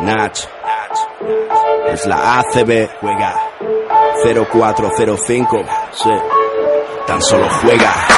Nach. Es la ACB. Juega. 0405. Sí. Tan solo juega.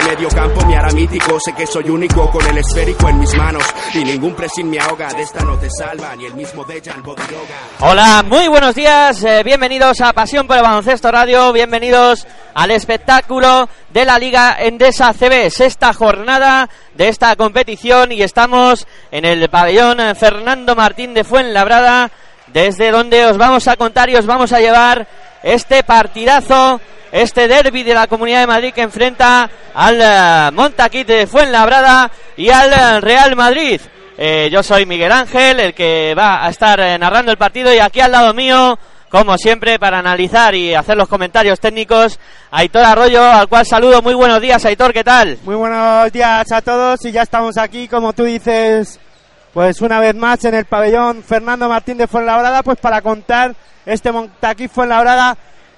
medio campo me hará mítico. Sé que soy único con el esférico en mis manos. Y ningún pressing me ahoga. De esta no te salva ni el mismo Dejan Bodiroga. Hola, muy buenos días. eh, bienvenidos a Pasión por el Baloncesto Radio. Bienvenidos al espectáculo de la Liga Endesa CB. Sexta jornada de esta competición y estamos en el pabellón Fernando Martín de Fuenlabrada. Desde donde os vamos a contar y os vamos a llevar este partidazo este derby de la Comunidad de Madrid que enfrenta al eh, Montaquit de Fuenlabrada y al eh, Real Madrid. Eh, yo soy Miguel Ángel, el que va a estar narrando el partido y aquí al lado mío, como siempre, para analizar y hacer los comentarios técnicos, Aitor Arroyo, al cual saludo. Muy buenos días, Aitor, ¿qué tal? Muy buenos días a todos y ya estamos aquí, como tú dices, pues una vez más en el pabellón Fernando Martín de Fuenlabrada, pues para contar este Montaquí Fuenlabrada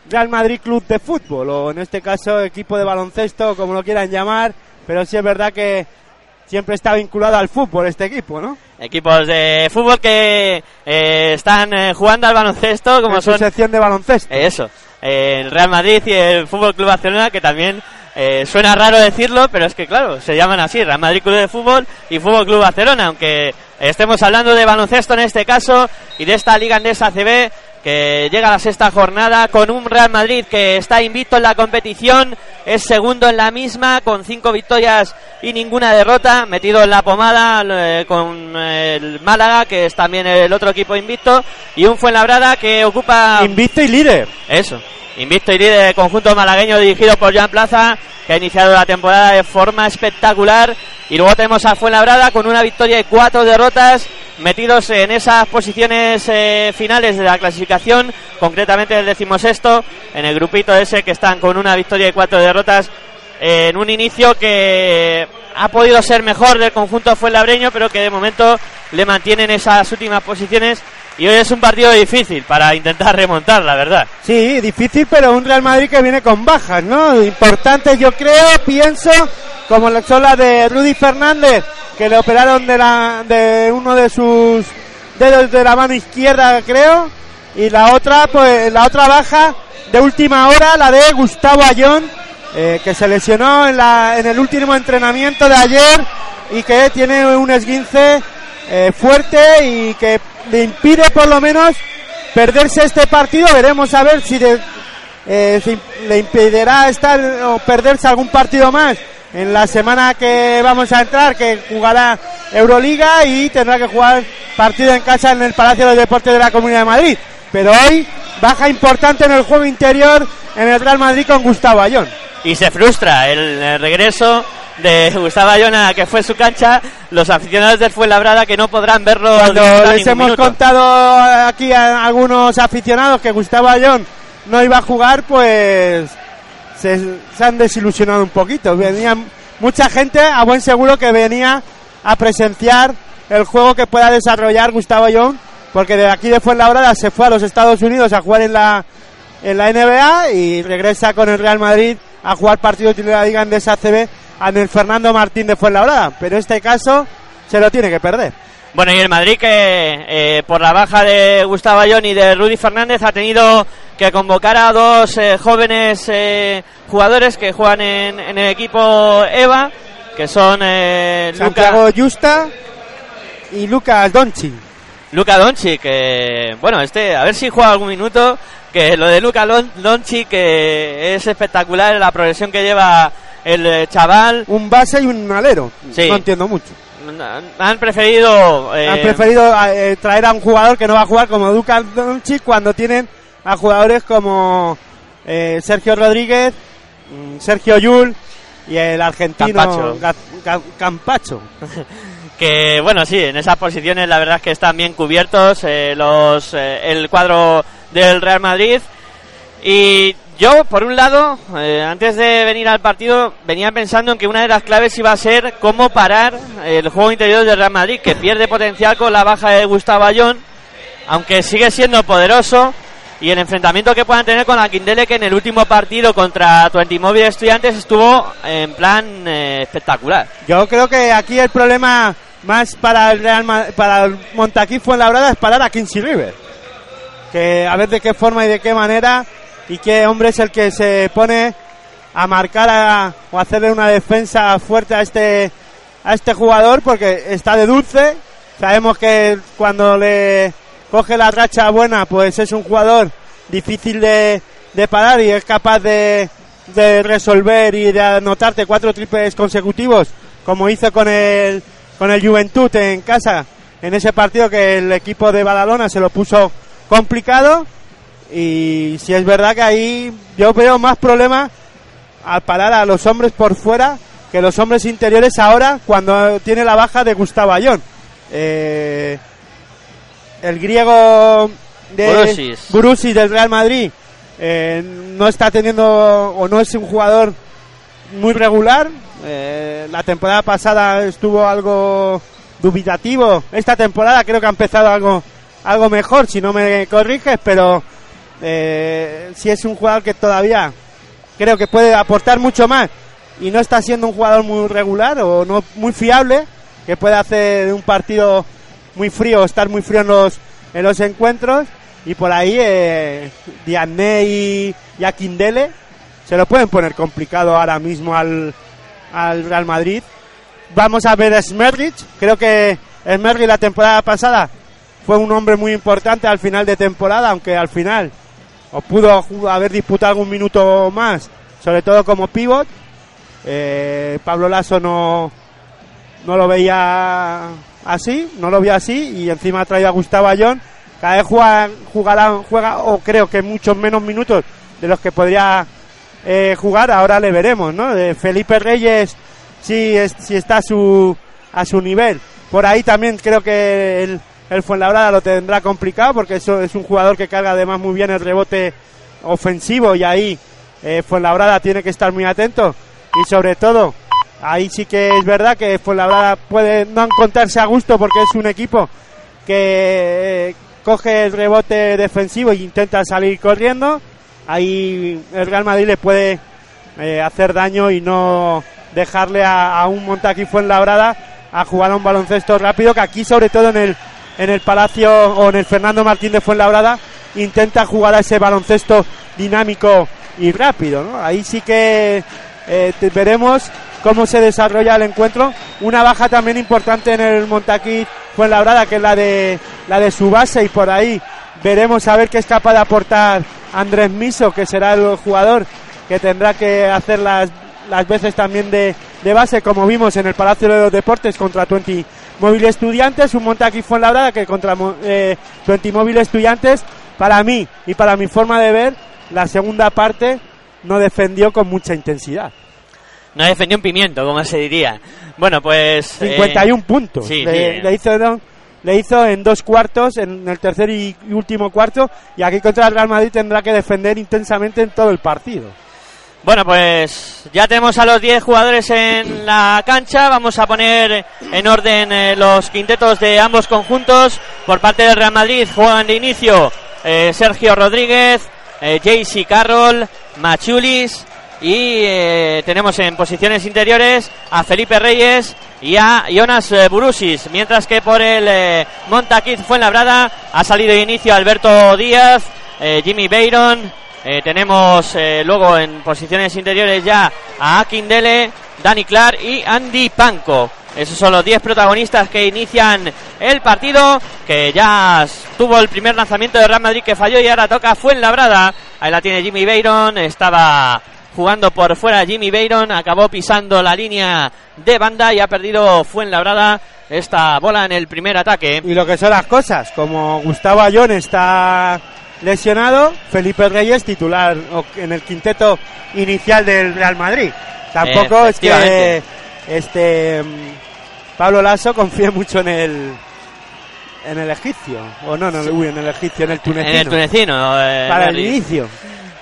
Real Madrid Club de Fútbol, o en este caso equipo de baloncesto, como lo quieran llamar, pero sí es verdad que siempre está vinculado al fútbol este equipo, ¿no? Equipos de fútbol que eh, están eh, jugando al baloncesto, como en su son sección de baloncesto. Eh, Eso, el Real Madrid y el Fútbol Club Barcelona, que también eh, suena raro decirlo, pero es que claro, se llaman así, Real Madrid Club de Fútbol y Fútbol Club Barcelona, aunque estemos hablando de baloncesto en este caso y de esta Liga Andesa CB que llega a la sexta jornada con un Real Madrid que está invicto en la competición, es segundo en la misma con cinco victorias y ninguna derrota, metido en la pomada eh, con eh, el Málaga que es también el otro equipo invicto y un Fuenlabrada que ocupa Invicto y líder. eso. Invicto y líder del conjunto malagueño dirigido por Joan Plaza, que ha iniciado la temporada de forma espectacular. Y luego tenemos a Fuenlabrada con una victoria y cuatro derrotas, metidos en esas posiciones eh, finales de la clasificación, concretamente el decimosexto, en el grupito ese que están con una victoria y cuatro derrotas, en un inicio que ha podido ser mejor del conjunto fuenlabreño, pero que de momento le mantienen esas últimas posiciones. Y hoy es un partido difícil para intentar remontar, la verdad. Sí, difícil, pero un Real Madrid que viene con bajas, ¿no? Importante, yo creo, pienso, como la son las de Rudy Fernández, que le operaron de, la, de uno de sus dedos de la mano izquierda, creo, y la otra, pues, la otra baja de última hora, la de Gustavo Ayón, eh, que se lesionó en, la, en el último entrenamiento de ayer y que tiene un esguince eh, fuerte y que le impide por lo menos perderse este partido. Veremos a ver si de- eh, le impedirá estar o perderse algún partido más en la semana que vamos a entrar, que jugará Euroliga y tendrá que jugar partido en casa en el Palacio de Deportes de la Comunidad de Madrid. Pero hoy baja importante en el juego interior en el Real Madrid con Gustavo Ayón. Y se frustra el, regreso de Gustavo Ayona, que fue su cancha, los aficionados del Fuenlabrada que no podrán verlo Cuando les hemos minuto. contado aquí a algunos aficionados que Gustavo Ayón no iba a jugar, pues se, se han desilusionado un poquito. Venía mucha gente, a buen seguro, que venía a presenciar el juego que pueda desarrollar Gustavo Ayón, porque de aquí de Fuenlabrada se fue a los Estados Unidos a jugar en la, en la NBA y regresa con el Real Madrid a jugar partidos de la Liga Andesa ACB en el Fernando Martín de Fuenlabrada. Pero este caso se lo tiene que perder. Bueno, y el Madrid que eh, por la baja de Gustavo Ayón y de Rudy Fernández ha tenido que convocar a dos eh, jóvenes eh, jugadores que juegan en, en el equipo EVA, que son eh, Luca- Santiago Justa y Lucas Donchi. Luca Doncic, que bueno, este, a ver si juega algún minuto, que lo de Luca Doncic que es espectacular la progresión que lleva el eh, chaval. Un base y un alero. Sí. No entiendo mucho. Han preferido eh, Han preferido eh, traer a un jugador que no va a jugar como Luca Doncic cuando tienen a jugadores como eh, Sergio Rodríguez, mm, Sergio Yul y el argentino Campacho. Ga- Ga- Campacho. que bueno sí en esas posiciones la verdad es que están bien cubiertos eh, los eh, el cuadro del Real Madrid y yo por un lado eh, antes de venir al partido venía pensando en que una de las claves iba a ser cómo parar el juego interior del Real Madrid que pierde potencial con la baja de Gustavo Ayón aunque sigue siendo poderoso y el enfrentamiento que puedan tener con la Quindele que en el último partido contra Móvil Estudiantes estuvo en plan eh, espectacular Yo creo que aquí el problema más para el Real Ma- para el Montaquí Fuenlabrada es parar a Kingsley River. Que a ver de qué forma y de qué manera y qué hombre es el que se pone a marcar a- o hacerle una defensa fuerte a este a este jugador porque está de dulce. Sabemos que cuando le coge la racha buena, pues es un jugador difícil de, de parar y es capaz de, de resolver y de anotarte cuatro triples consecutivos, como hizo con el, con el Juventud en casa, en ese partido que el equipo de Badalona se lo puso complicado. Y si es verdad que ahí yo veo más problemas al parar a los hombres por fuera que los hombres interiores ahora cuando tiene la baja de Gustavo Ayón. Eh, el griego de. Bourousis del Real Madrid eh, no está teniendo o no es un jugador muy regular. Eh, la temporada pasada estuvo algo dubitativo. Esta temporada creo que ha empezado algo algo mejor, si no me corriges, pero eh, si es un jugador que todavía creo que puede aportar mucho más y no está siendo un jugador muy regular o no muy fiable, que puede hacer un partido muy frío, estar muy frío en los, en los encuentros y por ahí eh, y, y Akindele se lo pueden poner complicado ahora mismo al, al Real Madrid. Vamos a ver a Smerrich, creo que Smerrich la temporada pasada fue un hombre muy importante al final de temporada, aunque al final o pudo haber disputado algún minuto más, sobre todo como pivot. Eh, Pablo Lasso no, no lo veía así, no lo vio así y encima ha traído a Gustavo Ayón. Cada vez juega, jugará, juega o creo que muchos menos minutos de los que podría eh, jugar, ahora le veremos, ¿no? De Felipe Reyes sí, es- sí está a su, a su nivel. Por ahí también creo que el, el Fuenlabrada lo tendrá complicado porque eso es un jugador que carga además muy bien el rebote ofensivo y ahí eh, Fuenlabrada tiene que estar muy atento. Y sobre todo ahí sí que es verdad que Fuenlabrada puede no encontrarse a gusto porque es un equipo que eh, coge el rebote defensivo e intenta salir corriendo. Ahí el Real Madrid le puede eh, hacer daño y no dejarle a, a un Montaquí Fuenlabrada a jugar a un baloncesto rápido que aquí sobre todo en el en el Palacio o en el Fernando Martín de Fuenlabrada intenta jugar a ese baloncesto dinámico y rápido ahí sí que eh, veremos cómo se desarrolla el encuentro. Una baja también importante en el Montaquí Fuenlabrada que es la de la de su base y por ahí veremos a ver qué es capaz de aportar Andrés Miso que será el jugador que tendrá que hacer las, las veces también de, de base, como vimos en el Palacio de los Deportes contra Twenty Móvil Estudiantes, un Montaquí Fuenlabrada que contra eh, Móvil Estudiantes, para mí y para mi forma de ver, la segunda parte no defendió con mucha intensidad. no defendió un pimiento como se diría bueno pues eh, 51 puntos. sí, le, sí. le hizo, ¿no? le hizo en dos cuartos, en el tercer y último cuarto, y aquí contra el Real Madrid tendrá que defender intensamente en todo el partido. Bueno, pues ya tenemos a los 10 jugadores en la cancha. Vamos a poner en orden eh, los quintetos de ambos conjuntos. Por parte del Real Madrid juegan de inicio eh, Sergio Rodríguez, eh, JC Carroll, Machulis y eh, tenemos en posiciones interiores a Felipe Reyes y a Jonas Burusis. Mientras que por el Montaquit Fuenlabrada ha salido de inicio Alberto Díaz, Jimmy Bayron, eh, tenemos eh, luego en posiciones interiores ya a Akindele, Dani Clark y Andy Panko. Esos son los 10 protagonistas que inician el partido, que ya tuvo el primer lanzamiento de Real Madrid que falló y ahora toca Fuenlabrada. Ahí la tiene Jimmy Bayron, estaba jugando por fuera Jimmy Bayron, acabó pisando la línea de banda y ha perdido Fuenlabrada esta bola en el primer ataque. Y lo que son las cosas, como Gustavo Ayón está lesionado, Felipe Reyes titular en el quinteto inicial del Real Madrid. Tampoco es que este Pablo Lasso confíe mucho en el en el egipcio o no, no, uy, en el egipcio, en el tunecino. En el tunecino eh, para el inicio.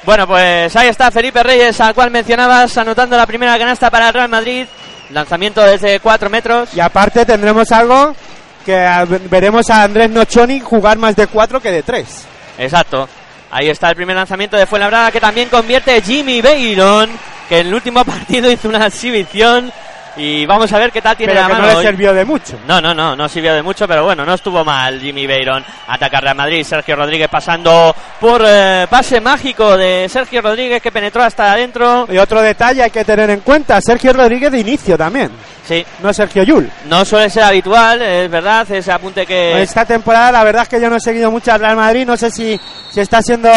Bueno, pues ahí está Felipe Reyes, al cual mencionabas, anotando la primera canasta para el Real Madrid. Lanzamiento desde 4 metros. Y aparte tendremos algo que veremos a Andrés Nochoni jugar más de 4 que de 3. Exacto. Ahí está el primer lanzamiento de Fuenlabrada que también convierte Jimmy Bayron, que en el último partido hizo una exhibición y vamos a ver qué tal tiene pero la que mano. No le sirvió de mucho. No, no, no, no sirvió de mucho, pero bueno, no estuvo mal Jimmy Bayron. Ataca Real Madrid, Sergio Rodríguez pasando por eh, pase mágico de Sergio Rodríguez que penetró hasta adentro. Y otro detalle hay que tener en cuenta, Sergio Rodríguez de inicio también. Sí. No Sergio Yul. No suele ser habitual, es verdad, ese apunte que... Esta temporada la verdad es que yo no he seguido mucho al Real Madrid, no sé si, si está siendo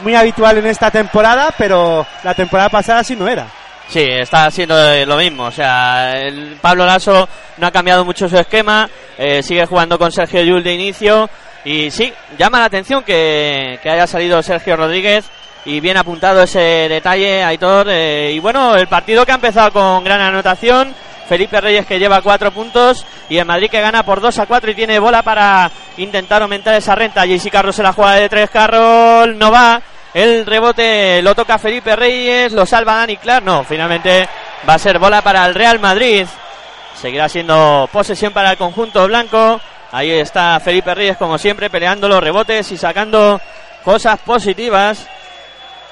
muy habitual en esta temporada, pero la temporada pasada sí no era. Sí, está haciendo lo mismo. O sea, el Pablo Lasso no ha cambiado mucho su esquema. Eh, sigue jugando con Sergio Yul de inicio. Y sí, llama la atención que, haya salido Sergio Rodríguez. Y bien apuntado ese detalle, Aitor. Eh, y bueno, el partido que ha empezado con gran anotación. Felipe Reyes que lleva cuatro puntos y el Madrid que gana por 2 a 4 y tiene bola para intentar aumentar esa renta. JC Carros se la juega de tres, Carroll no va. El rebote lo toca Felipe Reyes, lo salva Dani Clark. No, finalmente va a ser bola para el Real Madrid. Seguirá siendo posesión para el conjunto blanco. Ahí está Felipe Reyes, como siempre, peleando los rebotes y sacando cosas positivas.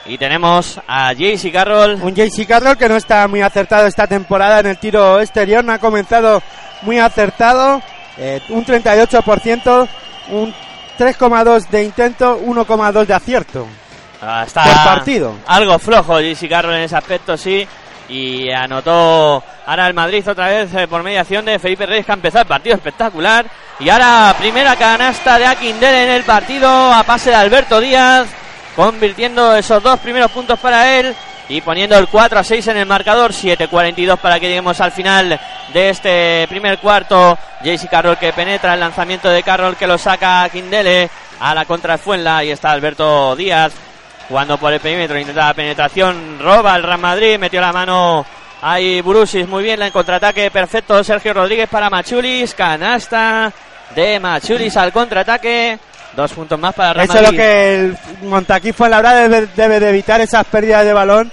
Y tenemos a JC Carroll. Un JC Carroll que no está muy acertado esta temporada en el tiro exterior. No ha comenzado muy acertado. Eh, un 38%, un 3,2 de intento, 1,2 de acierto. Ah, está por partido. Algo flojo JC Carroll en ese aspecto, sí. Y anotó ahora el Madrid otra vez eh, por mediación de Felipe Reyes que ha empezado el partido espectacular. Y ahora primera canasta de Aquindele en el partido a pase de Alberto Díaz, convirtiendo esos dos primeros puntos para él y poniendo el 4 a 6 en el marcador, 7-42 para que lleguemos al final de este primer cuarto. JC Carroll que penetra el lanzamiento de Carroll que lo saca a Quindele a la contra Fuenla y está Alberto Díaz jugando por el perímetro, intenta la penetración, roba el Real Madrid, metió la mano ahí Burusis, muy bien, la en contraataque perfecto Sergio Rodríguez para Machulis, canasta de Machulis al contraataque. Dos puntos más para Real Eso es lo que el Montaquí fue la hora debe, debe de evitar esas pérdidas de balón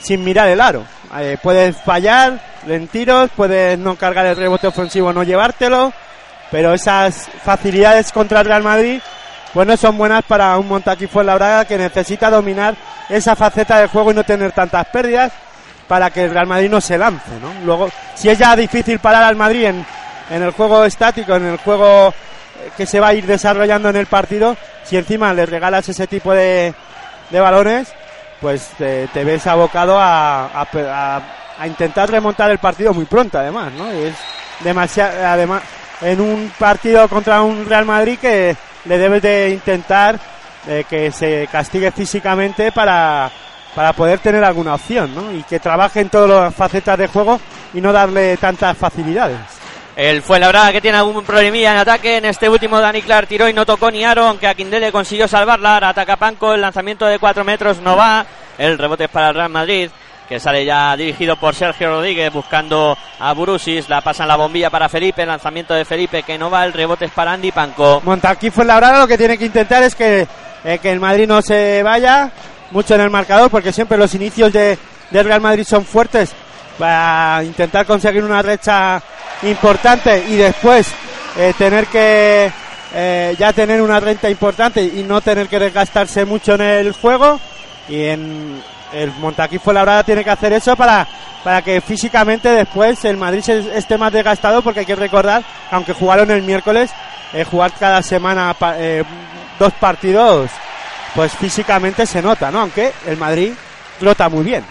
sin mirar el aro. Eh, puedes fallar en tiros, puedes no cargar el rebote ofensivo, no llevártelo, pero esas facilidades contra el Real Madrid bueno, son buenas para un Montaquí Fuenlabrada que necesita dominar esa faceta del juego y no tener tantas pérdidas para que el Real Madrid no se lance, ¿no? Luego, si es ya difícil parar al Madrid en, en el juego estático, en el juego que se va a ir desarrollando en el partido, si encima le regalas ese tipo de, de balones, pues te, te ves abocado a, a, a, intentar remontar el partido muy pronto, además, ¿no? es demasiado, además, en un partido contra un Real Madrid que le debes de intentar eh, que se castigue físicamente para, para poder tener alguna opción, ¿no? Y que trabaje en todas las facetas de juego y no darle tantas facilidades. El fue la verdad que tiene algún problemilla en ataque. En este último Dani Clark tiró y no tocó ni aro, aunque a Quindele consiguió salvarla. Ahora ataca Panco, el lanzamiento de 4 metros no va. El rebote es para el Real Madrid, que sale ya dirigido por Sergio Rodríguez buscando a Burusis. La pasan la bombilla para Felipe, el lanzamiento de Felipe que no va. El rebote es para Andy Panco. Montaquí fue la verdad lo que tiene que intentar es que, eh, que el Madrid no se vaya mucho en el marcador, porque siempre los inicios de, de Real Madrid son fuertes para intentar conseguir una recha importante y después eh, tener que eh, ya tener una renta importante y no tener que desgastarse mucho en el juego y en el Montaquí Fuenlabrada tiene que hacer eso para, para que físicamente después el Madrid esté más desgastado porque hay que recordar aunque jugaron el miércoles eh, jugar cada semana eh, dos partidos pues físicamente se nota ¿no? aunque el Madrid flota muy bien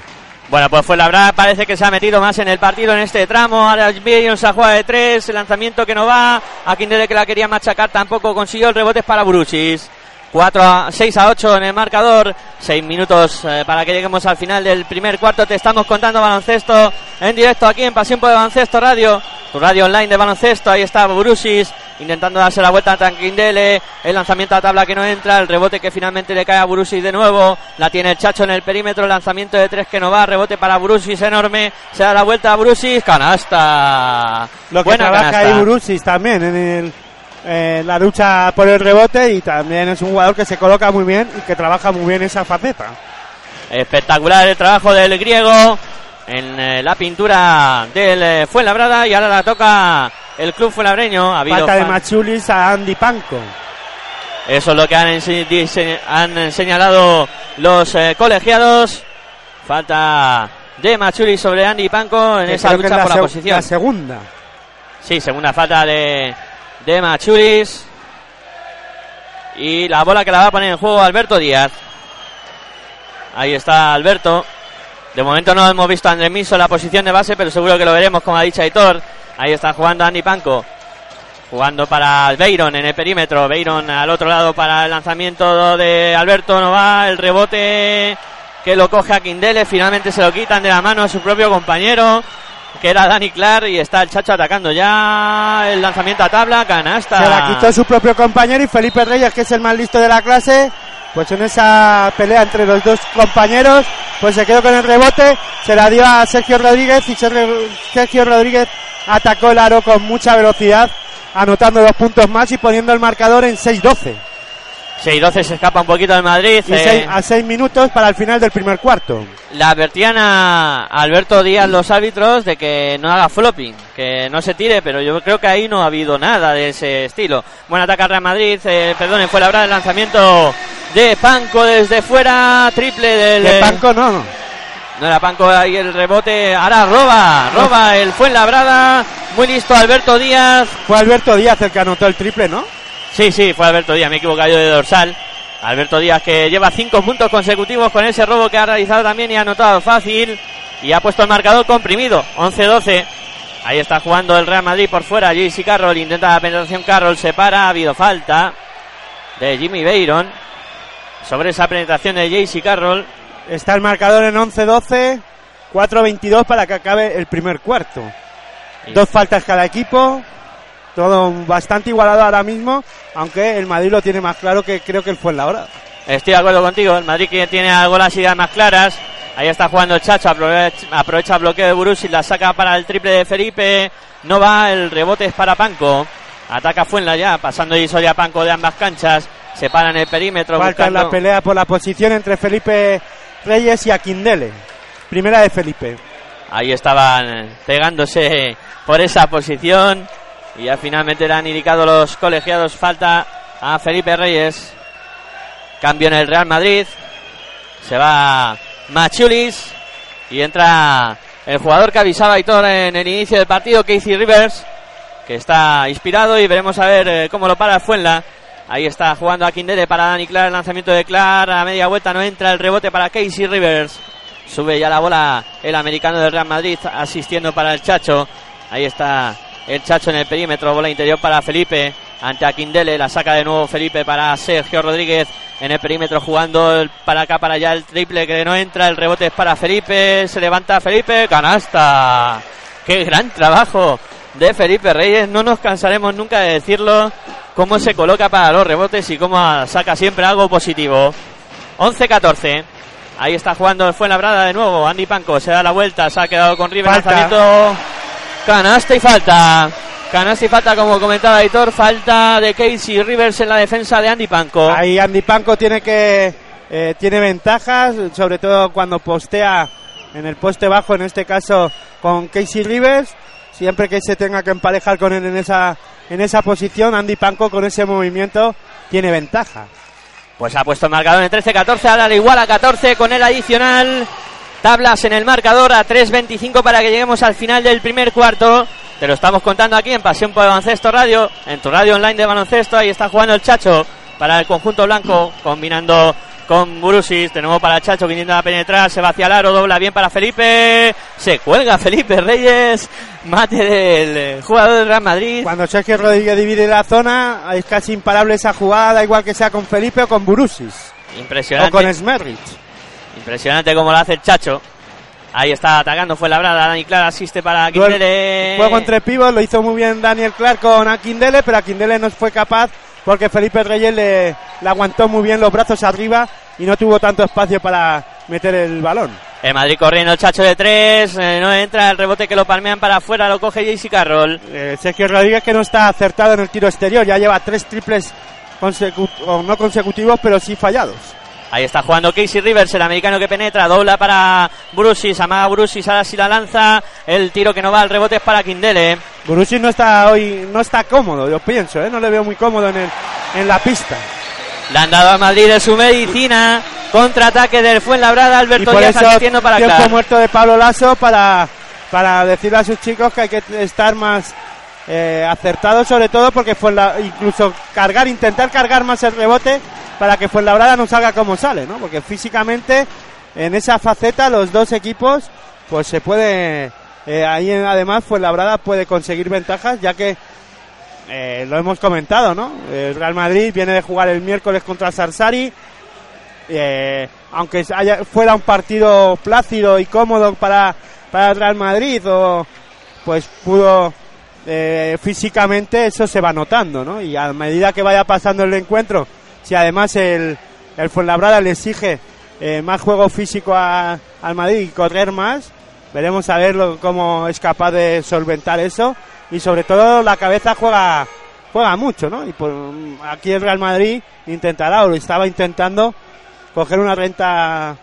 Bueno, pues fue la verdad, parece que se ha metido más en el partido en este tramo. Ahora Bayron se juega de tres, el lanzamiento que no va. A Kindele que la quería machacar tampoco consiguió el rebote para Brusis. 4 a 6 a 8 en el marcador. 6 minutos eh, para que lleguemos al final del primer cuarto. Te estamos contando baloncesto en directo aquí en Pasión por el Baloncesto Radio. Tu radio online de baloncesto. Ahí está Brusis intentando darse la vuelta a Tanquindele. El lanzamiento a tabla que no entra. El rebote que finalmente le cae a Brusis de nuevo. La tiene el Chacho en el perímetro. El lanzamiento de tres que no va. Rebote para Brusis enorme. Se da la vuelta a Brusis. Canasta. Lo que Buena trabaja canasta. ahí Brusis también en el- en la lucha por el rebote y también es un jugador que se coloca muy bien y que trabaja muy bien esa faceta. Espectacular el trabajo del griego en eh, la pintura del eh, Fuenlabrada y ahora la toca el club fuenlabreño. Ha Falta de Machulis a Andy Panco. Eso es lo que han, ense- han señalado los eh, colegiados. Falta de Machuri sobre Andy Panco en que esa es lucha por la seg- posición. la segunda. Sí, segunda falta de, de Machuris. Y la bola que la va a poner en juego Alberto Díaz. Ahí está Alberto. De momento no hemos visto a Andrés Miso en la posición de base, pero seguro que lo veremos, como ha dicho Aitor. Ahí está jugando Andy Panco. Jugando para Beiron en el perímetro. Beiron al otro lado para el lanzamiento de Alberto. No va. El rebote que lo coge a Quindele. Finalmente se lo quitan de la mano a su propio compañero. Que era Dani Clark. Y está el Chacho atacando ya. El lanzamiento a tabla. Canasta. Se la quitó su propio compañero y Felipe Reyes, que es el más listo de la clase, pues en esa pelea entre los dos compañeros, pues se quedó con el rebote, se la dio a Sergio Rodríguez y Sergio Rodríguez atacó el aro con mucha velocidad, anotando dos puntos más y poniendo el marcador en 6-12. 6-12 se escapa un poquito de Madrid. Y eh, seis- a 6 minutos para el final del primer cuarto. La advertían a Alberto Díaz los árbitros de que no haga flopping, que no se tire, pero yo creo que ahí no ha habido nada de ese estilo. Buen ataque al Real Madrid, eh, perdón, fue la el lanzamiento de Panco desde fuera, triple del... De Panco no, no. No era Panco ahí el rebote, ahora roba, roba el Fuenlabrada, muy listo Alberto Díaz. Fue Alberto Díaz el que anotó el triple, ¿no? Sí, sí, fue Alberto Díaz, me he equivocado yo de dorsal. Alberto Díaz que lleva cinco puntos consecutivos con ese robo que ha realizado también y ha anotado fácil. Y ha puesto el marcador comprimido, 11-12. Ahí está jugando el Real Madrid por fuera. JC Carroll intenta la penetración. Carroll se para. Ha habido falta de Jimmy Bayron sobre esa penetración de JC Carroll. Está el marcador en 11-12, 4-22 para que acabe el primer cuarto. Y- Dos faltas cada equipo, todo bastante igualado ahora mismo, aunque el Madrid lo tiene más claro que creo que él fue en la hora. Estoy de acuerdo contigo. El Madrid que tiene algo las ideas más claras. Ahí está jugando el Chacho. Aprovecha, aprovecha el bloqueo de Burus y la saca para el triple de Felipe. No va. El rebote es para Panco. Ataca Fuenla ya. Pasando y a Panco de ambas canchas. Se para en el perímetro. Falta en la buscando- pelea por la posición entre Felipe Reyes y Aquindele. Primera de Felipe. Ahí estaban pegándose por esa posición. Y ya finalmente le han indicado los colegiados. Falta a Felipe Reyes. Cambio en el Real Madrid. Se va Machulis. Y entra el jugador que avisaba a Aitor en el inicio del partido, Casey Rivers. Que está inspirado y veremos a ver eh, cómo lo para Fuenla. Ahí está jugando a Kindele para Dani Clark. El lanzamiento de Clark. A media vuelta no entra el rebote para Casey Rivers. Sube ya la bola el americano del Real Madrid asistiendo para el Chacho. Ahí está el Chacho en el perímetro. Bola interior para Felipe. Ante Aquindele. La saca de nuevo Felipe para Sergio Rodríguez. En el perímetro jugando para acá, para allá. El triple que no entra. El rebote es para Felipe. Se levanta Felipe. Canasta. Qué gran trabajo de Felipe Reyes. No nos cansaremos nunca de decirlo. Cómo se coloca para los rebotes y cómo saca siempre algo positivo. 11-14. Ahí está jugando el Fuenlabrada de nuevo. Andy Panco se da la vuelta. Se ha quedado con River. Falta. Lanzamiento. Canasta y falta. Canasta y falta, como comentaba Editor. Falta de Casey Rivers en la defensa de Andy Panco. Ahí Andy Panco tiene que eh, tiene ventajas, sobre todo cuando postea en el poste bajo, en este caso con Casey Rivers. Siempre que se tenga que emparejar con él en esa en esa posición, Andy Panco con ese movimiento tiene ventaja. Pues ha puesto el marcador en 13-14. Ahora igual a 14 con el adicional. Tablas en el marcador a 3.25 para que lleguemos al final del primer cuarto. Te lo estamos contando aquí en Pasión por Baloncesto Radio, en tu radio online de baloncesto. Ahí está jugando el Chacho para el conjunto blanco, combinando con Burusis. De nuevo para Chacho que intenta penetrar. Se va hacia el aro. Dobla bien para Felipe. Se cuelga Felipe Reyes. Mate del eh, jugador del Real Madrid. Cuando Sergio Rodríguez divide la zona, es casi imparable esa jugada, da igual que sea con Felipe o con Burusis. Impresionante. O con Smerrich. Impresionante como lo hace el Chacho. Ahí está atacando, fue labrada. Dani Clark asiste para Aquindele. Juego entre pibos, lo hizo muy bien Daniel Clark con Aquindele, pero Aquindele no fue capaz porque Felipe Reyes le, le, aguantó muy bien los brazos arriba y no tuvo tanto espacio para meter el balón. El Madrid corriendo, el Chacho de tres, eh, no entra el rebote que lo palmean para afuera, lo coge JC Carroll. Eh, Sergio Rodríguez que no está acertado en el tiro exterior, ya lleva tres triples consecu no consecutivos, pero sí fallados. Ahí está jugando Casey Rivers, el americano que penetra, dobla para Brusis, amaga Brusis, ahora sí la lanza, el tiro que no va al rebote es para Kindele. Brusis no está hoy, no está cómodo, yo pienso, ¿eh? no le veo muy cómodo en, el, en la pista. Le han dado a Madrid de su medicina, contraataque del Fuenlabrada, Alberto Díaz asistiendo para tiempo Clark. muerto de Pablo Lasso para, para decirle a sus chicos que hay que estar más eh, acertados, sobre todo porque fue incluso cargar, intentar cargar más el rebote para que Fuenlabrada no salga como sale, ¿no? Porque físicamente en esa faceta los dos equipos pues se puede eh, ahí además Fuenlabrada puede conseguir ventajas ya que eh, lo hemos comentado, ¿no? El Real Madrid viene de jugar el miércoles contra Sarsari aunque fuera un partido plácido y cómodo para, para el Real Madrid o pues pudo eh, físicamente eso se va notando, ¿no? Y a medida que vaya pasando el encuentro si además el, el Fuenlabrada le exige eh, más juego físico a, al Madrid y correr más, veremos a ver cómo es capaz de solventar eso y sobre todo la cabeza juega juega mucho, ¿no? Y por, aquí el Real Madrid intentará o lo estaba intentando coger una renta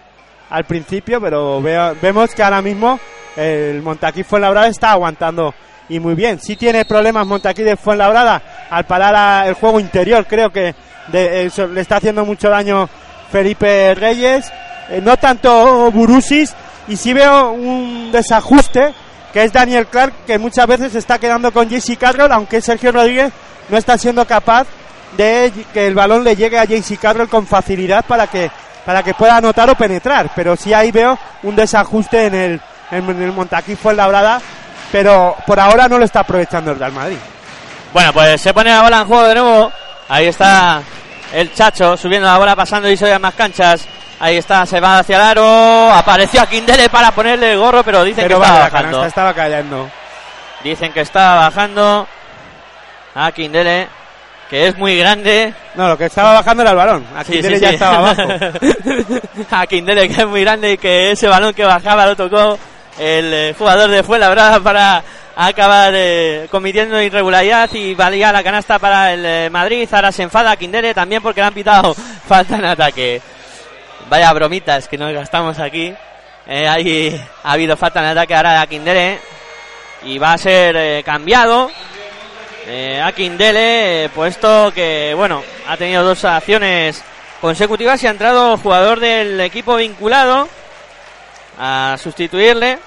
al principio, pero veo, vemos que ahora mismo el Montaquí Fuenlabrada está aguantando y muy bien. Sí tiene problemas Montaquí de Fuenlabrada al parar a, el juego interior, creo que le está haciendo mucho daño Felipe Reyes, eh, no tanto Burusis, y sí veo un desajuste que es Daniel Clark, que muchas veces está quedando con JC Carroll, aunque Sergio Rodríguez no está siendo capaz de que el balón le llegue a JC Carroll con facilidad para que para que pueda anotar o penetrar, pero sí ahí veo un desajuste en el, en el Montaquí Fuenlabrada, pero por ahora no lo está aprovechando el Real Madrid. Bueno, pues se pone la bola en juego de nuevo. Ahí está el Chacho subiendo la bola, pasando y se más canchas. Ahí está, se va hacia el aro. Apareció a Kindele para ponerle el gorro, pero dicen pero que estaba bajando. canasta estaba cayendo. Dicen que estaba bajando a Kindele, que es muy grande. No, lo que estaba bajando era el balón. A Sí, Kindele sí, ya sí. estaba abajo. a Kindele, que es muy grande y que ese balón que bajaba lo tocó el eh, jugador de Fuenlabrada para acabar eh, cometiendo irregularidad y valía la canasta para el eh, Madrid. Ahora se enfada Kindele también porque le han pitado falta en ataque. Vaya bromitas que nos gastamos aquí. Eh, ahí ha habido falta en ataque ahora a Kindele y va a ser cambiado. A Kindele, eh, puesto que, bueno, ha tenido dos acciones consecutivas y ha entrado jugador del equipo vinculado a sustituirle.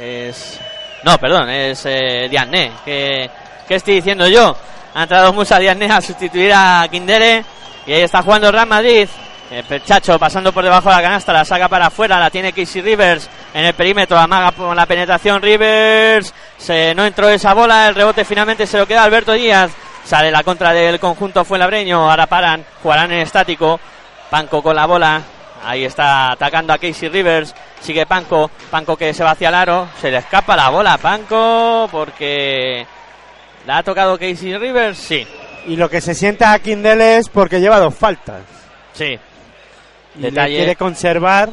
Es. No, perdón, es eh, Diagne. que ¿Qué estoy diciendo yo? Ha entrado Musa Diagne a sustituir a Kindele. Y ahí está jugando Real Madrid. El Perchacho pasando por debajo de la canasta, la saca para afuera, la tiene Casey Rivers en el perímetro, amaga por la penetración Rivers, se, no entró esa bola, el rebote finalmente se lo queda Alberto Díaz, sale la contra del conjunto Fuenlabreño, ahora paran, jugarán en estático, Panco con la bola, ahí está atacando a Casey Rivers, sigue Panco, Panco que se va hacia el aro, se le escapa la bola a Panco porque la ha tocado Casey Rivers, sí, Y lo que se sienta a Kindele es porque lleva dos faltas. sí, Y Detalle. le quiere conservar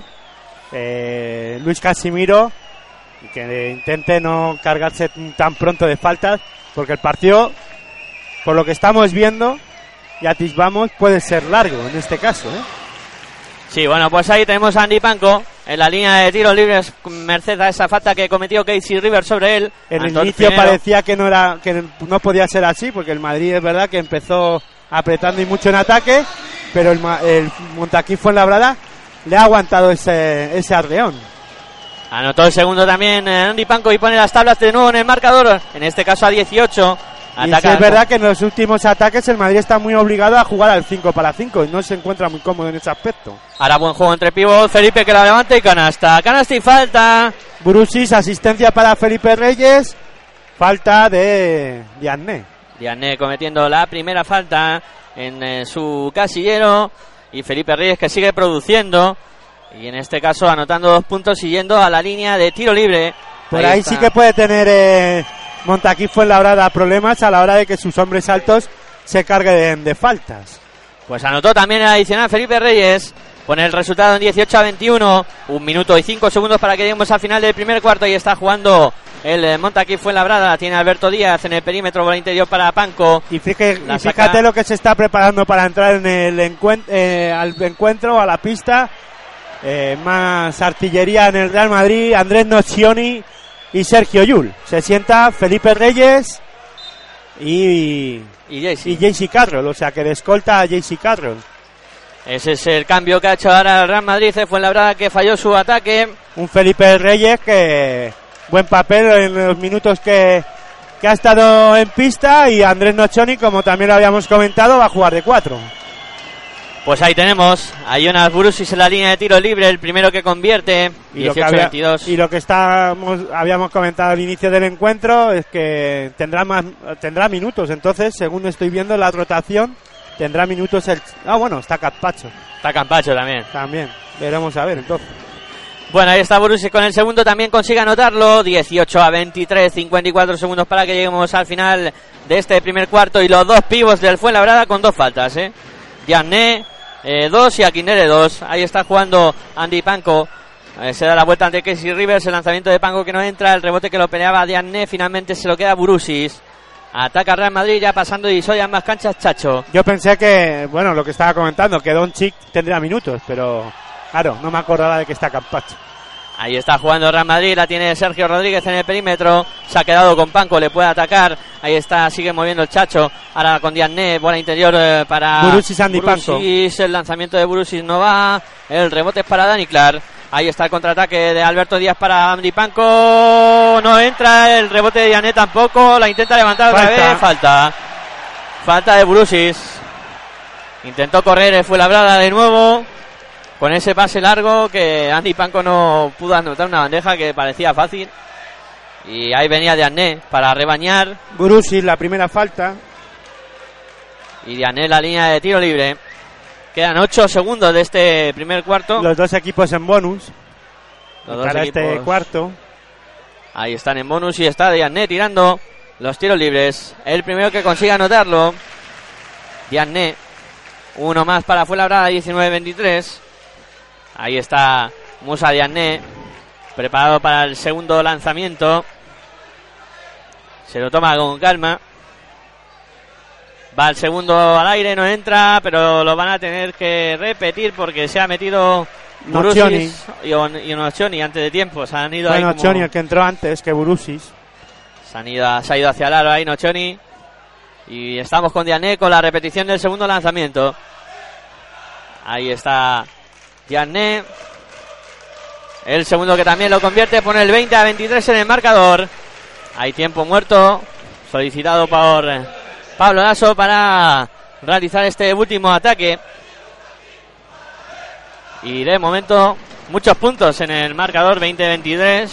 eh, Luis Casimiro y que intente no cargarse tan pronto de faltas porque el partido, por lo que estamos viendo y atisbamos, puede ser largo en este caso. ¿eh? Sí, bueno, pues ahí tenemos a Andy Panco en la línea de tiros libres, merced a esa falta que cometió Casey Rivers sobre él. En el inicio Pinero. parecía que no era que no podía ser así porque el Madrid es verdad que empezó apretando y mucho en ataque, pero el, el Montaquí Fuenlabrada le ha aguantado ese, ese arreón. Anotó el segundo también eh, Andy Panco y pone las tablas de nuevo en el marcador, en este caso a 18. Y es verdad que en los últimos ataques el Madrid está muy obligado a jugar al 5 para 5 y no se encuentra muy cómodo en ese aspecto. Ahora buen juego entre pivot. Felipe que la levanta y canasta. Canasta y falta. Brusis, asistencia para Felipe Reyes, falta de Diané. Diané cometiendo la primera falta en eh, su casillero. Y Felipe Reyes que sigue produciendo. Y en este caso anotando dos puntos yendo a la línea de tiro libre. Por ahí, sí que puede tener eh, Montaquí Fuenlabrada problemas a la hora de que sus hombres altos se carguen de faltas. Pues anotó también el adicional Felipe Reyes. Pone el resultado en 18 a 21. Un minuto y cinco segundos para que lleguemos al final del primer cuarto. Y está jugando el eh, Montaquí Fuenlabrada. La tiene Alberto Díaz en el perímetro por el interior para Panco. Y, fíjate, La y saca- fíjate lo que se está preparando para entrar en el encuen- eh, al encuentro, a la pista. Eh, más artillería en el Real Madrid, Andrés Nocioni y Sergio Yul. Se sienta Felipe Reyes y, Y Jaycee. y Carroll, o sea que de escolta a JC Carroll. Ese es el cambio que ha hecho ahora el Real Madrid. Fue la verdad que falló su ataque. Un Felipe Reyes que buen papel en los minutos que, que ha estado en pista y Andrés Nocioni, como también lo habíamos comentado, va a jugar de cuatro. Pues ahí tenemos a Jonas Brusis en la línea de tiro libre, el primero que convierte. Y lo, que había- 18-22. y lo que estábamos, habíamos comentado al inicio del encuentro es que tendrá más tendrá minutos. Entonces, según estoy viendo la rotación, tendrá minutos el. Ah, bueno, está Caspacho Está Campacho también. también. Veremos a ver entonces. Bueno, ahí está Brusis con el segundo, también consigue anotarlo. 18 a 23, 54 segundos para que lleguemos al final de este primer cuarto. Y los dos pivos del Fuenlabrada con dos faltas, ¿eh? Diané, eh, dos y Aquinere, dos. Ahí está jugando Andy Panco. Eh, se da la vuelta ante Casey Rivers, el lanzamiento de Panco que no entra, el rebote que lo peleaba Diané, finalmente se lo queda Brusis. Ataca Real Madrid ya pasando y soy ambas canchas, Chacho. Yo pensé que, bueno, lo que estaba comentando, que Don Chic tendría minutos, pero claro, no me acordaba de que está Caspacho. Ahí está jugando Real Madrid, la tiene Sergio Rodríguez en el perímetro, se ha quedado con Panco, le puede atacar, ahí está, sigue moviendo el Chacho, ahora con Diané, bola interior eh, para Burusis, Andy Panco. Burusis, el lanzamiento de Burusis no va, el rebote es para Dani Clark, ahí está el contraataque de Alberto Díaz para Andy Panco, no entra, el rebote de Diané tampoco, la intenta levantar otra Falta. vez, falta, falta de Burusis, intentó correr, fue labrada de nuevo, con ese pase largo que Andy Panco no pudo anotar una bandeja que parecía fácil. Y ahí venía Diané para rebañar. Burusis, la primera falta. Y Diané la línea de tiro libre. Quedan 8 segundos de este primer cuarto. Los dos equipos en bonus Los dos para este cuarto. ahí están en bonus y está Diané tirando los tiros libres. El primero que consiga anotarlo. Diané. Uno más para Fuenlabrada, 19-23. Ahí está Musa Diané. Preparado para el segundo lanzamiento. Se lo toma con calma. Va el segundo al aire, no entra, pero lo van a tener que repetir porque se ha metido. Murusis y, On- y Nocioni antes de tiempo. Se han ido ahí Bueno, como- Choni, el que entró antes que Burusis. se, han ido, se ha ido hacia el aro ahí Nocioni. Y estamos con Diané con la repetición del segundo lanzamiento. Ahí está Diané. El segundo que también lo convierte, pone el 20 a 23 en el marcador. Hay tiempo muerto solicitado por eh, Pablo Lasso para realizar este último ataque. Y de momento, muchos puntos en el marcador 20-23.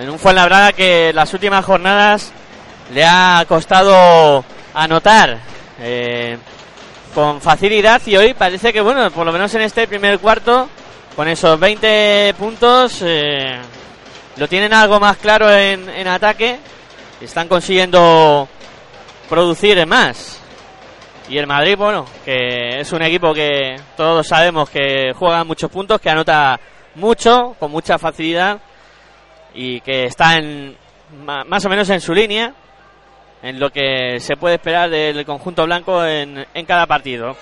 En un Fuenlabrada que las últimas jornadas le ha costado anotar eh, con facilidad y hoy parece que, bueno, por lo menos en este primer cuarto, con esos 20 puntos, eh, lo tienen algo más claro en, en ataque. Están consiguiendo producir más. Y el Madrid, bueno, que es un equipo que todos sabemos que juega muchos puntos, que anota mucho, con mucha facilidad y que está en más o menos en su línea en lo que se puede esperar del conjunto blanco en, en cada partido.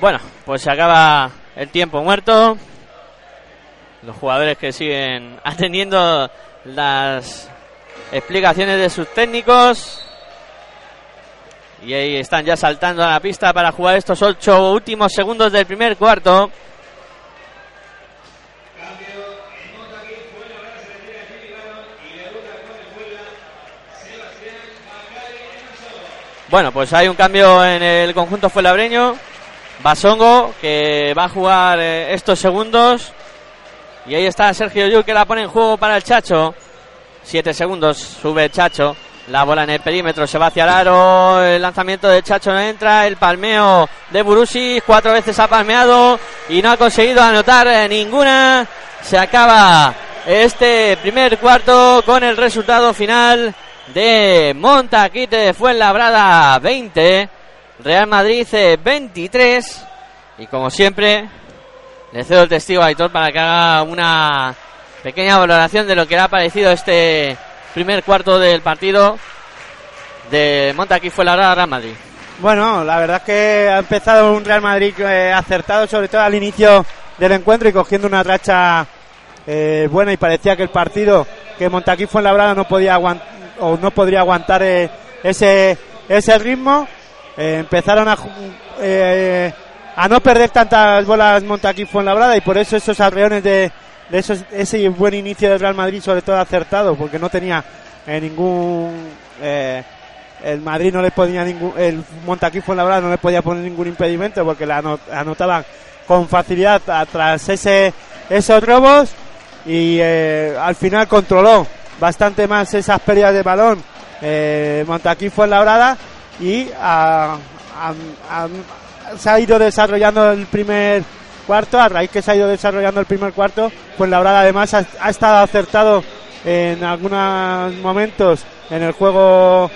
Bueno, pues se acaba el tiempo muerto. Los jugadores que siguen atendiendo las explicaciones de sus técnicos. Y ahí están ya saltando a la pista para jugar estos ocho últimos segundos del primer cuarto. Bueno, pues hay un cambio en el conjunto fuelabreño. Basongo, que va a jugar eh, estos segundos. Y ahí está Sergio Yul, que la pone en juego para el Chacho. Siete segundos, sube Chacho. La bola en el perímetro, se va hacia el aro. El lanzamiento de Chacho no entra. El palmeo de Burusi, cuatro veces ha palmeado y no ha conseguido anotar eh, ninguna. Se acaba este primer cuarto con el resultado final de Montaquite de Fuenlabrada 20, Real Madrid 23. Y como siempre, le cedo el testigo a Aitor para que haga una pequeña valoración de lo que le ha parecido este primer cuarto del partido de Montaquí Fuenlabrada Real Madrid. Bueno, la verdad es que ha empezado un Real Madrid eh, acertado, sobre todo al inicio del encuentro y cogiendo una racha eh, buena y parecía que el partido que Montaquí Fuenlabrada no podía aguantar o no podría aguantar eh, ese ese ritmo. Eh, empezaron a eh, a no perder tantas bolas Montaquí Fuenlabrada y por eso esos arreones de, de esos, ese buen inicio del Real Madrid sobre todo acertado porque no tenía eh, ningún el Madrid no le ponía ningún el Montaquí Fuenlabrada no le podía poner ningún impedimento porque la ano- anotaban con facilidad tras ese esos robos y al final controló bastante más esas pérdidas de balón. Eh, Montaquí Fuenlabrada y a- a- a- se ha ido desarrollando el primer cuarto a raíz que se ha ido desarrollando el primer cuarto Fuenlabrada además ha, estado acertado en algunos momentos en el juego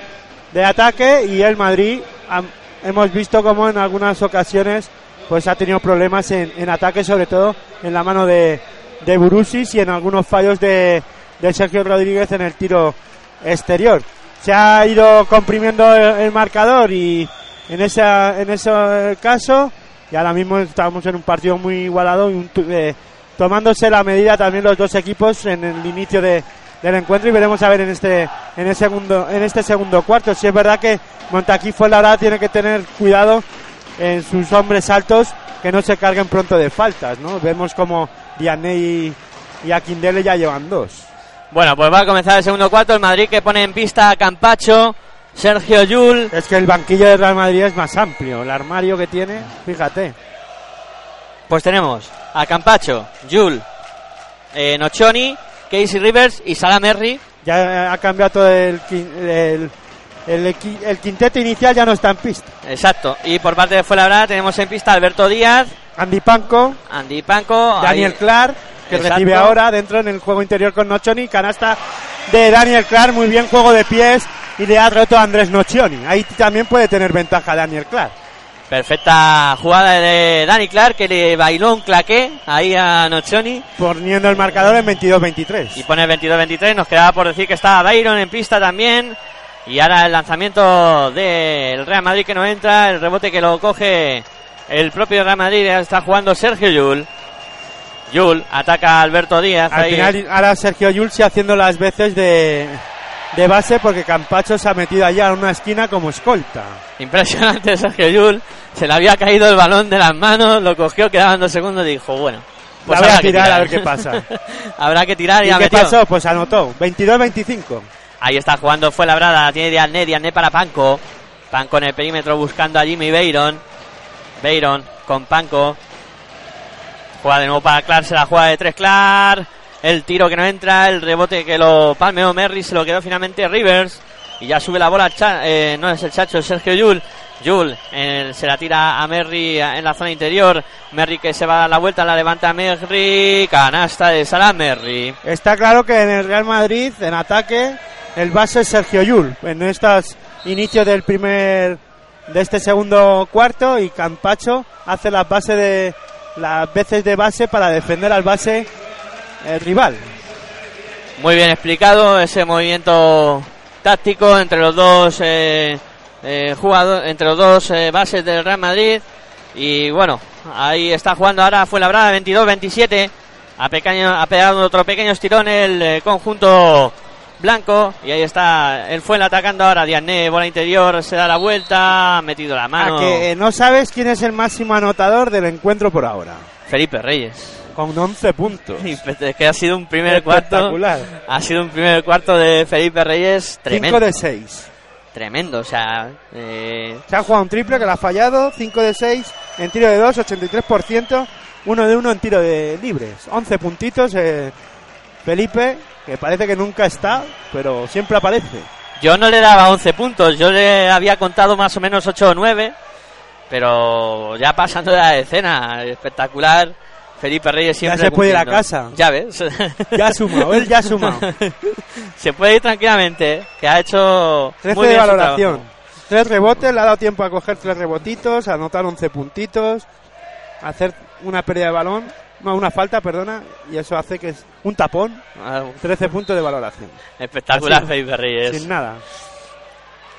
de ataque y el Madrid hemos visto como en algunas ocasiones pues ha tenido problemas en, en ataque sobre todo en la mano de, de Burusis y en algunos fallos de, de Sergio Rodríguez en el tiro exterior. Se ha ido comprimiendo el, marcador y en esa en ese caso y ahora mismo estamos en un partido muy igualado y un eh, tomándose la medida también los dos equipos en el inicio de, del encuentro y veremos a ver en este en el segundo en este segundo cuarto. Si es verdad que Montaquí Fuenlabrada tiene que tener cuidado en sus hombres altos que no se carguen pronto de faltas no vemos como Diané y, y Aquindele ya llevan dos Bueno, pues va a comenzar el segundo cuarto. El Madrid que pone en pista a Campacho, Sergio Yul. es que el banquillo de Real Madrid es más amplio el armario que tiene fíjate Pues tenemos a Campacho, Yul, eh, Nochoni, Casey Rivers y Salah Merri. ya ha cambiado todo el, el, el quinteto inicial ya no está en pista Exacto. Y por parte de Fuenlabrada tenemos en pista a Alberto Díaz, Andy Panco Andy Panco, Daniel ahí- Clark, que Exacto. recibe ahora dentro en el juego interior con Nochoni. Canasta de Daniel Clark, muy bien juego de pies y le ha roto a Andrés Nochioni. Ahí también puede tener ventaja Daniel Clark. Perfecta jugada de Dani Clark que le bailó un claqué ahí a Nochoni Poniendo el marcador en 22-23. y pone 22-23. Nos quedaba por decir que estaba Byron en pista también. Y ahora el lanzamiento del Real Madrid que no entra, el rebote que lo coge el propio Real Madrid, está jugando Sergio Yul. Yul ataca a Alberto Díaz. Al ahí. final ahora Sergio Yulsi haciendo las veces de, de base porque Campacho se ha metido allá en una esquina como escolta. Impresionante Sergio Yul. Se le había caído el balón de las manos, lo cogió, quedaban dos segundos y dijo, bueno, pues La habrá que tirar a ver qué pasa. habrá que tirar y, ¿Y qué metió. pasó? Pues anotó. 22-25. Ahí está jugando, fue labrada, tiene Diané, Diané para Panco. Panco en el perímetro buscando a Jimmy Beiron. Beiron con Panco. Juega de nuevo para Clark, se la juega de tres Clark. El tiro que no entra, el rebote que lo palmeó Merry, se lo quedó finalmente Rivers. Y ya sube la bola, Cha- eh, no es el Chacho, es Sergio Yul. Yul se la tira a Merry en la zona interior. Merry que se va a dar la vuelta, la levanta Merry. Canasta de Salah Merry. Está claro que en el Real Madrid, en ataque, el base es Sergio Yul. En estos inicios del primer, de este segundo cuarto, y Campacho hace las bases de, las veces de base para defender al base eh, rival. Muy bien explicado ese movimiento táctico entre los dos eh, eh, jugadores, entre los dos eh, bases del Real Madrid. Y bueno, ahí está jugando ahora fue labrada 22-27. Ha, pequeño, ha pegado otro pequeño estirón el eh, conjunto blanco. Y ahí está el Fuenla atacando ahora. Diané, bola interior, se da la vuelta, ha metido la mano. A que eh, no sabes quién es el máximo anotador del encuentro por ahora. Felipe Reyes. Con 11 puntos. Y Es que ha sido un primer cuarto. Espectacular. Ha sido un primer cuarto de Felipe Reyes tremendo. 5 de 6. tremendo. O sea, eh, Se ha jugado un triple que lo ha fallado, 5 de 6 en tiro de 2, 83%, 1 de 1 en tiro de libres. 11 puntitos, eh, Felipe, que parece que nunca está, pero siempre aparece. yo no le daba 11 puntos, yo le había contado más o menos 8 o 9, pero ya pasando de la decena, espectacular. Felipe Reyes siempre se puede ir a casa. Ya ves. Ya ha sumado, él ya ha sumado. se puede ir tranquilamente, ¿eh? que ha hecho 13 muy de bien su valoración. 3 rebotes, le ha dado tiempo a coger 3 rebotitos, a anotar 11 puntitos, a hacer una pérdida de balón, no, una falta, perdona, y eso hace que es un tapón, Ah, 13 puntos de valoración. Espectacular Felipe Reyes. Sin nada.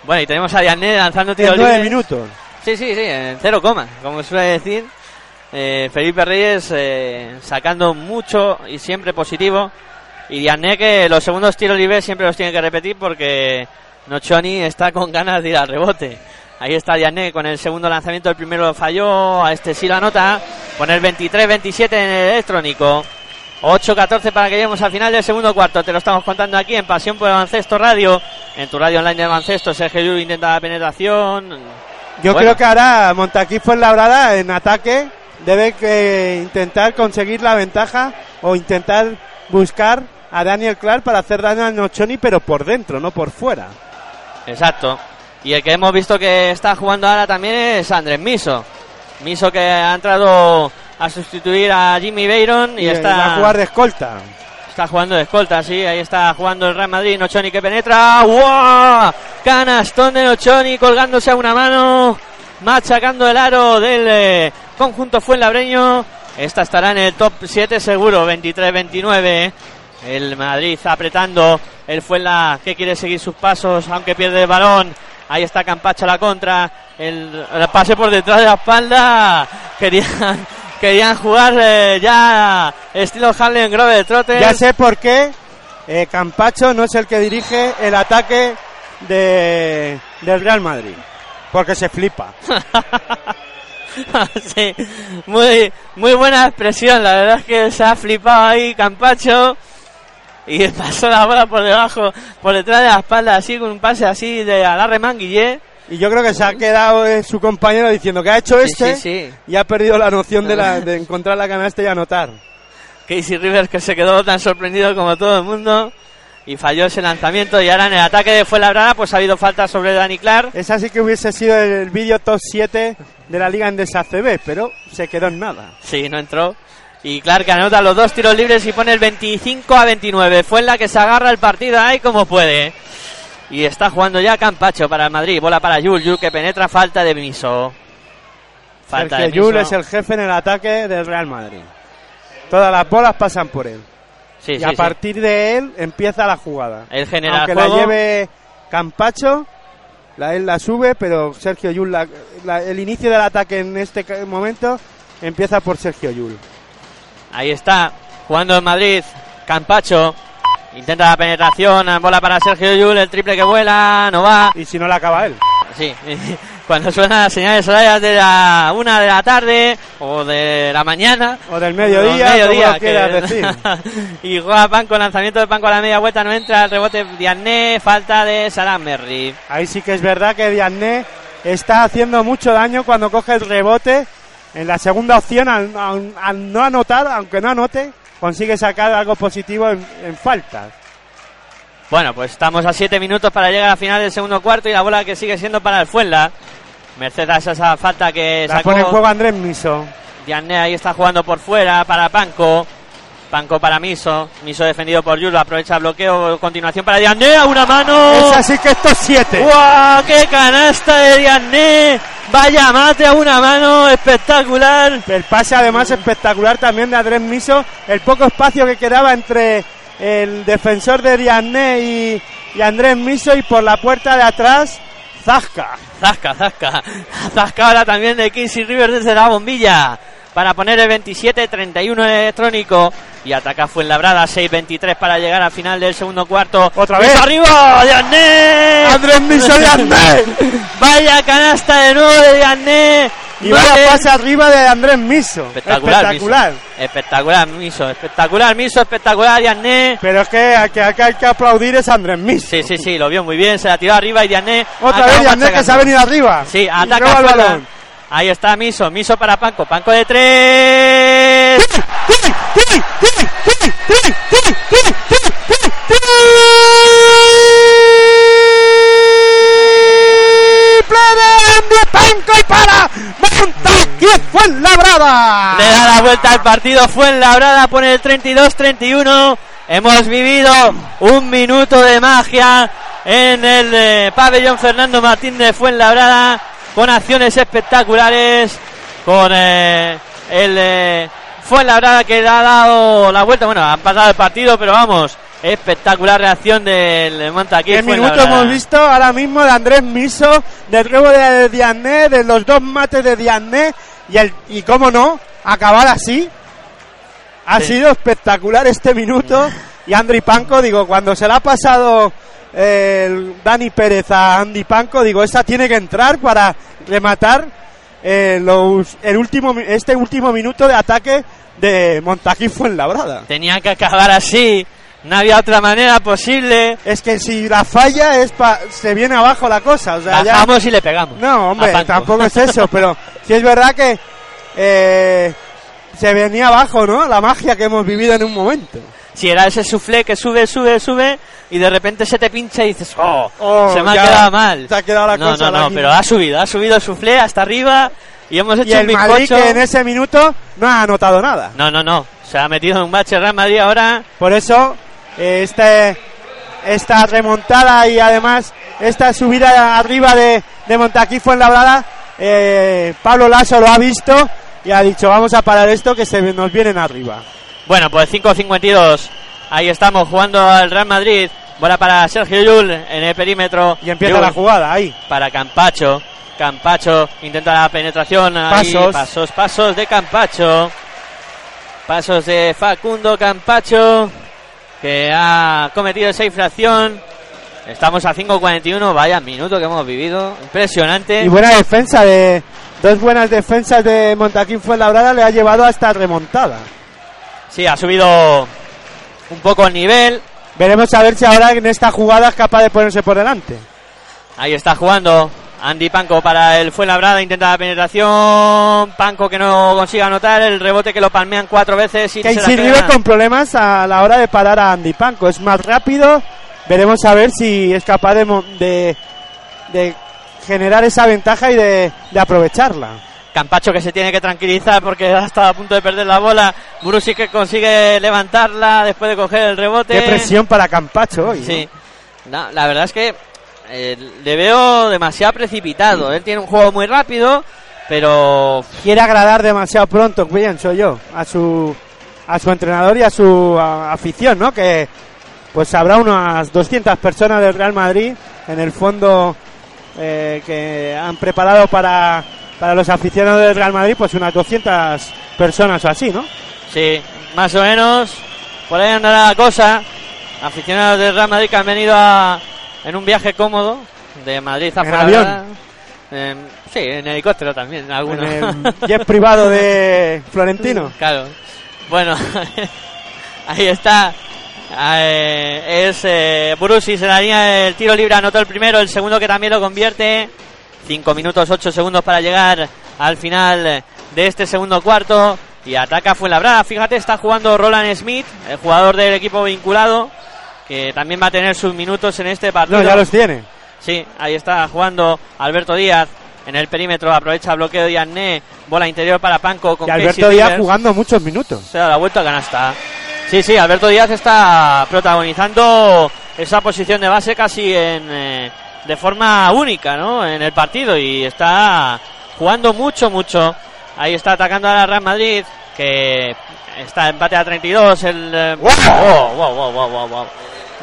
Bueno, y tenemos a Diané lanzando En tiros 9 libres. minutos. Sí, sí, sí, en cero coma, como suele decir. Eh, Felipe Reyes eh, sacando mucho y siempre positivo. Y Diané que los segundos tiros libres siempre los tiene que repetir porque Nochoni está con ganas de ir al rebote. Ahí está Diané con el segundo lanzamiento, el primero lo falló, a este sí lo anota. Poner 23-27 en el electrónico. 8-14 para que lleguemos al final del segundo cuarto. Te lo estamos contando aquí en Pasión por el Baloncesto Radio. En tu radio online de baloncesto, Sergio Llull intenta la penetración. Yo Bueno. creo que ahora Montaquí Fuenlabrada en ataque debe que intentar conseguir la ventaja o intentar buscar a Daniel Clark para hacer daño a Nochoni, pero por dentro, no por fuera. Exacto. Y el que hemos visto que está jugando ahora también es Andrés Miso. Miso que ha entrado a sustituir a Jimmy Bayron y, va a está, jugar de escolta. está jugando de escolta, sí. Ahí está jugando el Real Madrid. Nochoni que penetra. ¡Wow! Canastón de Nochoni colgándose a una mano. Machacando el aro del eh, conjunto Fuenlabreño. Esta estará en el top 7 seguro. 23-29. El Madrid apretando. El Fuenla que quiere seguir sus pasos, aunque pierde el balón. Ahí está Campacho a la contra. El, el pase por detrás de la espalda. Querían, querían jugar eh, ya estilo Harlem Grove Trotter. Ya sé por qué eh, Campacho no es el que dirige el ataque de, del Real Madrid. Porque se flipa. sí, muy, muy buena expresión. La verdad es que se ha flipado ahí Campacho. Y pasó la bola por debajo, por detrás de la espalda, así con un pase así de alarre manguillé. Y yo creo que se ha quedado eh, su compañero diciendo que ha hecho este sí, sí. y ha perdido la noción de, la, de encontrar la canasta y anotar. Casey Rivers que se quedó tan sorprendido como todo el mundo. Y falló ese lanzamiento. Y ahora en el ataque de Fuenlabrada, pues ha habido falta sobre Dani Clark. Esa sí que hubiese sido el vídeo top 7 de la Liga Endesa CB, pero se quedó en nada. Sí, no entró. Y Clark anota los dos tiros libres y pone el 25 a 29. Fue en la que se agarra el partido ahí como puede. Y está jugando ya Campacho para el Madrid. Bola para Yul. Yul que penetra. Falta de Miso. Falta de Miso. es el jefe en el ataque del Real Madrid. Todas las bolas pasan por él. Sí, y sí, a sí. partir de él empieza la jugada. Él genera Aunque juego. la lleve Campacho, la, él la sube, pero Sergio la- la- el inicio del ataque en este momento empieza por Sergio Llull. Ahí está. Jugando en Madrid. Campacho. Intenta la penetración. Bola para Sergio Yul. El triple que vuela. No va. Y si no la acaba él. Sí, cuando suenan las señales horarias de la una de la tarde o de la mañana. O del mediodía, o lo que- quieras decir. y juega Panco, lanzamiento de Panco a la media vuelta, no entra, el rebote Diané, falta de Salam Merri. Ahí sí que es verdad que Diané está haciendo mucho daño cuando coge el rebote. En la segunda opción, al, al- al no anotar, aunque no anote, consigue sacar algo positivo en, en faltas. Bueno, pues estamos a 7 minutos para llegar al final del segundo cuarto y la bola que sigue siendo para el Fuenla. Merced a esa, falta que La pone en sacó juego Andrés Miso. Diané ahí está jugando por fuera para Panco. Panco para Miso. Miso defendido por Yulo. Aprovecha el bloqueo. Continuación para Diané. A una mano. Es así que estos siete. ¡Guau! ¡Qué canasta de Diané! Vaya mate a una mano. Espectacular. El pase además espectacular también de Andrés Miso. El poco espacio que quedaba entre el defensor de Diané y, y Andrés Miso y por la puerta de atrás, Zasca. Zasca, zasca. Zasca ahora también de Kinsey Rivers desde la bombilla. Para poner el 27-31 electrónico. Y ataca Fuenlabrada 6-23 para llegar al final del segundo cuarto. Otra ¡Miso vez. arriba! ¡Diané! Andrés Miso Andrés. Vaya canasta de nuevo de Diané. Y vaya Nueve. pase arriba de Andrés Miso. Espectacular, Espectacular. Miso. Espectacular, Miso. Espectacular, Miso. Espectacular, Diané. Pero es que a que, a que hay que aplaudir es Andrés Miso. Sí, sí, sí, lo vio muy bien. Se la tiró arriba y Diané. Otra vez Andrés que se ha venido arriba. Sí, ataca Ahí está Miso, Miso para Panco, Panco de tres. Fuenlabrada. Le da la vuelta al partido Fuenlabrada, por el 32-31. Hemos vivido un minuto de magia en el eh, pabellón Fernando Martín de Fuenlabrada con acciones espectaculares con eh, el eh, Fuenlabrada que le ha dado la vuelta. Bueno, han pasado el partido, pero vamos, espectacular reacción del Montaquí ¿Qué minuto hemos visto ahora mismo de Andrés Miso, del rebo de Diané, de los dos mates de Diané y, el, y cómo no, acabar así? Ha Sí. sido espectacular este minuto y Andri Panco, digo, cuando se le ha pasado el Dani Pérez a Andy Panco, digo, esa tiene que entrar para rematar eh, los, el último, este último minuto de ataque de Montaquí Fuenlabrada. Tenía que acabar así. No había otra manera posible. Es que si la falla es pa, se viene abajo la cosa, o sea, ya- Bajamos y le pegamos. No, hombre, tampoco es eso, pero sí es verdad que eh, se venía abajo, ¿no? La magia que hemos vivido en un momento. Si era ese suflé que sube, sube, sube y de repente se te pincha y dices, oh, Oh, se me ha quedado mal. te ha quedado la no, cosa no, no, aquí. pero ha subido, ha subido el suflé hasta arriba y hemos hecho Y el un Madrid que en ese minuto no ha anotado nada. No, no, no, se ha metido en un bache Real Madrid ahora. Por eso, eh, este, esta remontada y además esta subida arriba de, de Montaquí Fuenlabrada, eh, Pablo Lasso lo ha visto y ha dicho, vamos a parar esto que se nos vienen arriba. Bueno, pues 5.52. Ahí estamos jugando al Real Madrid. Bola para Sergio Llull en el perímetro. Y empieza Llull la jugada, ahí. para Campacho. Campacho intenta la penetración. ahí, Pasos. pasos, pasos de Campacho. Pasos de Facundo Campacho. Que ha cometido esa infracción. Estamos a 5.41. Vaya minuto que hemos vivido. Impresionante. Y buena defensa de dos buenas defensas de Montaquín Fuenlabrada le ha llevado a esta remontada. Sí, ha subido un poco el nivel. Veremos a ver si ahora en esta jugada es capaz de ponerse por delante. Ahí está jugando Andy Panco para el Fuenlabrada, intenta la penetración, Panco que no consigue anotar, el rebote que lo palmean cuatro veces y queda. River con problemas a la hora de parar a Andy Panco. Es más rápido. Veremos a ver si es capaz de, de, de generar esa ventaja y de, de aprovecharla. Campacho que se tiene que tranquilizar porque ha estado a punto de perder la bola, Brusi que consigue levantarla después de coger el rebote. Qué presión para Campacho hoy. ¿no? Sí, No, la verdad es que eh, le veo demasiado precipitado, él tiene un juego muy rápido, pero Quiere agradar demasiado pronto, pienso yo, a su, a su entrenador y a su a- afición, ¿no? Que pues habrá unas 200 personas del Real Madrid en el fondo eh, que han preparado para, para los aficionados del Real Madrid, pues unas 200 personas o así, ¿no? Sí, más o menos. Por ahí andará la cosa. Aficionados del Real Madrid que han venido a, en un viaje cómodo de Madrid a En. Em, sí, en helicóptero también, algunos. En el jet privado de Florentino. claro. Bueno, ahí está. Eh, es eh, Brusis en la línea del tiro libre, anotó el primero, el segundo que también lo convierte. 5 minutos 8 segundos para llegar al final de este segundo cuarto. Y ataca Fuenlabrada. Fíjate, está jugando Roland Smith, el jugador del equipo vinculado, que también va a tener sus minutos en este partido. No, ya los tiene. Sí, ahí está jugando Alberto Díaz en el perímetro. Aprovecha el bloqueo de Yanné. Bola interior para Panco con Y Alberto Casey Díaz Rivers. jugando muchos minutos. Se da la vuelta a canasta. Sí, sí, Alberto Díaz está protagonizando esa posición de base casi en, eh, de forma única, ¿no? En el partido y está jugando mucho, mucho. Ahí está atacando a la Real Madrid, que está empate a 32. El, eh, ¡Wow! wow, wow, wow, wow, wow.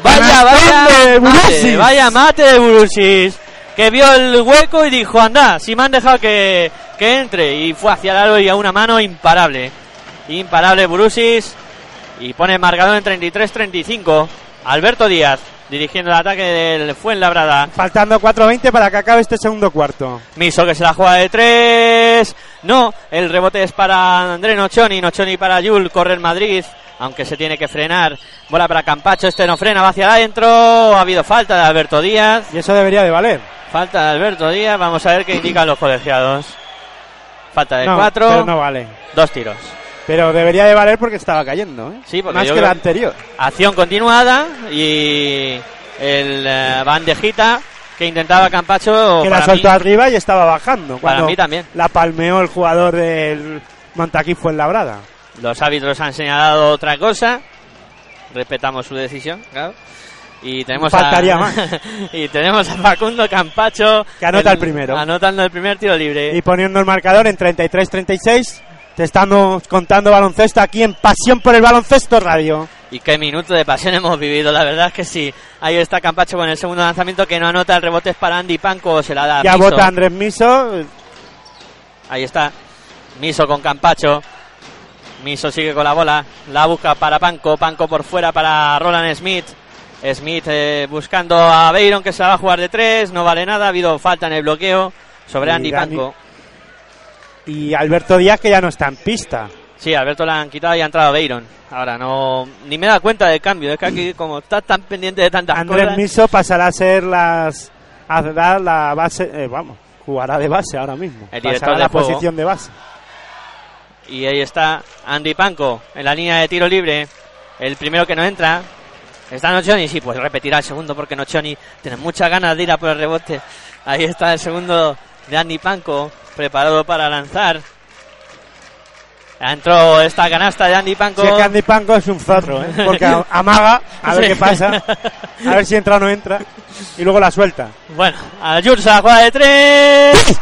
Vaya, vaya, mate, vaya mate de Burusis, que vio el hueco y dijo, anda, si me han dejado que, que entre. Y fue hacia el aro y a una mano imparable. Imparable Burusis. Y pone el marcador en 33-35. Alberto Díaz dirigiendo el ataque del Fuenlabrada. Faltando 4.20 para que acabe este segundo cuarto. Miso que se la juega de tres. No, el rebote es para André Nochoni. Nochoni para Yul. Corre el Madrid. Aunque se tiene que frenar. Bola para Campacho. Este no frena. Va hacia adentro. Ha habido falta de Alberto Díaz. Y eso debería de valer. Falta de Alberto Díaz. Vamos a ver qué indican los colegiados. Falta de No, cuatro. pero no vale. Dos tiros. Pero debería de valer porque estaba cayendo, ¿eh? Sí, porque Más yo que la anterior. Acción continuada. Y el eh, bandejita que intentaba Campacho. que la soltó mí- arriba y estaba bajando. Para mí también. La palmeó el jugador del Montaquí fue en Labrada. Los árbitros han señalado otra cosa. Respetamos su decisión, claro. Y tenemos Faltaría a, más. y tenemos a Facundo Campacho Que anota el primero. Anotando el primer tiro libre. Y poniendo el marcador en 33-36. Te estamos contando baloncesto aquí en Pasión por el Baloncesto Radio. Y qué minuto de pasión hemos vivido, la verdad es que sí. Ahí está Campacho con el segundo lanzamiento que no anota, el rebote es para Andy Panco, se la da Ya Miso. vota Andrés Miso. Ahí está. Miso con Campacho. Miso sigue con la bola. La busca para Panco. Panco por fuera para Roland Smith. Smith eh, buscando a Beiron que se la va a jugar de tres. No vale nada. Ha habido falta en el bloqueo sobre Andy Dani- Panco. Y Alberto Díaz que ya no está en pista. Sí, Alberto la han quitado y ha entrado Beiron. Ahora no. Ni me da cuenta del cambio. Es que aquí, como está tan pendiente de tantas Andrés cosas. Miso pasará a ser las. a dar la base. eh, vamos, jugará de base ahora mismo. El pasará a de la juego. posición de base. Y ahí está Andy Panco en la línea de tiro libre. El primero que no entra. Está Nochoni, sí, pues repetirá el segundo porque Nochoni tiene muchas ganas de ir a por el rebote. Ahí está el segundo de Andy Panco, preparado para lanzar. Entró esta canasta de Andy Panco. Si es que Andy Panco es un zorro, ¿eh? Porque amaga, a ver Sí. qué pasa, a ver si entra o no entra, y luego la suelta. Bueno, a Jules a la jugada de tres.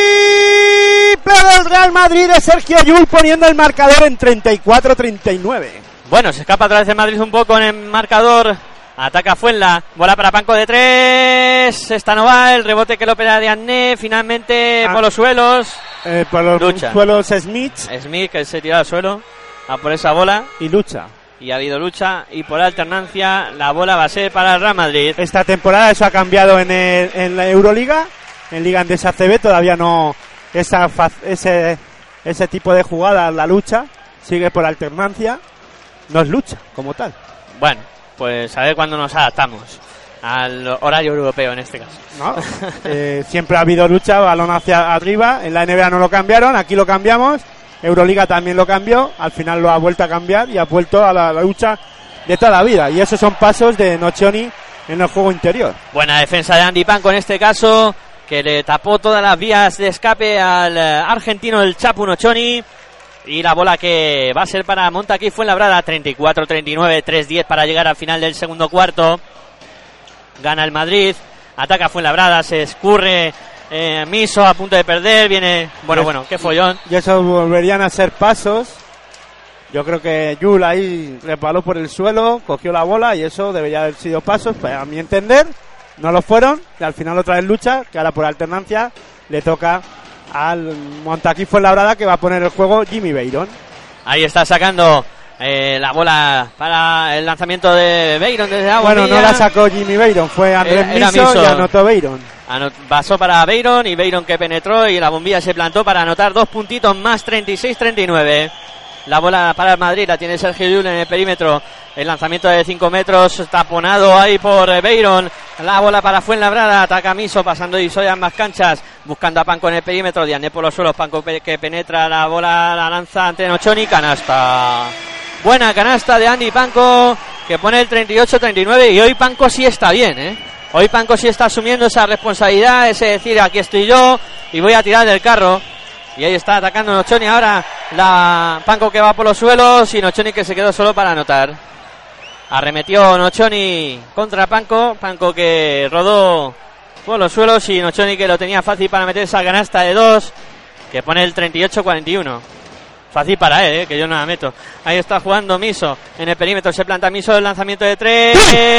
Triple del Real Madrid de Sergio Yul poniendo el marcador en 34-39. Bueno, se escapa vez el Madrid un poco en el marcador. Ataca Fuenla, bola para Panco de tres. Esta no va, el rebote que lo opera de Anné. Finalmente Ah. por los suelos. Eh, por los Lucha. suelos Smith Smith que se tira al suelo a por esa bola. y lucha. Y ha habido lucha. Y por alternancia, la bola va a ser para el Real Madrid. Esta temporada eso ha cambiado en, el- en la Euroliga, en Liga Andesa CB todavía no esa ese ese tipo de jugada, la lucha sigue por alternancia, no es lucha como tal. Bueno, pues a ver cuándo nos adaptamos al horario europeo en este caso. ¿no? Eh, siempre ha habido lucha, balón hacia arriba. En la NBA no lo cambiaron, aquí lo cambiamos. Euroliga también lo cambió. Al final lo ha vuelto a cambiar y ha vuelto a la, la lucha de toda la vida. Y esos son pasos de Nocioni en el juego interior. Buena defensa de Andy Panco en este caso, que le tapó todas las vías de escape al eh, argentino el Chapu Nochoni. Y la bola que va a ser para Montaquí fue labrada 34-39, 3-10 para llegar al final del segundo cuarto. Gana el Madrid, ataca Fuenlabrada, se escurre eh, Miso a punto de perder, viene, bueno, bueno, qué follón. Y eso volverían a ser pasos. Yo creo que Yul ahí resbaló por el suelo, cogió la bola y eso debería haber sido pasos, pero a mi entender no lo fueron. Y al final otra vez lucha, que ahora por alternancia le toca al Montaquí Fuenlabrada que va a poner el juego Jimmy Beiron. Ahí está sacando eh, la bola para el lanzamiento de Beiron desde la Bueno, no la sacó Jimmy Beiron, fue Andrés Era- era Miso, Miso. y anotó Beiron. Anot- Pasó para Beiron y Beiron que penetró y la bombilla se plantó para anotar dos puntitos más 36-39. La bola para el Madrid la tiene Sergio Llull en el perímetro. El lanzamiento de 5 metros taponado ahí por eh, Beiron. La bola para Fuenlabrada. Ataca Miso pasando y soy ambas canchas. Buscando a Panco en el perímetro. Diane por los suelos. Panco que penetra la bola, la lanza ante Nochoni. Canasta. Buena canasta de Andy Panco que pone el 38-39 y hoy Panco sí está bien, ¿eh? Hoy Panco sí está asumiendo esa responsabilidad, ese decir aquí estoy yo y voy a tirar del carro. Y ahí está atacando Nochoni ahora la Panco que va por los suelos y Nochoni que se quedó solo para anotar. Arremetió Nochoni contra Panco, Panco que rodó por los suelos y Nochoni que lo tenía fácil para meter esa canasta de dos que pone el 38-41. Fácil para él, eh, que yo no la meto. Ahí está jugando Miso. En el perímetro se planta Miso el lanzamiento de tres. De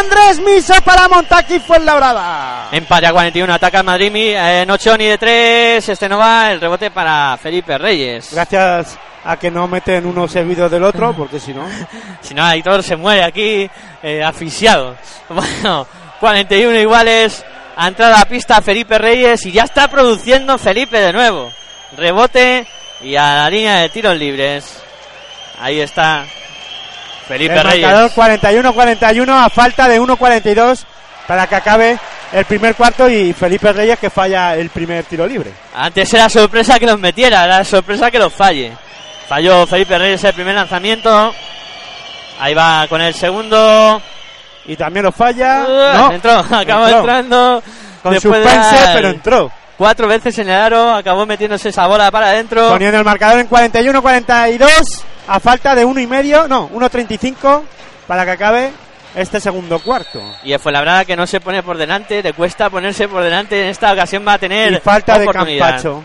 Andrés Miso para montar Montaquí Fuenlabrada. Empate a 41, ataca el Madrid, eh, Nochoni de 3, este no va, el rebote para Felipe Reyes. Gracias a que no meten uno servido del otro, porque si no. Si no, Aitor se muere aquí eh, asfixiado. Bueno, 41 iguales. Ha entrado a la pista Felipe Reyes y ya está produciendo Felipe de nuevo. Rebote y a la línea de tiros libres. Ahí está Felipe El marcador Reyes. 41-41 a falta de 1-42 para que acabe el primer cuarto y Felipe Reyes que falla el primer tiro libre. Antes era sorpresa que los metiera, era sorpresa que los falle. Falló Felipe Reyes el primer lanzamiento. Ahí va con el segundo. Y también lo falla. Uh, no, entró, acabó entró. entrando. Con de suspense, dar pero entró. Cuatro veces en el aro, acabó metiéndose esa bola para adentro. Poniendo el marcador en 41-42 a falta de uno y medio, no, 1.35 para que acabe este segundo cuarto. Y fue la verdad que no se pone por delante, le cuesta ponerse por delante. En esta ocasión va a tener Y falta de. Campacho.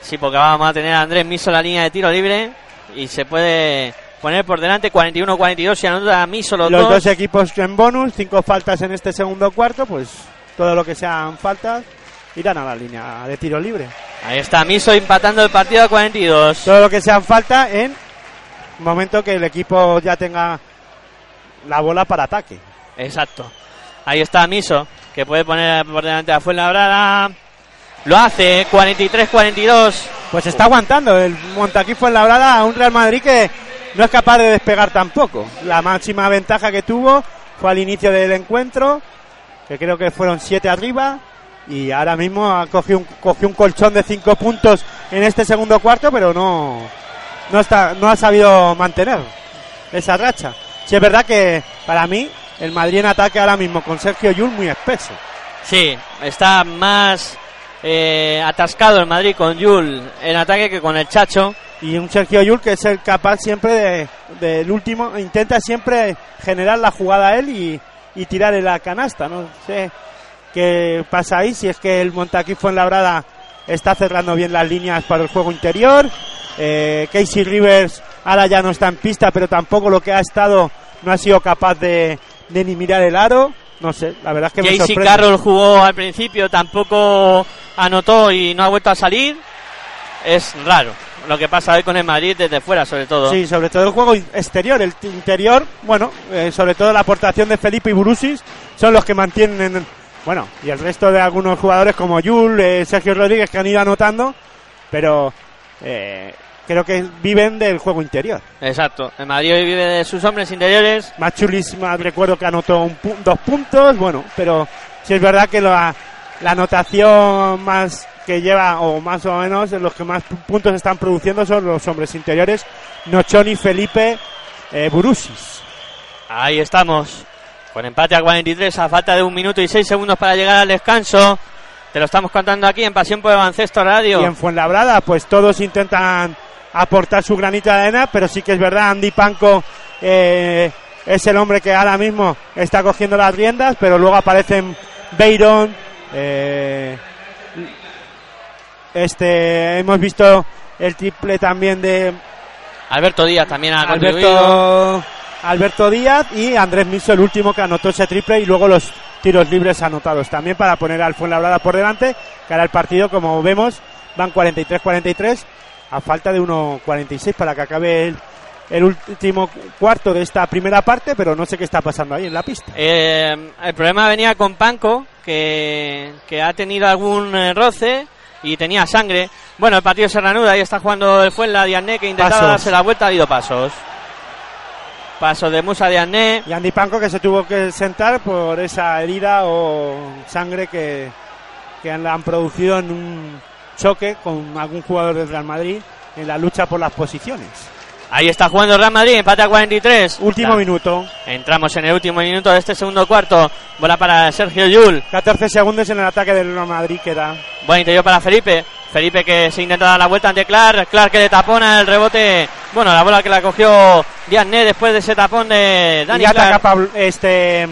Sí, porque vamos a tener a Andrés Miso en la línea de tiro libre y se puede poner por delante 41-42 y anota Miso los, Los dos. dos equipos en bonus, cinco faltas en este segundo cuarto, pues todo lo que sean faltas irán a la línea de tiro libre. Ahí está Miso empatando el partido a 42. Todo lo que sean falta en momento que el equipo ya tenga la bola para ataque. Exacto. Ahí está Miso, que puede poner por delante a Fuenlabrada. Lo hace, 43-42. Pues está aguantando el Montaquí Fuenlabrada a un Real Madrid que no es capaz de despegar tampoco. La máxima ventaja que tuvo fue al inicio del encuentro, que creo que fueron siete arriba, y ahora mismo ha cogido un, cogió un colchón de cinco puntos en este segundo cuarto, pero no, no, está, no ha sabido mantener esa racha. Si es verdad que para mí el Madrid en ataque ahora mismo con Sergio Yul muy espeso. Sí, está más eh, atascado el Madrid con Yul en ataque que con el Chacho. Y un Sergio Yul que es el capaz siempre de- del último, intenta siempre generar la jugada a él y, y tirar en la canasta. No sé qué pasa ahí, si es que el Montaquí Fuenlabrada está cerrando bien las líneas para el juego interior. Eh, Casey Rivers ahora ya no está en pista, pero tampoco lo que ha estado no ha sido capaz de, de ni mirar el aro. No sé, la verdad es que me JC sorprende. Carroll jugó al principio, tampoco anotó y no ha vuelto a salir. Es raro lo que pasa hoy con el Madrid desde fuera, sobre todo. Sí, sobre todo el juego exterior. El interior, bueno, eh, sobre todo la aportación de Felipe y Burusis son los que mantienen. Bueno, y el resto de algunos jugadores como Yul, eh, Sergio Rodríguez que han ido anotando, pero eh, creo que viven del juego interior. Exacto. El Madrid hoy vive de sus hombres interiores. Machulis, ma- recuerdo que anotó un pu- dos puntos, bueno, pero sí es verdad que la, la anotación más que lleva, o más o menos, los que más pu- puntos están produciendo son los hombres interiores, Nochoni, Felipe, eh, Burusis. Ahí estamos. Con empate a 43 a falta de un minuto y seis segundos para llegar al descanso. Te lo estamos contando aquí en Pasión por el Baloncesto Radio. Y en Fuenlabrada, pues todos intentan aportar su granito de arena, pero sí que es verdad, Andy Panco eh, es el hombre que ahora mismo está cogiendo las riendas, pero luego aparecen Beiron, eh, este, hemos visto el triple también de Alberto Díaz también ha contribuido. Alberto, Díaz y Andrés Miso, el último que anotó ese triple y luego los tiros libres anotados también para poner al Fuenlabrada por delante, que ahora el partido, como vemos, van 43-43 a falta de 1.46 para que acabe el, el último cuarto de esta primera parte, pero no sé qué está pasando ahí en la pista. Eh, el problema venía con Panco, que, que ha tenido algún eh, roce y tenía sangre. Bueno, el partido se reanuda, ahí está jugando el Fuenla Diané, que intentaba Pasos. darse la vuelta, ha habido pasos. Pasos de Musa Diané. Y Andy Panco que se tuvo que sentar por esa herida o sangre que, que han producido en un choque con algún jugador del Real Madrid en la lucha por las posiciones. Ahí está jugando Real Madrid, empate a 43. Último minuto, Entramos en el último minuto de este segundo cuarto. Bola para Sergio Yul. 14 segundos en el ataque del Real Madrid queda. Buen interior para Felipe. Felipe que se intenta dar la vuelta ante Clark. Clark que le tapona el rebote. Bueno, la bola que la cogió Diagne después de ese tapón de Dani y ataca Clark. Pablo- este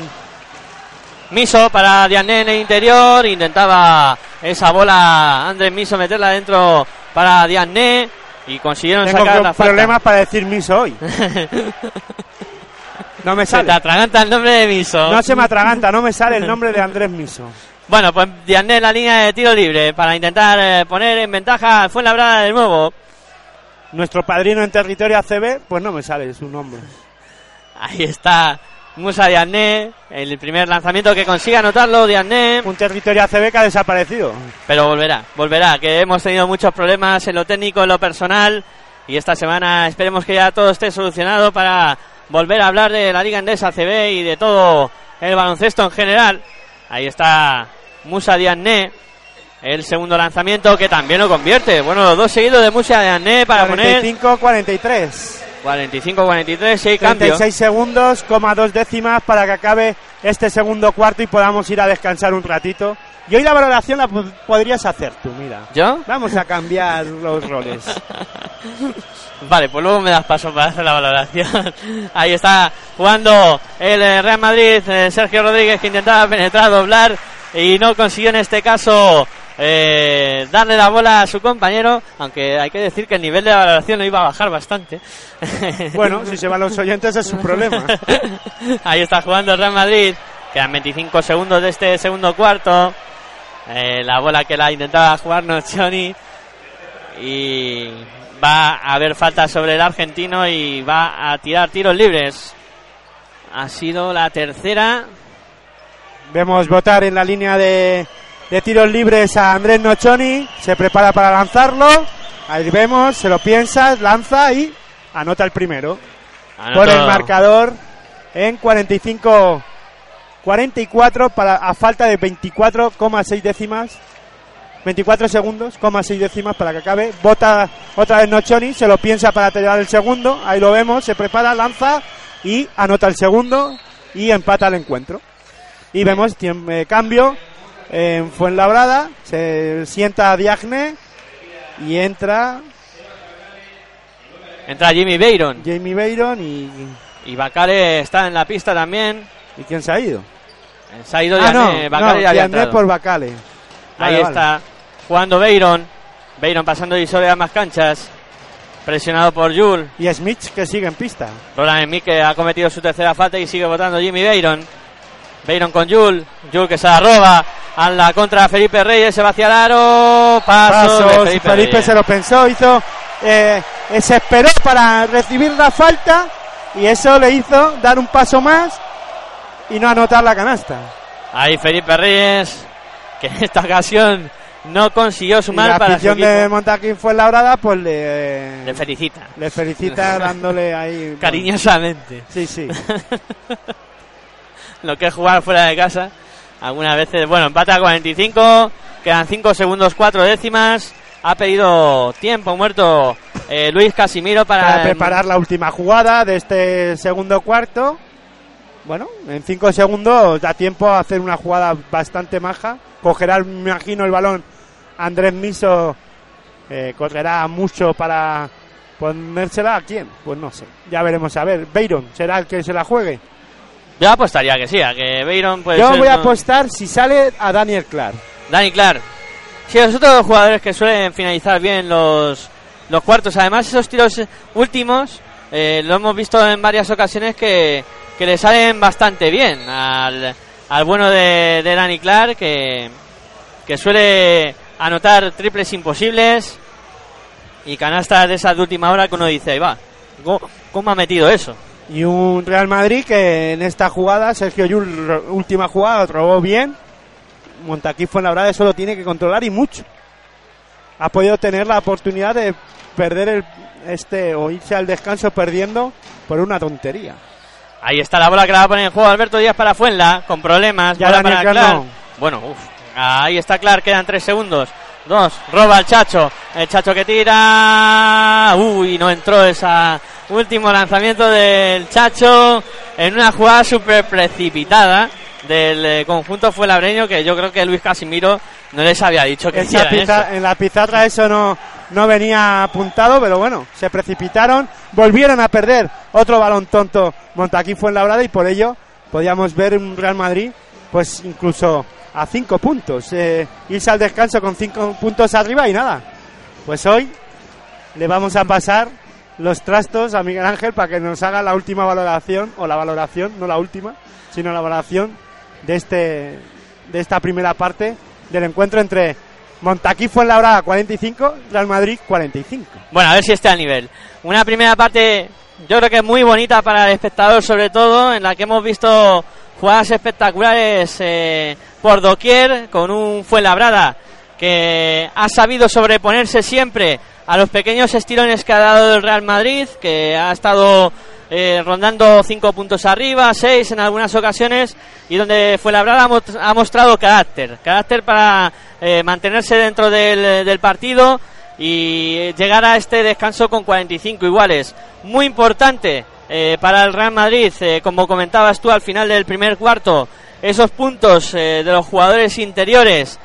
Miso para Diagne en el interior. Intentaba esa bola Andrés Miso meterla dentro para Diagne. Y consiguieron tengo sacar pro- la falta. problemas para decir miso hoy. No me Se te sale. atraganta el nombre de Miso. No se me atraganta, no me sale el nombre de Andrés Miso. Bueno, pues Diané la línea de tiro libre para intentar eh, poner en ventaja al Fuenlabrada de nuevo. Nuestro padrino en territorio ACB, pues no me sale su nombre. Ahí está Musa Diané, el primer lanzamiento que consigue anotarlo Diané, Un territorio ACB que ha desaparecido. pero volverá, volverá, que hemos tenido muchos problemas en lo técnico, en lo personal y esta semana esperemos que ya todo esté solucionado para volver a hablar de la Liga Endesa CB y de todo el baloncesto en general. Ahí está Musa Diané, el segundo lanzamiento que también lo convierte. Bueno, los dos seguidos de Musa Diané para poner 45-43. 45-43, 6 cambios. 36 segundos, coma dos décimas para que acabe este segundo cuarto y podamos ir a descansar un ratito. Y hoy la valoración la pod- podrías hacer tú, mira. ¿Yo? Vamos a cambiar los roles. Vale, pues luego me das paso para hacer la valoración. Ahí está jugando el eh, Real Madrid, eh, Sergio Rodríguez que intentaba penetrar, doblar y no consiguió en este caso eh, darle la bola a su compañero, aunque hay que decir que el nivel de valoración lo iba a bajar bastante. Bueno, si se van los oyentes es su problema. Ahí está jugando el Real Madrid. Quedan 25 segundos de este segundo cuarto. Eh, la bola que la intentaba jugarnos Johnny. Y va a haber falta sobre el argentino y va a tirar tiros libres. Ha sido la tercera. Vemos votar en la línea de, de tiros libres a Andrés Nochoni. Se prepara para lanzarlo. Ahí vemos, se lo piensa, lanza y anota el primero. Pone el marcador en 45 44 para a falta de 24,6 décimas 24 segundos, coma 6 décimas para que acabe. Bota otra vez Nochoni, se lo piensa para tirar el segundo. Ahí lo vemos, se prepara, lanza y anota el segundo y empata el encuentro. Y vemos eh, cambio en Fuenlabrada, se sienta Diagne y entra Entra Jimmy Bayron. Jamie Bayron y, Y Bacare está en la pista también. ¿y quién se ha ido? Se ha ido ah, no, Diané, Bacare no, ya había Diagne por Bacale. Ahí Vale, está jugando Bayron. Bayron pasando y sobre más canchas. Presionado por Jules. Y Smith que sigue en pista. Roland Smith que ha cometido su tercera falta y sigue votando Jimmy Bayron. Bayron con Jules. Jules que se la roba a la contra Felipe Reyes. Se va hacia el aro. Paso de Pasos, Felipe, Felipe, Reyes. se lo pensó, hizo, eh, se esperó para recibir la falta y eso le hizo dar un paso más y no anotar la canasta. Ahí Felipe Reyes. Que en esta ocasión no consiguió Y sumar la para su afición equipo. de Montaquín fue labrada, pues le, Le felicita. le felicita dándole ahí Cariñosamente. Sí, sí. lo que es jugar fuera de casa. Algunas veces, bueno, empate a 45, quedan 5 segundos 4 décimas. Ha pedido tiempo muerto eh, Luis Casimiro para, Para preparar la última jugada de este segundo cuarto. Bueno, en cinco segundos da tiempo a hacer una jugada bastante maja. Cogerá, me imagino, el balón Andrés Miso. eh, correrá mucho para ponérsela a quién. Pues no sé. Ya veremos a ver. Bayron será el que se la juegue. Yo apostaría que sí, a que Bayron puede Yo ser, voy a ¿no? apostar si sale a Daniel Clark. Dani Clark. Sí, los otros jugadores que suelen finalizar bien los, los cuartos. Además, esos tiros últimos eh, lo hemos visto en varias ocasiones que, que le salen bastante bien al, al bueno de, de Dani Clark, que, que suele anotar triples imposibles y canastas de esas de última hora que uno dice, ahí va, ¿cómo, cómo ha metido eso? Y un Real Madrid que en esta jugada, Sergio Yul, última jugada, robó bien. Montaquí Fuenlabrada eso lo tiene que controlar y mucho. Ha podido tener la oportunidad de perder el, este o irse al descanso perdiendo por una tontería. Ahí está la bola que la va a poner en juego Alberto Díaz para Fuenla, con problemas. Ya bola para Clark. no. Bueno, uf. ahí está Clark, quedan tres segundos. Dos, roba el Chacho. El Chacho que tira. Uy, no entró esa último lanzamiento del Chacho en una jugada súper precipitada del eh, conjunto fuenlabreño que yo creo que Luis Casimiro no les había dicho que Esa eso. en la pizarra eso no, no venía apuntado, pero bueno, se precipitaron, volvieron a perder otro balón tonto Montaquí Fuenlabrada y por ello podíamos ver un Real Madrid pues incluso a cinco puntos, eh, irse al descanso con cinco puntos arriba y nada. Pues hoy le vamos a pasar los trastos a Miguel Ángel para que nos haga la última valoración, o la valoración, no la última, sino la valoración de, este, de esta primera parte del encuentro entre Montaquí Fuenlabrada 45, Real Madrid 45. Bueno, a ver si está al nivel. Una primera parte yo creo que es muy bonita para el espectador sobre todo, en la que hemos visto jugadas espectaculares eh, por doquier, con un Fuenlabrada que ha sabido sobreponerse siempre a los pequeños estirones que ha dado el Real Madrid, que ha estado eh, rondando cinco puntos arriba, seis en algunas ocasiones, y donde Fuenlabrada ha mostrado carácter, carácter para eh, mantenerse dentro del, partido y llegar a este descanso con 45 iguales. Muy importante eh, para el Real Madrid, como comentabas tú al final del primer cuarto, esos puntos de los jugadores interiores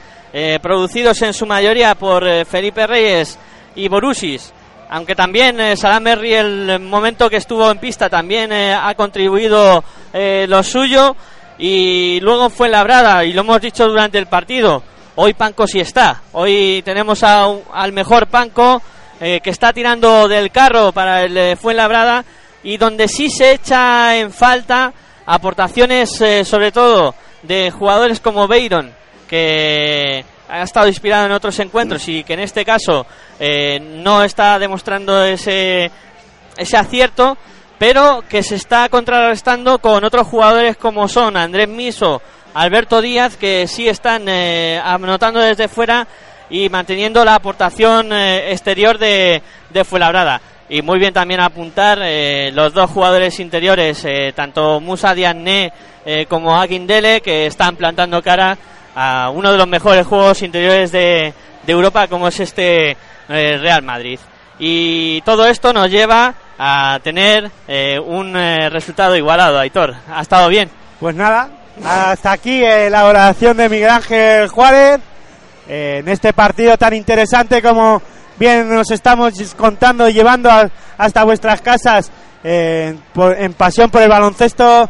producidos en su mayoría por Felipe Reyes y Borusis. Aunque también Salam Berry, el momento que estuvo en pista, también ha contribuido lo suyo. Y luego fue labrada, y lo hemos dicho durante el partido, Hoy Panco sí está. Hoy tenemos al mejor Panco eh, que está tirando del carro para el eh, Fuenlabrada y donde sí se echa en falta aportaciones eh, sobre todo de jugadores como Beiron que ha estado inspirado en otros encuentros y que en este caso no está demostrando ese, ese acierto pero que se está contrarrestando con otros jugadores como son Andrés Miso Alberto Díaz, que sí están eh, anotando desde fuera y manteniendo la aportación eh, exterior de, de Fuenlabrada. Y muy bien también apuntar eh, los dos jugadores interiores, tanto Musa Diagne como Aguindele, que están plantando cara a uno de los mejores juegos interiores de, de Europa, como es este Real Madrid. Y todo esto nos lleva a tener un resultado igualado, Aitor. ¿Ha estado bien? Pues nada, hasta aquí eh, la oración de Miguel Ángel Juárez eh, en este partido tan interesante como bien nos estamos contando y llevando hasta vuestras casas eh, en pasión por el baloncesto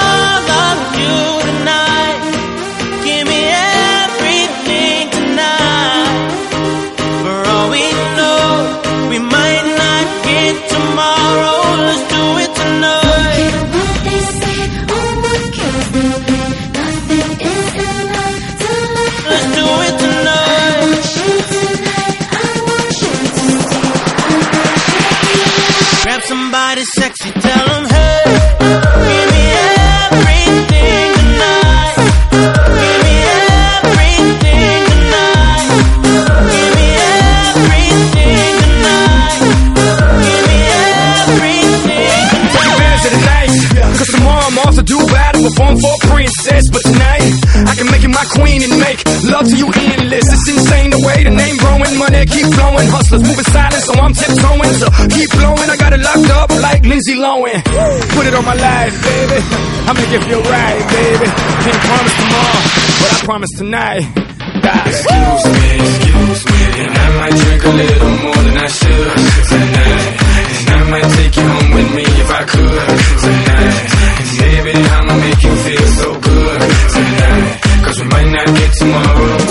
somebody sexy, tell them, hey, the night. Cause tomorrow I'm off to do battle, perform for a princess. But tonight, I can make you my queen and make love to you endless. It's insane the way the name money keep flowing. Hustlers moving silent, so I'm tiptoeing. So keep blowing, I got it locked up like Lindsay Lohan. Put it on my life, baby. I make it feel right, baby. Can't promise tomorrow, but I promise tonight. Excuse me, excuse me, and I might drink a little more than I should tonight. And I might take you home with me if I could tonight. And baby, I'ma make you feel so good tonight. Cause we might not get tomorrow.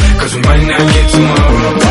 Might not get tomorrow.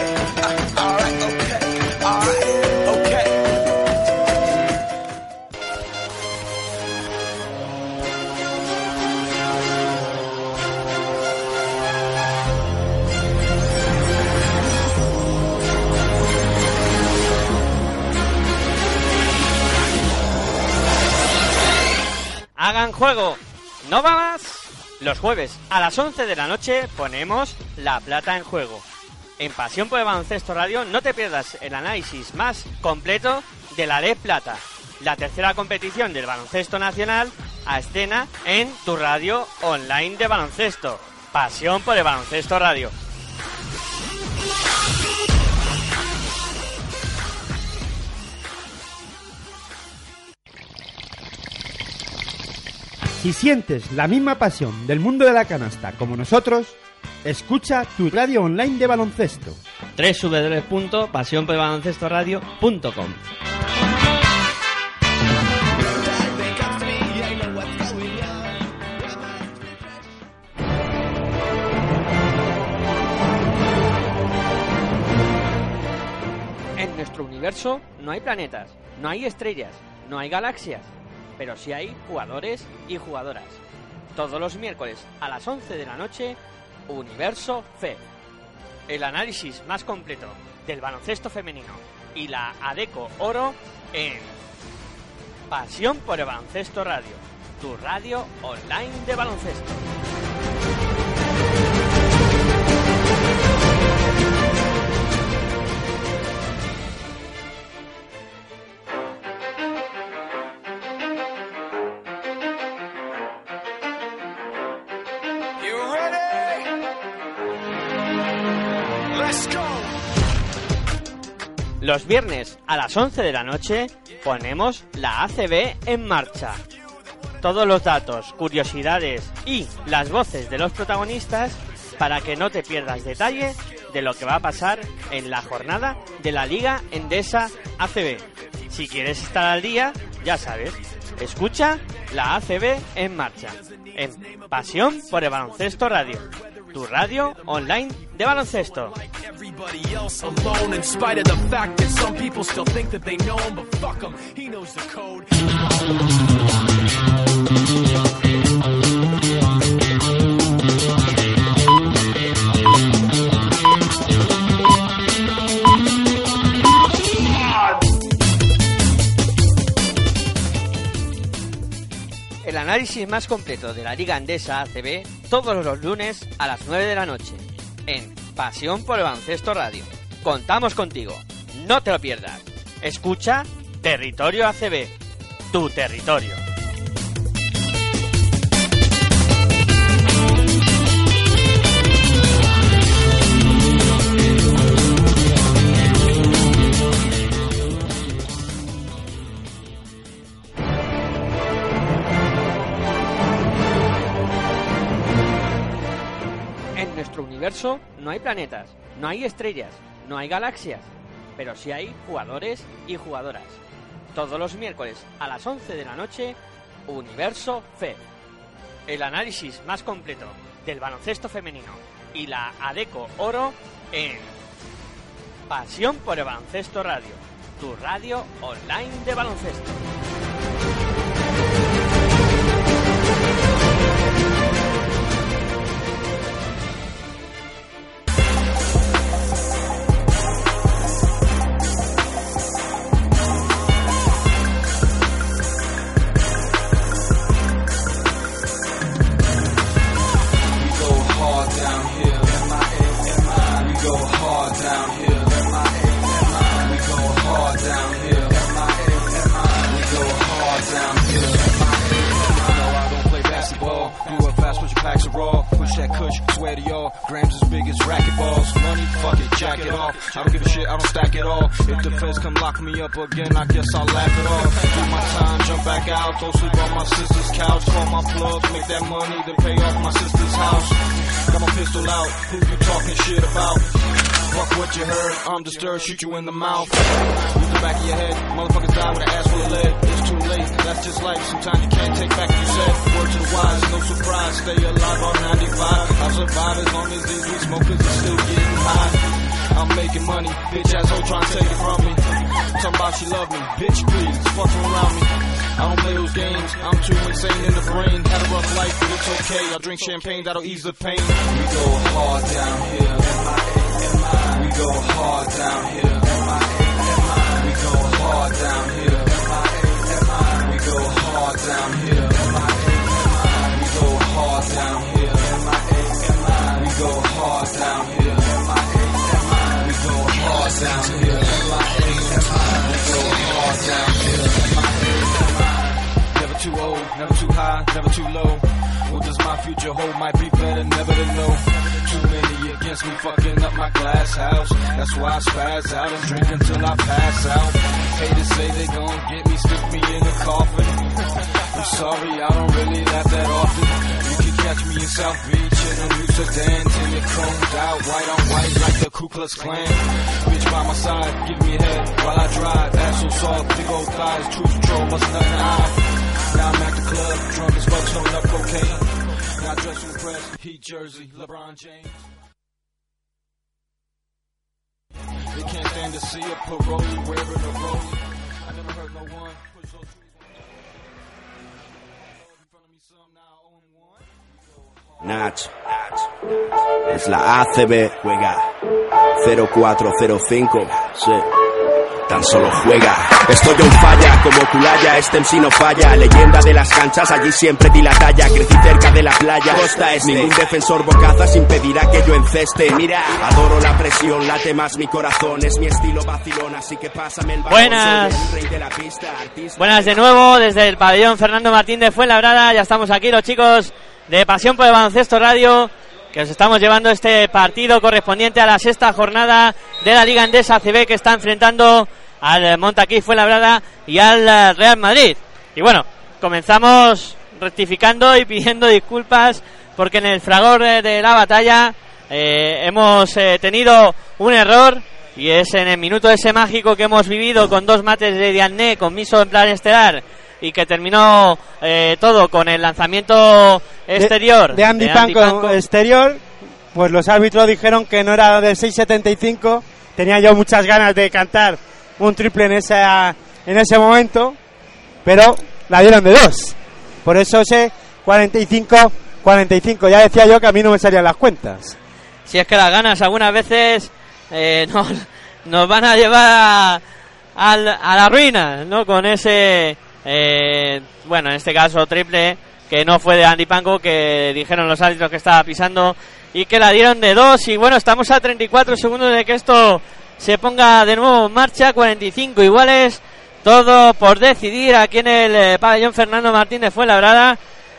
Hagan juego. ¿No va más? Los jueves a las 11 de la noche ponemos la plata en juego. En Pasión por el Baloncesto Radio no te pierdas el análisis más completo de la Ley Plata, la tercera competición del baloncesto nacional a escena en tu radio online de baloncesto. Pasión por el Baloncesto Radio. Si sientes la misma pasión del mundo de la canasta como nosotros, escucha tu radio online de baloncesto. www.pasionporelbaloncestoradio.com En nuestro universo no hay planetas, no hay estrellas, no hay galaxias, pero sí hay jugadores y jugadoras. Todos los miércoles a las 11 de la noche, Universo Fe. El análisis más completo del baloncesto femenino y la ADECO Oro en Pasión por el Baloncesto Radio, tu radio online de baloncesto. Los viernes a las 11 de la noche ponemos la ACB en marcha. Todos los datos, curiosidades y las voces de los protagonistas para que no te pierdas detalle de lo que va a pasar en la jornada de la Liga Endesa ACB. Si quieres estar al día, ya sabes, escucha la ACB en marcha en Pasión por el Baloncesto Radio, tu radio online de baloncesto. Análisis más completo de la Liga Andesa ACB todos los lunes a las 9 de la noche en Pasión por el Baloncesto Radio. Contamos contigo, no te lo pierdas. Escucha Territorio ACB, tu territorio. No hay planetas, no hay estrellas, no hay galaxias, pero sí hay jugadores y jugadoras. Todos los miércoles a las 11 de la noche, Universo Fe. El análisis más completo del baloncesto femenino y la ADECO Oro en Pasión por el Baloncesto Radio, tu radio online de baloncesto. Packs of raw. Push that kush, swear to y'all. Grams as big as racquetballs. Money, fuck it, jack it off. I don't give a shit, I don't stack it all. If the feds come lock me up again, I guess I'll laugh it off. Do my time, jump back out. Go sleep on my sister's couch. Call my plug, make that money, then pay off my sister's house. Got my pistol out, who you talking shit about? Fuck what you heard, I'm disturbed, shoot you in the mouth. Back of your head, motherfuckers die with an ass full of lead. It's too late, that's just life. Sometimes you can't take back what you said. Word to the wise, no surprise, stay alive on 95. I'll survive as long as these weed smokers are still getting high. I'm making money, bitch asshole trying to take it from me. About she love me, bitch please, fuck around me. I don't play those games, I'm too insane in the brain. Had a rough life, but it's okay. I'll drink champagne, that'll ease the pain. We go hard down here. We go hard down here. Down here. We go hard down here. We go hard down here. We go hard down here. We go hard down here. We go hard down here. Never too old, never too high, never too low. What does my future hold? Might be better, never to know. Too many against me, fucking up my glass house. That's why I spaz out and drink until I pass out. Haters say they gon' get me, stick me in a coffin. I'm sorry, I don't really laugh that often. You can catch me in South Beach in a new sedan, tinted chromed out, white on white like the Ku Klux Klan. Bitch by my side, give me head while I drive. Ass so soft, big old thighs, cruise control, must nothing hide. Now I'm at the club, drunk as fuck, snorting up cocaine. Dressed from the press, Heat jersey, LeBron James. They can't stand to see a parolee wearing a rollie. I never heard no I one. Nach. Es la ACB, juega 0405. Sí. Tan solo juega. Estoy on falla, como Culaya, este MC no falla. Leyenda de las canchas, allí siempre di la talla. Crecí cerca de la playa. Costa este. Ningún defensor bocazas impedirá que yo enceste. Mira, adoro la presión, late más mi corazón. Es mi estilo vacilón, así que pásame el balón. Buenas. Rey de la pista, artista. Buenas de nuevo desde el pabellón Fernando Martín de Fuenlabrada. Ya estamos aquí los chicos de Pasión por el Baloncesto Radio que os estamos llevando este partido correspondiente a la sexta jornada de la Liga Endesa CB que está enfrentando al Montaquí Fuenlabrada y al eh, Real Madrid. Y bueno, comenzamos rectificando y pidiendo disculpas porque en el fragor eh, de la batalla eh, hemos eh, tenido un error y es en el minuto ese mágico que hemos vivido con dos mates de Diané con Miso en plan estelar y que terminó eh, todo con el lanzamiento exterior de Andy Panko exterior, pues los árbitros dijeron que no era del 6.75. Tenía yo muchas ganas de cantar un triple en, esa, en ese momento, pero la dieron de dos. Por eso ese 45-45. Ya decía yo que a mí no me salían las cuentas. si es que las ganas algunas veces eh, nos, nos van a llevar a, a la ruina, ¿no? Con ese, eh, bueno, en este caso triple, que no fue de Andy Panko, que dijeron los árbitros que estaba pisando y que la dieron de dos. Y bueno, estamos a 34 segundos de que esto se ponga de nuevo en marcha, 45 iguales, todo por decidir aquí en el eh, pabellón Fernando Martín de Fuenlabrada.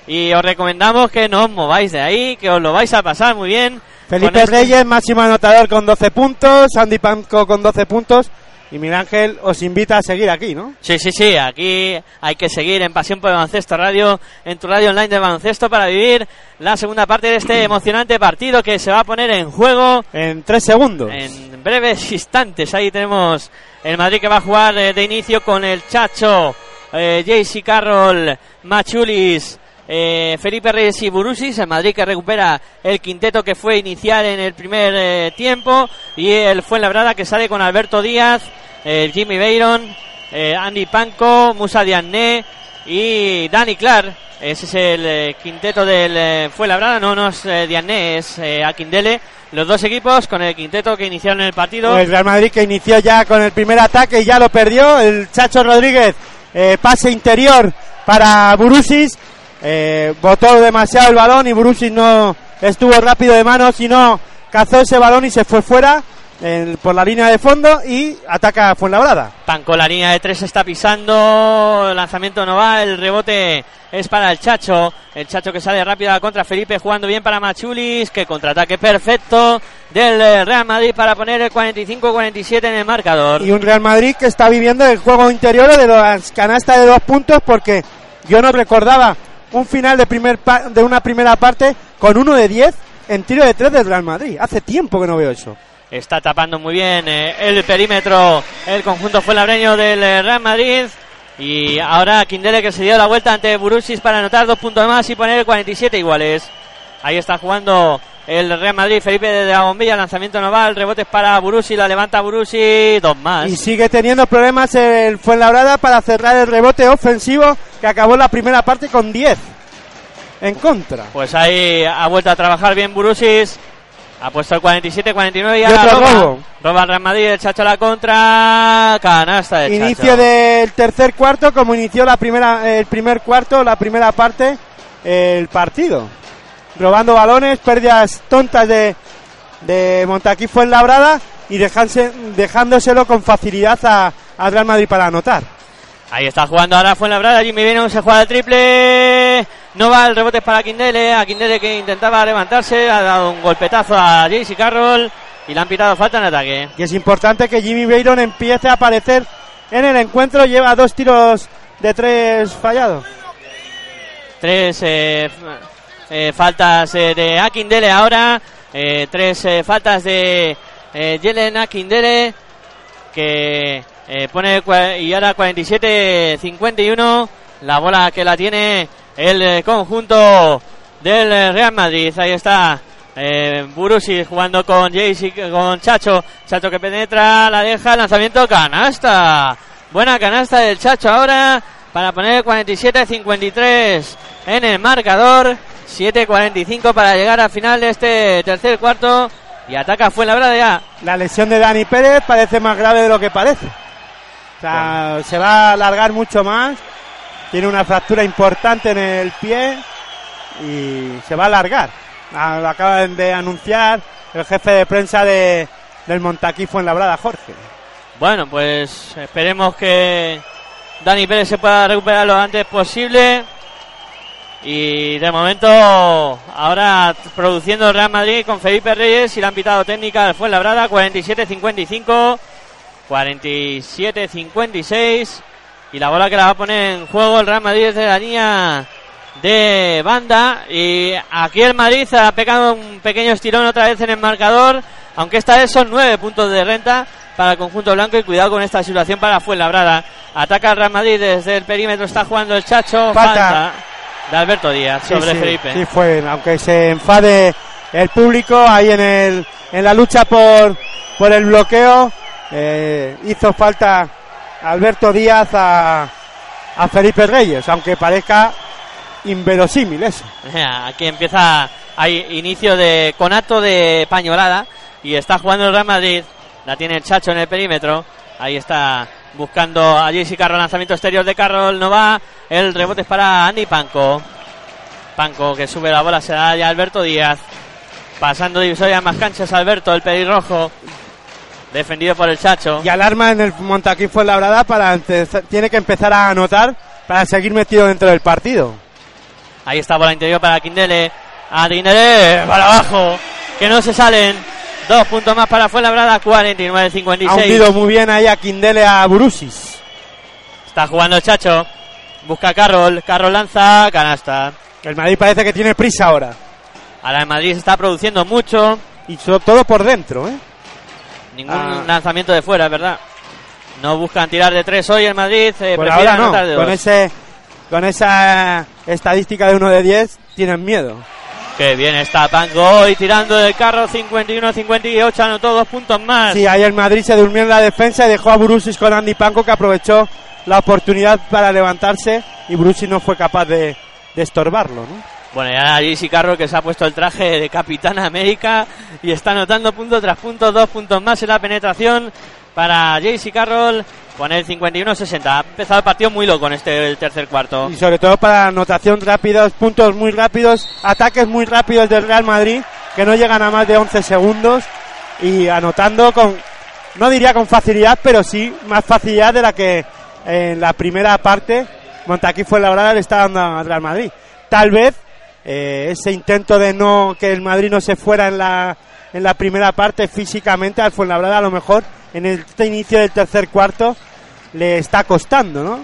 Y os recomendamos que no os mováis de ahí, que os lo vais a pasar muy bien. Felipe este- Reyes, máximo anotador con 12 puntos. Andy Panko con 12 puntos. Y Miguel Ángel os invita a seguir aquí, ¿no? Sí, sí, sí, aquí hay que seguir en Pasión por el Baloncesto Radio, en tu radio online de baloncesto para vivir la segunda parte de este emocionante partido que se va a poner en juego En tres segundos. en breves instantes. Ahí tenemos el Madrid que va a jugar eh, de inicio con el Chacho, eh, JC Carroll, Machulis, eh, Felipe Reyes y Burusis. El Madrid que recupera el quinteto que fue inicial en el primer eh, tiempo. Y el Fuenlabrada que sale con Alberto Díaz, eh, Jimmy Bayron, eh, Andy Panko, Musa Diané y Danny Clark. Ese es el eh, quinteto del eh, Fuenlabrada. No, no es eh, Diané, es Aquindele. Los dos equipos con el quinteto que iniciaron el partido. El Real Madrid que inició ya con el primer ataque y ya lo perdió. El Chacho Rodríguez, pase interior para Burusis. Botó demasiado el balón y Burusis no estuvo rápido de manos y no cazó ese balón y se fue fuera. En- por la línea de fondo y ataca a Fuenlabrada. Panco la línea de tres está pisando, el lanzamiento no va, el rebote es para el Chacho, el Chacho que sale rápido a la contra Felipe jugando bien para Machulis, que contraataque perfecto del eh, Real Madrid para poner el 45-47 en el marcador. Y un Real Madrid que está viviendo el juego interior de las canastas de dos puntos porque yo no recordaba un final de, primer de una primera parte con uno de 10 en tiro de tres del Real Madrid. Hace tiempo que no veo eso. Está tapando muy bien eh, el perímetro el conjunto fuenlabreño del eh, Real Madrid. Y ahora Quindele que se dio la vuelta ante Burusis para anotar dos puntos más y poner el 47 iguales. Ahí está jugando el Real Madrid, Felipe de la bombilla, lanzamiento no va, el rebote es para Burusi, la levanta Burusi, dos más. Y sigue teniendo problemas el Fuenlabrada para cerrar el rebote ofensivo que acabó la primera parte con 10 en contra. Pues ahí ha vuelto a trabajar bien Burusis. Ha puesto el 47-49 y Y ahora roba. robo. Roba el Real Madrid, el Chacho a la contra. Canasta del Inicio Chacho. del tercer cuarto, como inició la primera, el primer cuarto, la primera parte, el partido. Robando balones, pérdidas tontas de, de Montaquí Fuenlabrada y dejarse, dejándoselo con facilidad a, a Real Madrid para anotar. Ahí está jugando ahora Fuenlabrada, Jimmy Venom se juega el triple, no va el rebote para Quindele, a Quindele que intentaba levantarse, ha dado un golpetazo a JC Carroll y le han pitado falta en ataque. Y es importante que Jimmy Bayron empiece a aparecer en el encuentro, lleva dos tiros de tres fallados. Tres eh, eh, faltas eh, de Akindele ahora, tres faltas de Jelen Akindele que pone y ahora 47-51 la bola que la tiene el eh, conjunto del eh, Real Madrid. Ahí está eh, Burusi jugando con Jayce, con Chacho. Chacho que penetra, la deja, lanzamiento, canasta. Buena canasta del Chacho ahora para poner el 47-53 en el marcador. 7-45 para llegar al final de este tercer cuarto. Y ataca fue la verdad ya. La lesión de Dani Pérez parece más grave de lo que parece. O sea, se va a alargar mucho más. Tiene una fractura importante en el pie y se va a alargar. Ah, acaban de anunciar el jefe de prensa de, del Montaquí Fuenlabrada, Jorge. Bueno, pues esperemos que Dani Pérez se pueda recuperar lo antes posible. Y de momento, ahora produciendo Real Madrid con Felipe Reyes y la han pitado técnica al Fuenlabrada, 47-55, 47-56. Y la bola que la va a poner en juego el Real Madrid desde la línea de banda. Y aquí el Madrid ha pegado un pequeño estirón otra vez en el marcador. Aunque esta vez son nueve puntos de renta para el conjunto blanco. Y cuidado con esta situación para Fuenlabrada. Ataca el Real Madrid desde el perímetro. Está jugando el Chacho. Falta. De Alberto Díaz Sí, sobre sí, Felipe. sí fue, aunque se enfade el público ahí en el en la lucha por por el bloqueo, eh, hizo falta Alberto Díaz a, a Felipe Reyes, aunque parezca inverosímil eso. Aquí empieza, hay inicio de conato de pañolada y está jugando el Real Madrid. La tiene el Chacho en el perímetro. Ahí está buscando a Jesse Carroll, lanzamiento exterior de Carroll, no va. El rebote es para Andy Panco. Panco que sube la bola, se da ya Alberto Díaz. Pasando divisoria más canchas Alberto, el pelirrojo. Defendido por el Chacho. Y alarma en el Montaquí Fuenlabrada para tiene que empezar a anotar para seguir metido dentro del partido. Ahí está bola interior para Quindele. A Quindele, para abajo. Que no se salen. Dos puntos más para Fuenlabrada, Ha 49-56. hundido muy bien ahí a Quindele a Burusis. Está jugando el Chacho. Busca a Carroll. Carroll lanza, canasta. El Madrid parece que tiene prisa ahora. Ahora el Madrid se está produciendo mucho. Y sobre todo por dentro, ¿eh? Ningún Ah. lanzamiento de fuera, es verdad. No buscan tirar de tres hoy el Madrid. eh, Por ahora no. de Con, ese, con esa estadística de 1 de 10 tienen miedo. Qué bien está Panco hoy tirando del carro 51-58. Anotó dos puntos más. Sí, el Madrid se durmió en la defensa y dejó a Brusis con Andy Panco que aprovechó la oportunidad para levantarse y Brusis no fue capaz de, de estorbarlo, ¿no? Bueno, y ahora Jesse Carroll que se ha puesto el traje de Capitán América y está anotando punto tras punto, dos puntos más en la penetración para JC Carroll con el 51-60. Ha empezado el partido muy loco en este el tercer cuarto. Y sobre todo para anotación rápidos, puntos muy rápidos, ataques muy rápidos del Real Madrid que no llegan a más de 11 segundos y anotando con, no diría con facilidad, pero sí más facilidad de la que en la primera parte Montaquí fue la le está dando al Real Madrid. Tal vez eh, ese intento de no que el Madrid no se fuera en la en la primera parte físicamente al Fuenlabrada a lo mejor en este inicio del tercer cuarto le está costando, ¿no?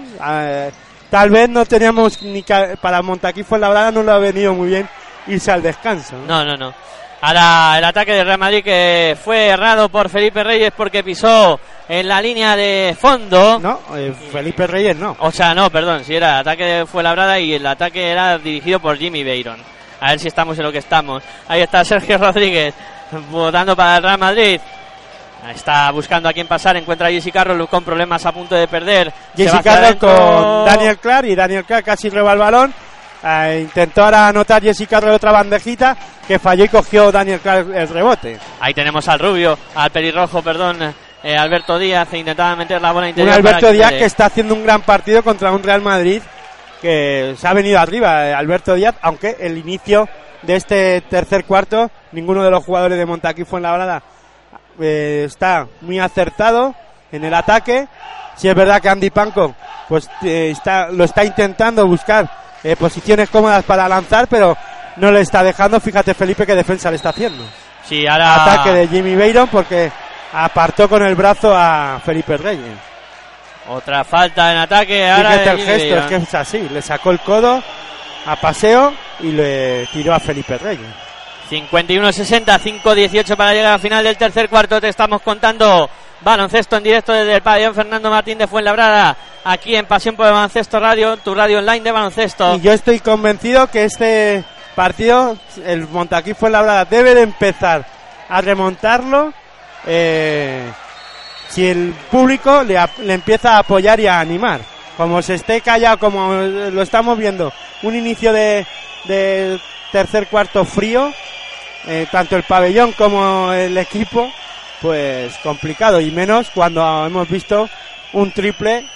Tal vez no teníamos ni para Montaquí Fuenlabrada no le ha venido muy bien irse al descanso. No, no, no. Ahora el ataque de Real Madrid que fue errado por Felipe Reyes porque pisó en la línea de fondo. No, eh, Felipe Reyes no. O sea, no, perdón, si era ataque fue labrada y el ataque era dirigido por Jimmy Beiron. A ver si estamos en lo que estamos. Ahí está Sergio Rodríguez votando para el Real Madrid. Está buscando a quién pasar, encuentra a Jesse Carroll con problemas a punto de perder. Jesse Carroll con Daniel Clark y Daniel Clark casi roba el balón. Eh, intentó ahora anotar Jesse Carroll otra bandejita que falló y cogió Daniel Clark el rebote. Ahí tenemos al rubio, al pelirrojo, perdón, eh, Alberto Díaz, e intentaba meter la bola Un interior. Alberto para Díaz que está haciendo un gran partido contra un Real Madrid que se ha venido arriba. eh, Alberto Díaz, aunque el inicio de este tercer cuarto, ninguno de los jugadores de Montaquí fue en la balada. está muy acertado en el ataque. Si es verdad que Andy Panko pues eh, está, lo está intentando buscar eh, posiciones cómodas para lanzar, pero no le está dejando. Fíjate Felipe qué defensa le está haciendo. Sí, ahora. Ataque de Jimmy Beiron porque apartó con el brazo a Felipe Reyes. Otra falta en ataque. Ahora Fíjate el gesto, es que es así. Le sacó el codo a paseo y le tiró a Felipe Reyes. 51-60, 5-18 para llegar al final del tercer cuarto. Te estamos contando baloncesto en directo desde el pabellón Fernando Martín de Fuenlabrada. Aquí en Pasión por el Baloncesto Radio, tu radio online de baloncesto. Y yo estoy convencido que este partido, el Montaquí fue la debe de empezar a remontarlo. eh, si el público le, le empieza a apoyar y a animar. Como se esté callado, como lo estamos viendo, un inicio de, de tercer cuarto frío, eh, tanto el pabellón como el equipo, pues complicado. Y menos cuando hemos visto un triple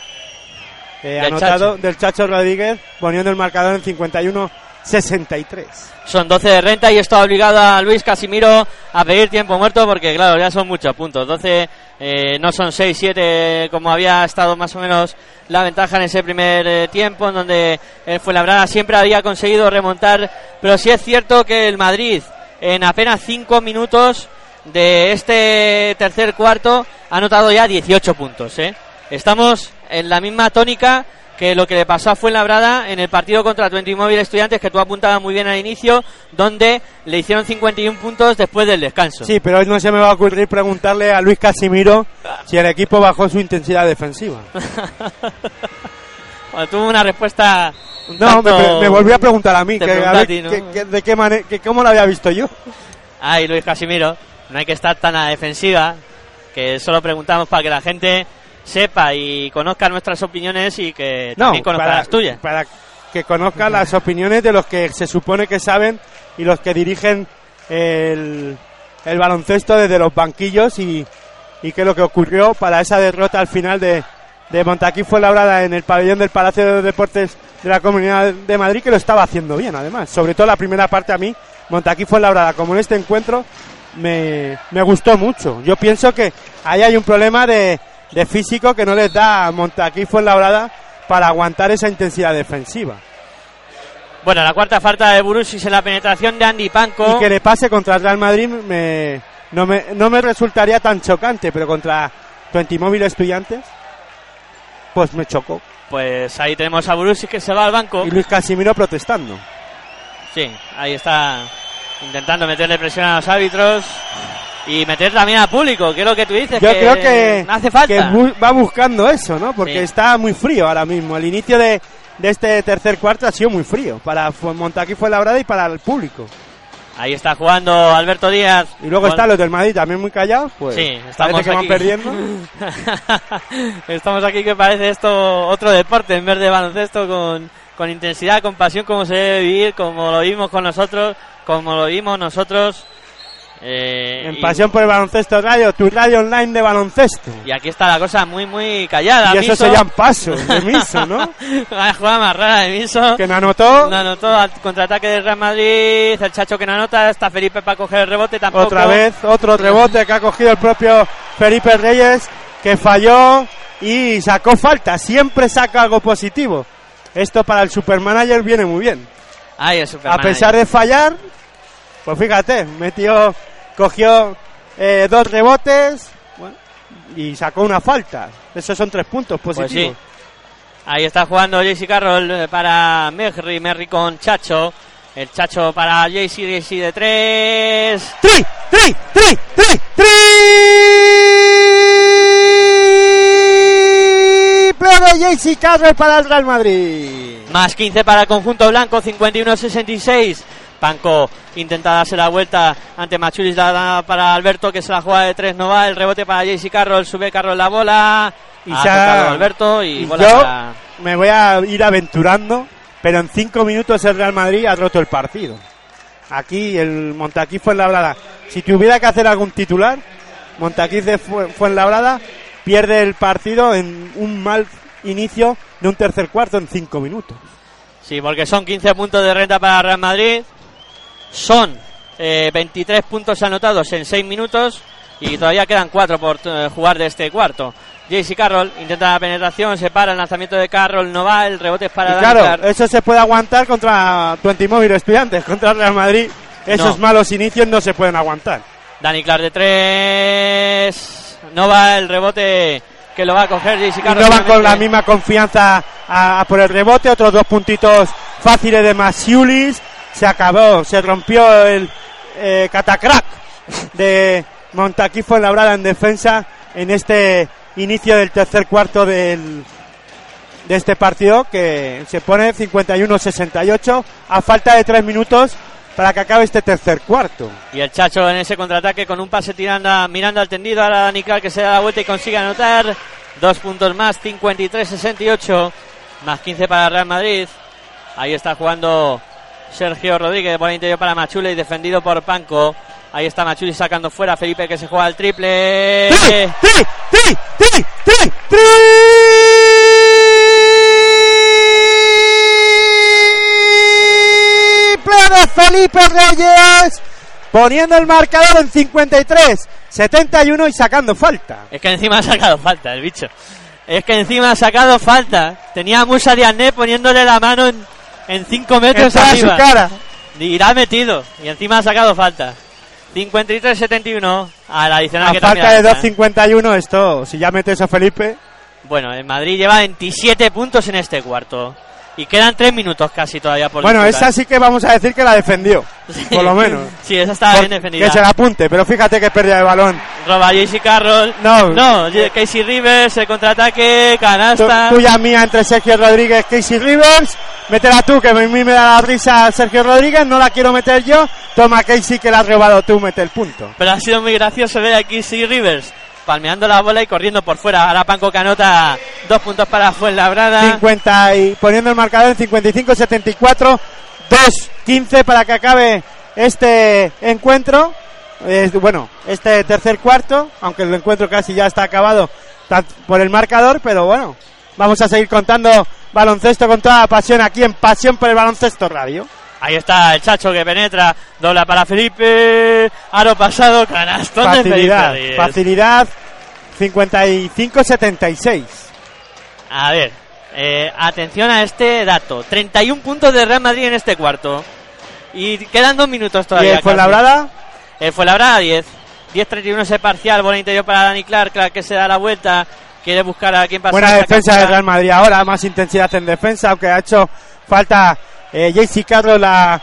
eh, Del anotado Chacho. del Chacho Rodríguez poniendo el marcador en 51-63. Son 12 de renta y esto ha obligado a Luis Casimiro a pedir tiempo muerto porque, claro, ya son muchos puntos. 12 eh, no son 6, 7 como había estado más o menos la ventaja en ese primer eh, tiempo en donde el Fuenlabrada siempre había conseguido remontar. Pero sí es cierto que el Madrid en apenas 5 minutos de este tercer cuarto ha anotado ya 18 puntos. ¿eh? Estamos en la misma tónica que lo que le pasó a Fuenlabrada en el partido contra Móvil Estudiantes, que tú apuntabas muy bien al inicio, donde le hicieron 51 puntos después del descanso. Sí, pero hoy no se me va a ocurrir preguntarle a Luis Casimiro si el equipo bajó su intensidad defensiva. Bueno, tuvo una respuesta. un No, me, me volvió a preguntar a mí que, a ver a ti, ¿no? que- que- de qué manera, que cómo lo había visto yo. Ay, Luis Casimiro, no hay que estar tan a la defensiva, que solo preguntamos para que la gente sepa y conozca nuestras opiniones y que No, también conozca para, las tuyas. para que conozca las opiniones de los que se supone que saben y los que dirigen el, el baloncesto desde los banquillos y, y qué es lo que ocurrió para esa derrota al final de, de Montaquí fue labrada en el pabellón del Palacio de los Deportes de la Comunidad de Madrid que lo estaba haciendo bien además, sobre todo la primera parte a mí Montaquí fue labrada como en este encuentro me, me gustó mucho. Yo pienso que ahí hay un problema de, de físico que no les da a Montaquí Fuenlabrada para aguantar esa intensidad defensiva. Bueno, la cuarta falta de Burusis en la penetración de Andy Panko. Y que le pase contra el Real Madrid me, no, me, no me resultaría tan chocante, pero contra Twenty Móvil Estudiantes, pues me chocó. Pues ahí tenemos a Burusis que se va al banco. Y Luis Casimiro protestando. Sí, ahí está intentando meterle presión a los árbitros y meter también al público, que es lo que tú dices. Yo creo que, hace falta. que bu- va buscando eso, ¿no? Porque Sí. está muy frío ahora mismo. El inicio de, de este tercer cuarto ha sido muy frío para Montaquí Fuenlabrada y para el público. Ahí está jugando Alberto Díaz. Y luego Con- están los del Madrid también muy callados, pues Sí, estamos parece que van perdiendo. Estamos aquí que parece esto otro deporte en vez de baloncesto con, con intensidad, con pasión, como se debe vivir, como lo vimos con nosotros, como lo vimos nosotros. Eh, En y- Pasión por el Baloncesto Radio, tu radio online de baloncesto. Y aquí está la cosa muy, muy callada. Y eso Miso. se llaman pasos de Miso, ¿no? la jugada más rara de Miso. Que no anotó. No anotó al contraataque del Real Madrid. El Chacho que no anota. Está Felipe para coger el rebote tampoco. Otra vez, otro rebote que ha cogido el propio Felipe Reyes, que falló y sacó falta. Siempre saca algo positivo. Esto para el supermanager viene muy bien. El A pesar de fallar, pues fíjate, metió, cogió eh, dos rebotes bueno, y sacó una falta. Esos son tres puntos Pues positivos. sí. Ahí está jugando JC Carroll eh, para Merry, Merry con Chacho. El Chacho para JC, JC de tres. ¡Tri! ¡Tri! ¡Tri! ¡Tri! ¡Triple de JC Carroll para el Real Madrid! Más 15 para el conjunto blanco, 51-66. Panco intenta darse la vuelta ante Machulis, la da para Alberto, que se la juega de tres, no va. El rebote para JC Carroll, sube Carroll la bola. Y ha tocado Alberto y, y bola yo para... me voy a ir aventurando, pero en cinco minutos el Real Madrid ha roto el partido. Aquí el Montaquí Fuenlabrada. Si tuviera que hacer algún titular, Montaquí de Fu- Fuenlabrada pierde el partido en un mal inicio de un tercer cuarto en cinco minutos. Sí, porque son 15 puntos de renta para Real Madrid. Son eh, 23 puntos anotados en 6 minutos y todavía quedan 4 por eh, jugar de este cuarto. JC Carroll intenta la penetración, se para el lanzamiento de Carroll, no va, el rebote es para Y claro, Clark. eso se puede aguantar contra Twenty Móvil Estudiantes, contra Real Madrid. Esos No. malos inicios no se pueden aguantar. Dani Clark de 3. No va el rebote que lo va a coger JC Y no van con la misma confianza a, a por el rebote. Otros dos puntitos fáciles de Masiulis. Se acabó, se rompió el eh, catacrack de Montaquí Fuenlabrada en defensa en este inicio del tercer cuarto del, de este partido que se pone 51-68 a falta de tres minutos para que acabe este tercer cuarto. Y el Chacho en ese contraataque con un pase tirando, mirando al tendido. Ahora Dani Clark que se da la vuelta y consigue anotar. Dos puntos más, 53-68. Más 15 para Real Madrid. Ahí está jugando Sergio Rodríguez por el interior para Machule y defendido por Panco. Ahí está Machuli sacando fuera. Felipe que se juega el triple. ¡Tri! ¡Tri! ¡Tri! ¡Tri! ¡Tri! ¡Triple Felipe Reyes! Poniendo el marcador en 53, 71 y sacando falta. Es que encima ha sacado falta el bicho. Es que encima ha sacado falta. Tenía a Musa Diané poniéndole la mano en 5 metros Entra a su arriba. cara. Y la ha metido. Y encima ha sacado falta. 53-71 a la adicional A que falta de avanza. 2.51, esto, si ya metes a Felipe, Bueno, el Madrid lleva 27 puntos en este cuarto. Y quedan 3 minutos casi todavía por bueno, disputar. esa sí que vamos a decir que la defendió, por lo menos. Sí, esa está Por- bien defendida. Que se la apunte, pero fíjate que pérdida de balón. Roba JC Carroll. No. No, Casey Rivers, el contraataque, Tu- canasta. tuya mía entre Sergio Rodríguez y Casey Rivers. Métela tú, que a mí me da la risa Sergio Rodríguez, no la quiero meter yo. Toma Casey, que la has robado tú, mete el punto. Pero ha sido muy gracioso ver a Casey Rivers palmeando la bola y corriendo por fuera. Ahora Panco que anota dos puntos para Fuenlabrada. 50 y poniendo el marcador en 55-74, 2-15 para que acabe este encuentro. Bueno, este tercer cuarto, aunque el encuentro casi ya está acabado por el marcador, pero bueno, vamos a seguir contando baloncesto con toda la pasión aquí en Pasión por el Baloncesto Radio. Ahí está el Chacho que penetra, dobla para Felipe, aro pasado, canastón de Facilidad, Felipe. Reyes. facilidad 55-76. A ver, eh, atención a este dato. 31 puntos de Real Madrid en este cuarto. Y quedan dos minutos ¿Y todavía. el Fuenlabrada? El Fuenlabrada 10. 10-31 ese parcial, bola interior para Dani Clark, Clark que se da la vuelta, quiere buscar a quien pasar. Buena defensa de Real Madrid ahora, más intensidad en defensa, aunque ha hecho falta eh, JC Carroll a,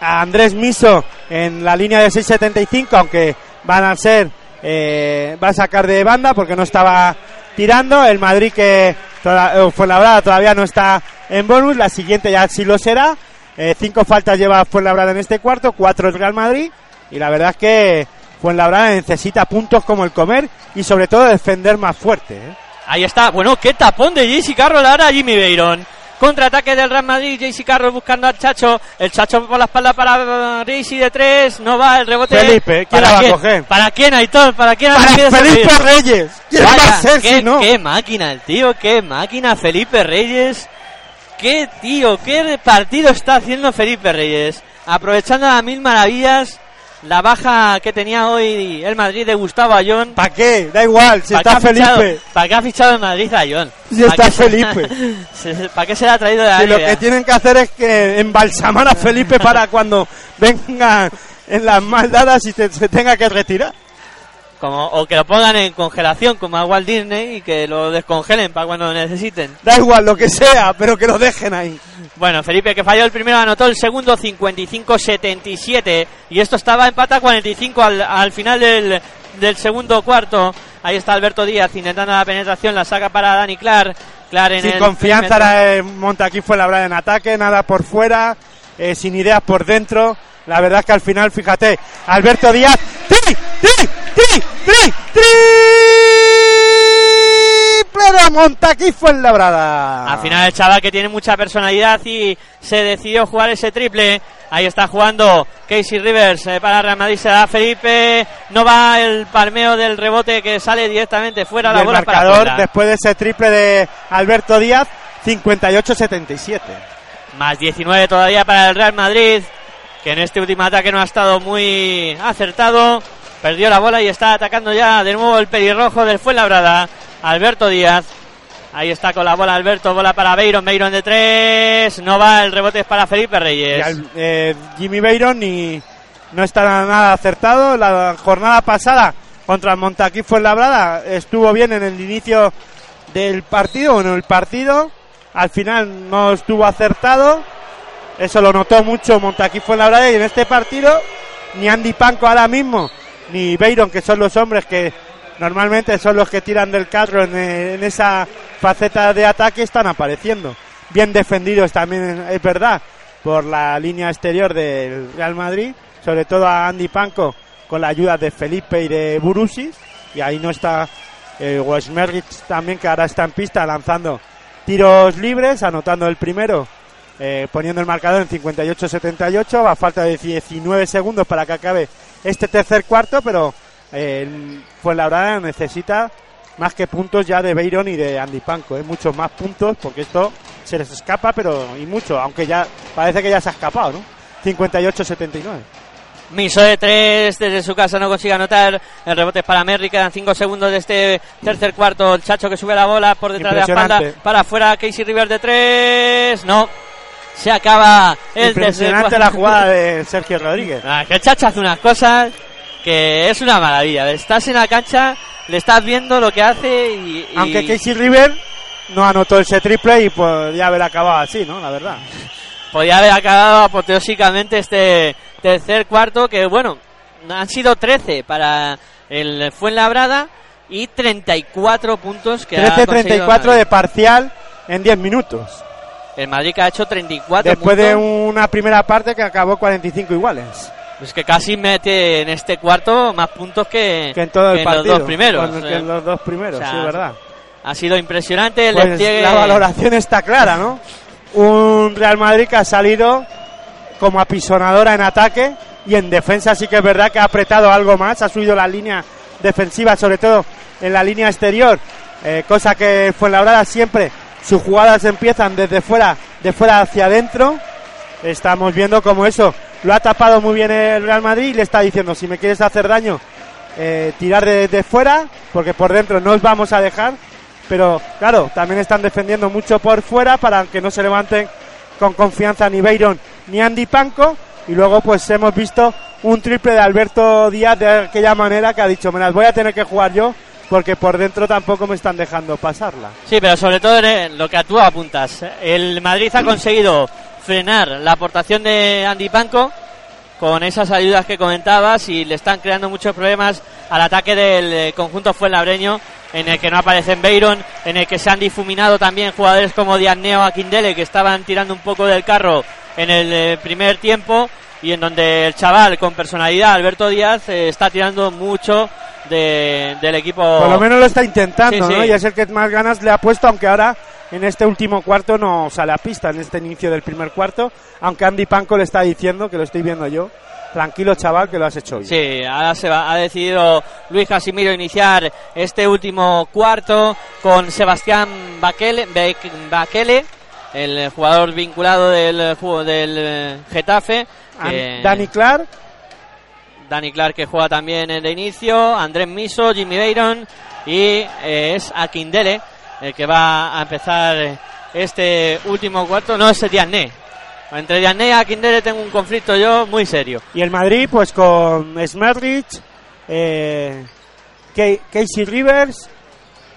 Andrés Miso en la línea de 6.75, aunque van a ser, eh, va a sacar de banda porque no estaba tirando. El Madrid que toda- eh, Fuenlabrada todavía no está en bonus, la siguiente ya sí lo será. Eh, cinco faltas lleva Fuenlabrada en este cuarto, cuatro el Real Madrid. Y la verdad es que Fuenlabrada necesita puntos como el comer y sobre todo defender más fuerte. Ahí está, bueno, qué tapón de JC Carroll ahora Jimmy Beiron. Contraataque del Real Madrid, JC Carroll buscando al Chacho. El Chacho por la espalda para Risi de tres. No va el rebote. Felipe, ¿quién ¿Para la va a quién? coger? ¿Para quién, Aitor? ¿Para quién? Para ¿Quién es el Felipe? Reyes. ¿Quién va Vaya, a ser qué, si no? qué máquina el tío, qué máquina Felipe Reyes. Qué tío, qué partido está haciendo Felipe Reyes. Aprovechando a mil maravillas la baja que tenía hoy el Madrid de Gustavo Ayón. ¿Para qué? Da igual, si está Felipe. ¿Para qué ha fichado el Madrid a Ayón? Si ¿Para está Felipe. ¿Para qué se le ha traído de la Si lo que tienen que hacer es que embalsamar a Felipe para cuando venga en las maldadas y te- se tenga que retirar. Como, o que lo pongan en congelación como a Walt Disney y que lo descongelen para cuando lo necesiten. Da igual lo que sea, pero que lo dejen ahí. Bueno, Felipe que falló el primero anotó el segundo 55-77 y esto estaba empata 45 al, al final del, del segundo cuarto. Ahí está Alberto Díaz intentando la penetración, la saca para Dani Clark. Clark en Sin el confianza, ahora monta aquí fue la en ataque, nada por fuera, eh, sin ideas por dentro. La verdad es que al final, fíjate, Alberto Díaz, ¡tri, tri, tri, tri, triple de Montaquí fue en labrada. Al final el chaval que tiene mucha personalidad y se decidió jugar ese triple. Ahí está jugando Casey Rivers eh, para Real Madrid. Se da Felipe. No va el palmeo del rebote que sale directamente fuera. Y La el bola para marcador, fuera. después de ese triple de Alberto Díaz, 58-77. Más 19 todavía para el Real Madrid. Que en este último ataque no ha estado muy acertado. Perdió la bola y está atacando ya de nuevo el pelirrojo del Fuenlabrada. Alberto Díaz. Ahí está con la bola Alberto. Bola para Beiron. Beiron de tres. No va. El rebote es para Felipe Y Reyes. eh, Jimmy Bayron ni no está nada acertado. La jornada pasada contra Montaquí Fuenlabrada estuvo bien en el inicio del partido o en el partido. Al final no estuvo acertado. Eso lo notó mucho Montaquí Fuenlabrada y en este partido ni Andy Panco ahora mismo ni Bayron que son los hombres que normalmente son los que tiran del carro en, eh, en esa faceta de ataque están apareciendo. Bien defendidos también, es verdad, por la línea exterior del Real Madrid, sobre todo a Andy Panco con la ayuda de Felipe y de Burusis. Y ahí no está eh, también, que ahora está en pista lanzando tiros libres, anotando el primero, eh, poniendo el marcador en 58-78. Va a falta de 19 segundos para que acabe este tercer cuarto, pero eh, el Fuenlabrada necesita más que puntos ya de Beiron y de Andy Panco, ¿eh? muchos más puntos, porque esto se les escapa, pero y mucho, aunque ya parece que ya se ha escapado, ¿no? 58-79. Miso de tres desde su casa no consigue anotar. El rebote es para Merry. Quedan cinco segundos de este tercer cuarto. El Chacho que sube la bola por detrás de la espalda. Para afuera. Casey Rivers de tres. No. Se acaba el Impresionante la jugada de Sergio Rodríguez. Ah, que el Chacho hace unas cosas que es una maravilla. Estás en la cancha, le estás viendo lo que hace y. y- Aunque Casey River no anotó ese triple y podría haber acabado así, ¿no? La verdad. podía haber acabado apoteósicamente este tercer cuarto que bueno han sido 13 para el Fuenlabrada y 34 puntos que ha conseguido 13-34 de parcial en 10 minutos. El Madrid que ha hecho 34 Después de una primera parte que acabó 45 iguales. es que casi mete en este cuarto más puntos que, Que en todo el que partido. los dos primeros que en los dos primeros, o sea, sí, es verdad. ha sido impresionante el Pues despliegue la valoración está clara, ¿no? Un Real Madrid que ha salido como apisonadora en ataque y en defensa sí que es verdad que ha apretado algo más, ha subido la línea defensiva, sobre todo en la línea exterior, eh, cosa que Fuenlabrada siempre sus jugadas empiezan desde fuera, de fuera hacia adentro. Estamos viendo como eso lo ha tapado muy bien el Real Madrid y le está diciendo si me quieres hacer daño eh, tirar de, de fuera porque por dentro no os vamos a dejar pero claro, también están defendiendo mucho por fuera para que no se levanten con confianza ni Beiron ni Andy Panco y luego pues hemos visto un triple de Alberto Díaz de aquella manera que ha dicho, me las voy a tener que jugar yo porque por dentro tampoco me están dejando pasarla. Sí, pero sobre todo en lo que tú apuntas. El Madrid ha conseguido frenar la aportación de Andy Panco con esas ayudas que comentabas y le están creando muchos problemas al ataque del eh, conjunto fuenlabreño en el que no aparecen Beiron, en el que se han difuminado también jugadores como Diagneo Aquindele que estaban tirando un poco del carro en el eh, primer tiempo y en donde el chaval con personalidad, Alberto Díaz, eh, está tirando mucho de- del equipo. Por lo menos lo está intentando, Sí, ¿no? sí. Y es el que más ganas le ha puesto, aunque ahora en este último cuarto no sale a pista en este inicio del primer cuarto, aunque Andy Panko le está diciendo, que lo estoy viendo yo, tranquilo chaval, que lo has hecho bien. Sí, ahora se va, ha decidido Luis Casimiro iniciar este último cuarto con Sebastián Bakele, Bek- Bakele, el jugador vinculado del, ju- del eh, Getafe. Que- Danny Clark, Dani Clark que juega también en de inicio, Andrés Miso, Jimmy Bayron y eh, es Akindele el que va a empezar eh, este último cuarto. No, es Diané. Entre Diané y Akindele tengo un conflicto yo muy serio. y el Madrid pues con Smerrich, eh, Ke- Casey Rivers,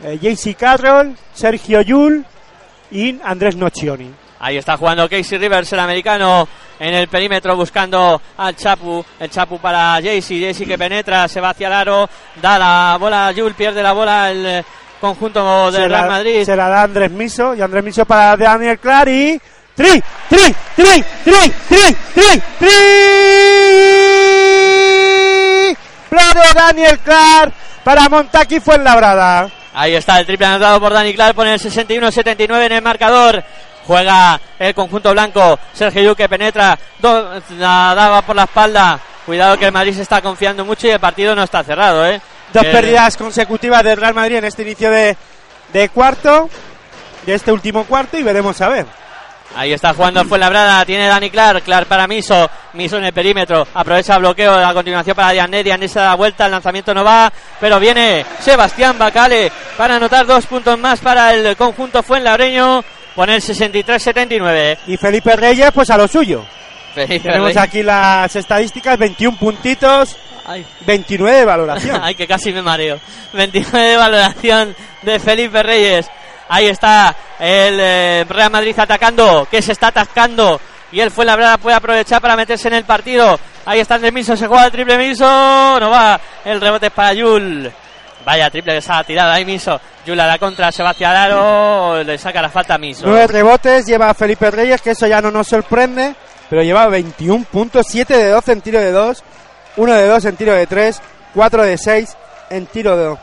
eh, JC Carroll, Sergio Yul y Andrés Nocioni. Ahí está jugando Casey Rivers, el americano, en el perímetro buscando al Chapu. El Chapu para Jaycee. Jaycee que penetra, se va hacia el aro, da la bola a Jul, pierde la bola el eh, conjunto de se Real Madrid. se la da Andrés Miso y Andrés Miso para Daniel Clark y tri, tri, tri, tri, tri, tri, tri. De Daniel Clark para Montaki Fuenlabrada. Ahí está el triple anotado por Dani Clark, pone el 61-79 en el marcador. Juega el conjunto blanco. Sergio Llull que penetra, do- la daba por la espalda. Cuidado que el Madrid se está confiando mucho y el partido no está cerrado, ¿eh? Dos pérdidas consecutivas del Real Madrid en este inicio de, de cuarto, de este último cuarto y veremos a ver. Ahí está jugando Fuenlabrada, tiene Dani Clark, Clark para Miso, Miso en el perímetro, aprovecha el bloqueo, a continuación para Diané, Diané se da vuelta, el lanzamiento no va, pero viene Sebastián Bacale para anotar dos puntos más para el conjunto Fuenlabreño, pone el 63-79. Y Felipe Reyes, pues a lo suyo. Felipe Tenemos Reyes. aquí las estadísticas, 21 puntitos, Ay. 29 de valoración. Ay, que casi me mareo. 29 de valoración de Felipe Reyes. Ahí está el eh, Real Madrid atacando, que se está atascando. Y él fue la puede aprovechar para meterse en el partido. Ahí está Andrés Miso, se juega el triple Miso. No va. El rebote es para Yul. Vaya triple que se ha tirado ahí Miso. Yul a la contra, se va hacia el aro. Le saca la falta a Miso. Nueve rebotes lleva Felipe Reyes, que eso ya no nos sorprende, pero lleva 21 puntos, 7 de 12 en tiro de 2, 1 de 2 en tiro de 3, 4 de 6 en tiro de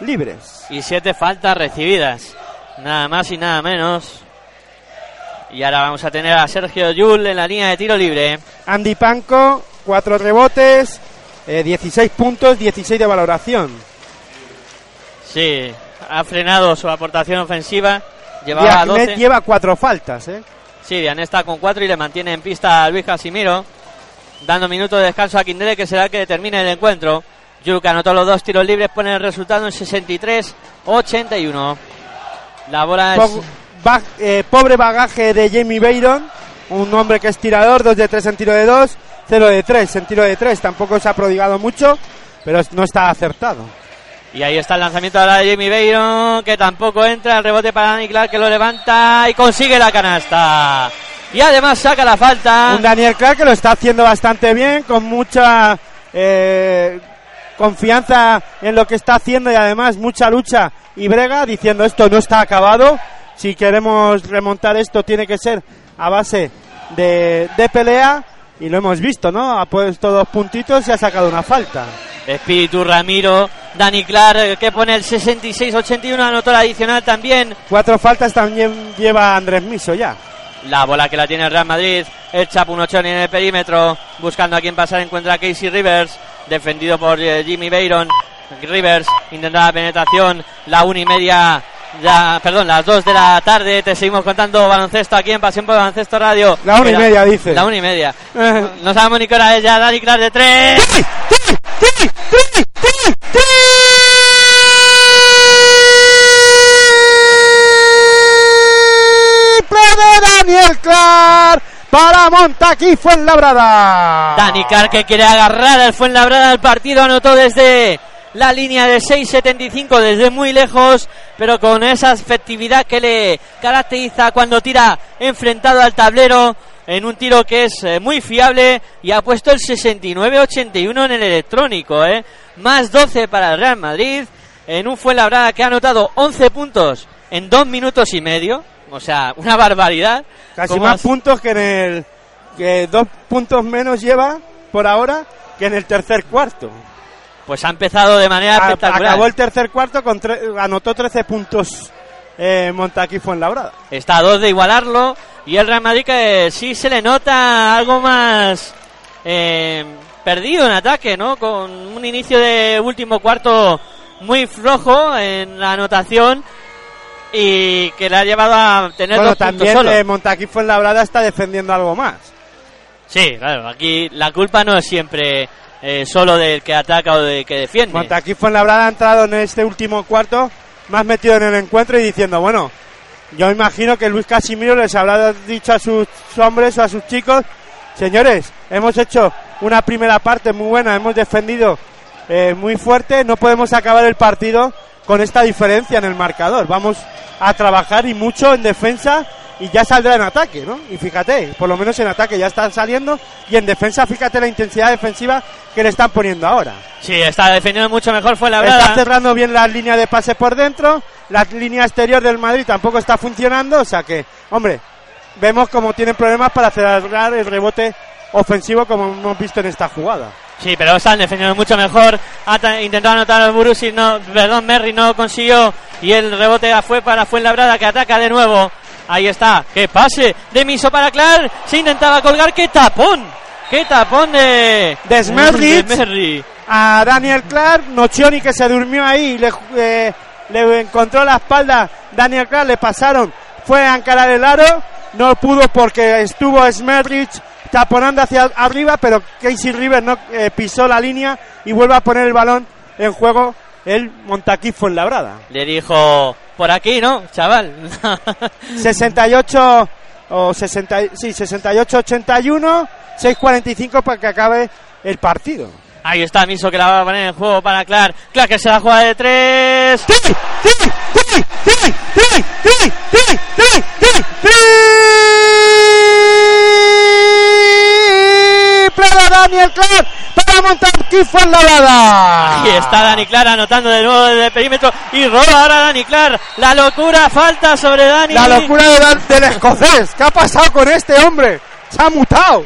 libres. Y siete faltas recibidas. Nada más y nada menos. Y ahora vamos a tener a Sergio Yul en la línea de tiro libre. Andy Panko, 4 rebotes, eh, 16 puntos, 16 de valoración. Sí, ha frenado su aportación ofensiva. Llevaba Diagnet 12. lleva 4 faltas, ¿eh? Sí, Diane está con 4 y le mantiene en pista a Luis Casimiro. Dando minutos de descanso a Quindele, que será el que termine el encuentro. Yul, que anotó los dos tiros libres, pone el resultado en 63-81. La bola es. Po- ba- eh, pobre bagaje de Jamie Bayron, un hombre que es tirador, 2 de 3 en tiro de 2, 0 de 3 en tiro de 3, tampoco se ha prodigado mucho, pero no está acertado. Y ahí está el lanzamiento ahora de Jamie Bayron, que tampoco entra. El rebote para Dani Clark, que lo levanta y consigue la canasta. Y además saca la falta. Un Daniel Clark que lo está haciendo bastante bien, con mucha eh, confianza en lo que está haciendo y además mucha lucha y brega, diciendo esto no está acabado. Si queremos remontar esto tiene que ser a base de, de pelea y lo hemos visto, ¿no? Ha puesto dos puntitos y ha sacado una falta. Espíritu Ramiro, Dani Clark que pone el 66-81, anotó la adicional también. Cuatro faltas también lleva Andrés Miso ya. La bola que la tiene el Real Madrid, el Chapunochoni en el perímetro, buscando a quien pasar, encuentra a Casey Rivers, defendido por eh, Jimmy Bayron. Rivers intenta la penetración, la una y media, ya, perdón, las dos de la tarde, te seguimos contando baloncesto aquí en Pasión por Baloncesto Radio. La una y media, dice. La una y media. No sabemos ni qué hora es ya, Dani Clark de tres. Triple de Daniel Clark para Montaquí Fuenlabrada. Dani Clark que quiere agarrar al Fuenlabrada al partido, anotó desde la línea de 6.75, desde muy lejos, pero con esa efectividad que le caracteriza cuando tira enfrentado al tablero en un tiro que es eh, muy fiable y ha puesto el 69-81 en el electrónico, ¿eh? más 12 para el Real Madrid, en un Fuenlabrada que ha anotado 11 puntos en dos minutos y medio, o sea, una barbaridad. Casi más has- puntos que en el. que dos puntos menos lleva por ahora que en el tercer cuarto. Pues ha empezado de manera A- espectacular. acabó el tercer cuarto, con tre- anotó 13 puntos eh, Montaquí Fuenlabrada. Está a dos de igualarlo. Y el Real Madrid que sí se le nota algo más eh, perdido en ataque, ¿no? Con un inicio de último cuarto muy flojo en la anotación y que le ha llevado a tener Bueno, dos puntos también solo. eh, Montaquí Fuenlabrada está defendiendo algo más. Sí, claro, aquí la culpa no es siempre eh, solo del que ataca o del que defiende. Montaquí Fuenlabrada ha entrado en este último cuarto más metido en el encuentro y diciendo, bueno, yo imagino que Luis Casimiro les habrá dicho a sus hombres o a sus chicos, señores, hemos hecho una primera parte muy buena, hemos defendido eh, muy fuerte, no podemos acabar el partido con esta diferencia en el marcador. Vamos a trabajar y mucho en defensa y ya saldrá en ataque, ¿no? Y fíjate, por lo menos en ataque ya están saliendo y en defensa fíjate la intensidad defensiva que le están poniendo ahora. Sí, está defendiendo mucho mejor fue la Está verdad. cerrando bien la línea de pase por dentro. La línea exterior del Madrid tampoco está funcionando. O sea que, hombre, vemos como tienen problemas para cerrar el rebote ofensivo como hemos visto en esta jugada. Sí, pero están defendiendo mucho mejor. Ata- intentó anotar al Borussia, no, perdón, Merry no consiguió. Y el rebote fue para Fuenlabrada que ataca de nuevo. Ahí está, qué pase de Miso para Clark. Se intentaba colgar, qué tapón. Qué tapón de, De Smerlich. de Merry. A Daniel Clark, Nocioni que se durmió ahí, le, eh, le encontró la espalda. Daniel Clark le pasaron, fue a encarar el aro. No pudo porque estuvo Smerrich taponando hacia arriba, pero Casey River no eh, pisó la línea y vuelve a poner el balón en juego el Montaquí Fuenlabrada. Le dijo, por aquí, ¿no, chaval? 68 o 60, sí, 68 81 6.45 para que acabe el partido. Ahí está Miso que la va a poner en juego para Clark. Clark que se la juega de tres. ¡Tiri! ¡Tiri! ¡Tiri! ¡Tiri! ¡Tiri! ¡Tiri! ¡Tiri! ¡Tiri! ¡Tiri! ¡Triple de Daniel Clark para montar en la bada! Ahí está Dani Clark anotando de nuevo desde el perímetro y roba ahora Dani Clark. La locura falta sobre Dani. La locura de Dan- del escocés. ¿Qué ha pasado con este hombre? Se ha mutado.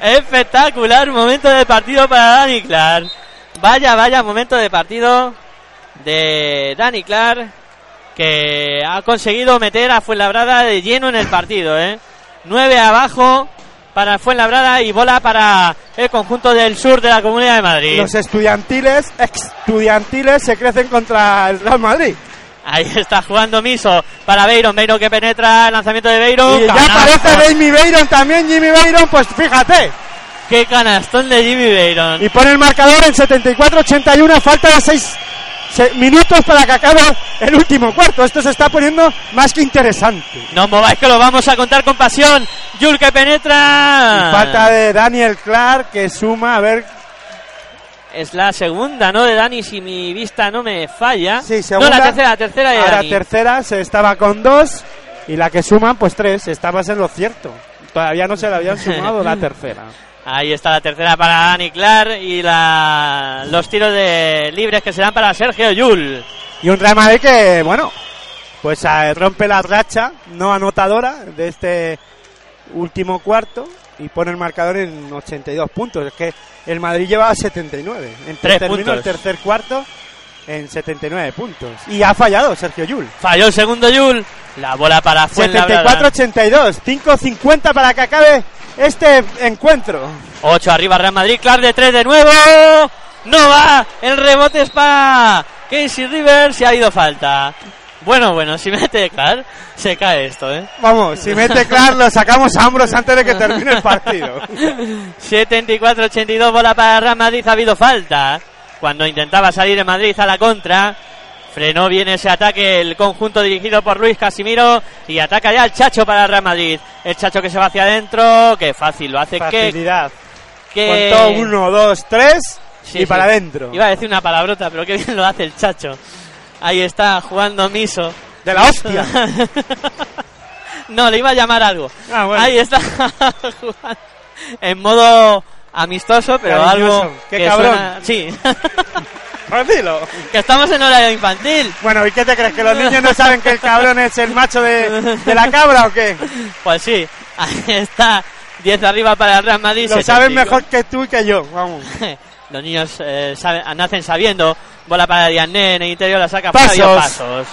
Espectacular momento de partido para Dani Clark. Vaya, vaya momento de partido de Dani Clark que ha conseguido meter a Fuenlabrada de lleno en el partido. ¿eh? 9 abajo para Fuenlabrada y bola para el conjunto del sur de la Comunidad de Madrid. Los estudiantiles, estudiantiles se crecen contra el Real Madrid. Ahí está jugando Miso para Beiron. Beiron que penetra el lanzamiento de Beiron. Y ya aparece Jamie Bayron también, Jimmy Bayron, pues fíjate. Qué canastón de Jimmy Beiron. Y pone el marcador en 74-81, falta de 6 minutos para que acabe el último cuarto. Esto se está poniendo más que interesante. No mováis que lo vamos a contar con pasión. Yul que penetra. Y falta de Daniel Clark que suma, a ver, Es la segunda, ¿no? De Dani, si mi vista no me falla. Sí, segunda. No, la tercera, la tercera de ahora Dani. tercera se estaba con dos y la que suman pues tres, estabas en lo cierto. Todavía no se le habían sumado la tercera. Ahí está la tercera para Dani y la... los tiros de libres que serán para Sergio Yul. Y un Real Madrid que, bueno, pues eh, rompe la racha no anotadora de este último cuarto y pone el marcador en 82 puntos. Es que el Madrid lleva 79. En Tres terminó puntos. el tercer cuarto en 79 puntos. Y ha fallado Sergio Yul. Falló el segundo Yul. La bola para Fuenlabrada. 74-82. 5-50 para que acabe este encuentro. 8 arriba Real Madrid, Clark de 3 de nuevo. No va, el rebote es para Casey Rivers y ha habido falta. Bueno, bueno, si mete Clark, se cae esto, ¿eh? Vamos, si mete Clark lo sacamos a hombros antes de que termine el partido. 74-82 bola para Real Madrid, ha habido falta. Cuando intentaba salir en Madrid a la contra, frenó bien ese ataque el conjunto dirigido por Luis Casimiro y ataca ya el Chacho para Real Madrid. El Chacho que se va hacia adentro, que fácil lo hace, que, Facilidad. que uno, dos, tres Sí, y sí. para adentro. Iba a decir una palabrota, pero qué bien lo hace el Chacho. Ahí está jugando Miso. De la hostia. no, le iba a llamar algo. Ah, bueno. Ahí está jugando en modo amistoso, pero Cariñoso. algo Qué que cabrón. suena- sí, dilo. que estamos en horario infantil. Bueno, ¿y qué te crees? ¿Que los niños no saben que el cabrón es el macho de, de la cabra o qué? Pues sí, ahí está 10 arriba para el Real Madrid. Lo 75. saben mejor que tú y que yo. Vamos. Los niños eh, saben- nacen sabiendo. Bola para Diané en el interior, la saca Pasos. Pasos.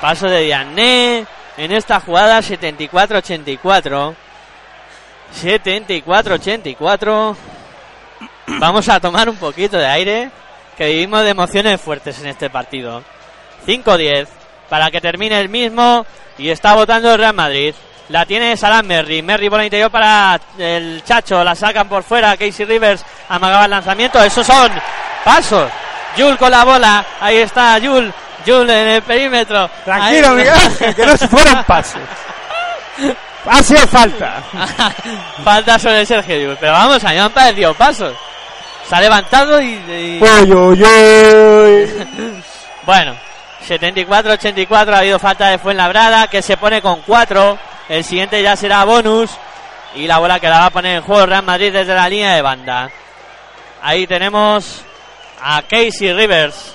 Paso de Diané en esta jugada 74-84. 74-84. Vamos a tomar un poquito de aire, que vivimos de emociones fuertes en este partido. 5-10 para que termine el mismo y está votando el Real Madrid. La tiene Salah Merry. Merry bola interior para el Chacho. La sacan por fuera. Casey Rivers amagaba el lanzamiento. Esos son pasos. Jul con la bola. Ahí está Jul. Jul en el perímetro. Tranquilo, Miguel que no fueron pases. Ha sido falta. Falta sobre Sergio Llull. Pero vamos, a mí me han parecido pasos. Se ha levantado y... y- Uy, uy, uy. Bueno, 74-84 ha habido falta de Fuenlabrada que se pone con 4. El siguiente ya será bonus. Y la bola que la va a poner en juego Real Madrid desde la línea de banda. Ahí tenemos a Casey Rivers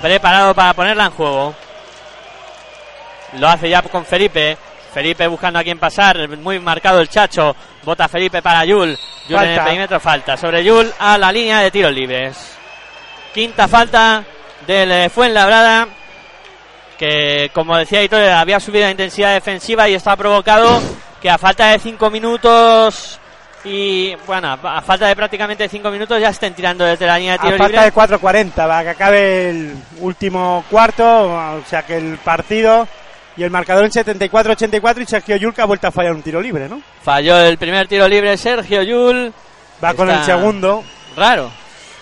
preparado para ponerla en juego. Lo hace ya con Felipe. Felipe buscando a quien pasar. Muy marcado el chacho. Bota Felipe para Yul. Yul en el Falta. perímetro falta. Sobre Yul a la línea de tiros libres. Quinta falta del eh, Fuenlabrada. Que como decía Hitor, había subido la intensidad defensiva y está provocado que a falta de 5 minutos y bueno, a a falta de prácticamente 5 minutos ya estén tirando desde la línea de A tiro falta libre. de 4.40 para que acabe el último cuarto, o sea que el partido y el marcador en 74-84 y Sergio Yulka ha vuelto a fallar un tiro libre, ¿no? Falló el primer tiro libre Sergio Yul. Va con el segundo. Raro.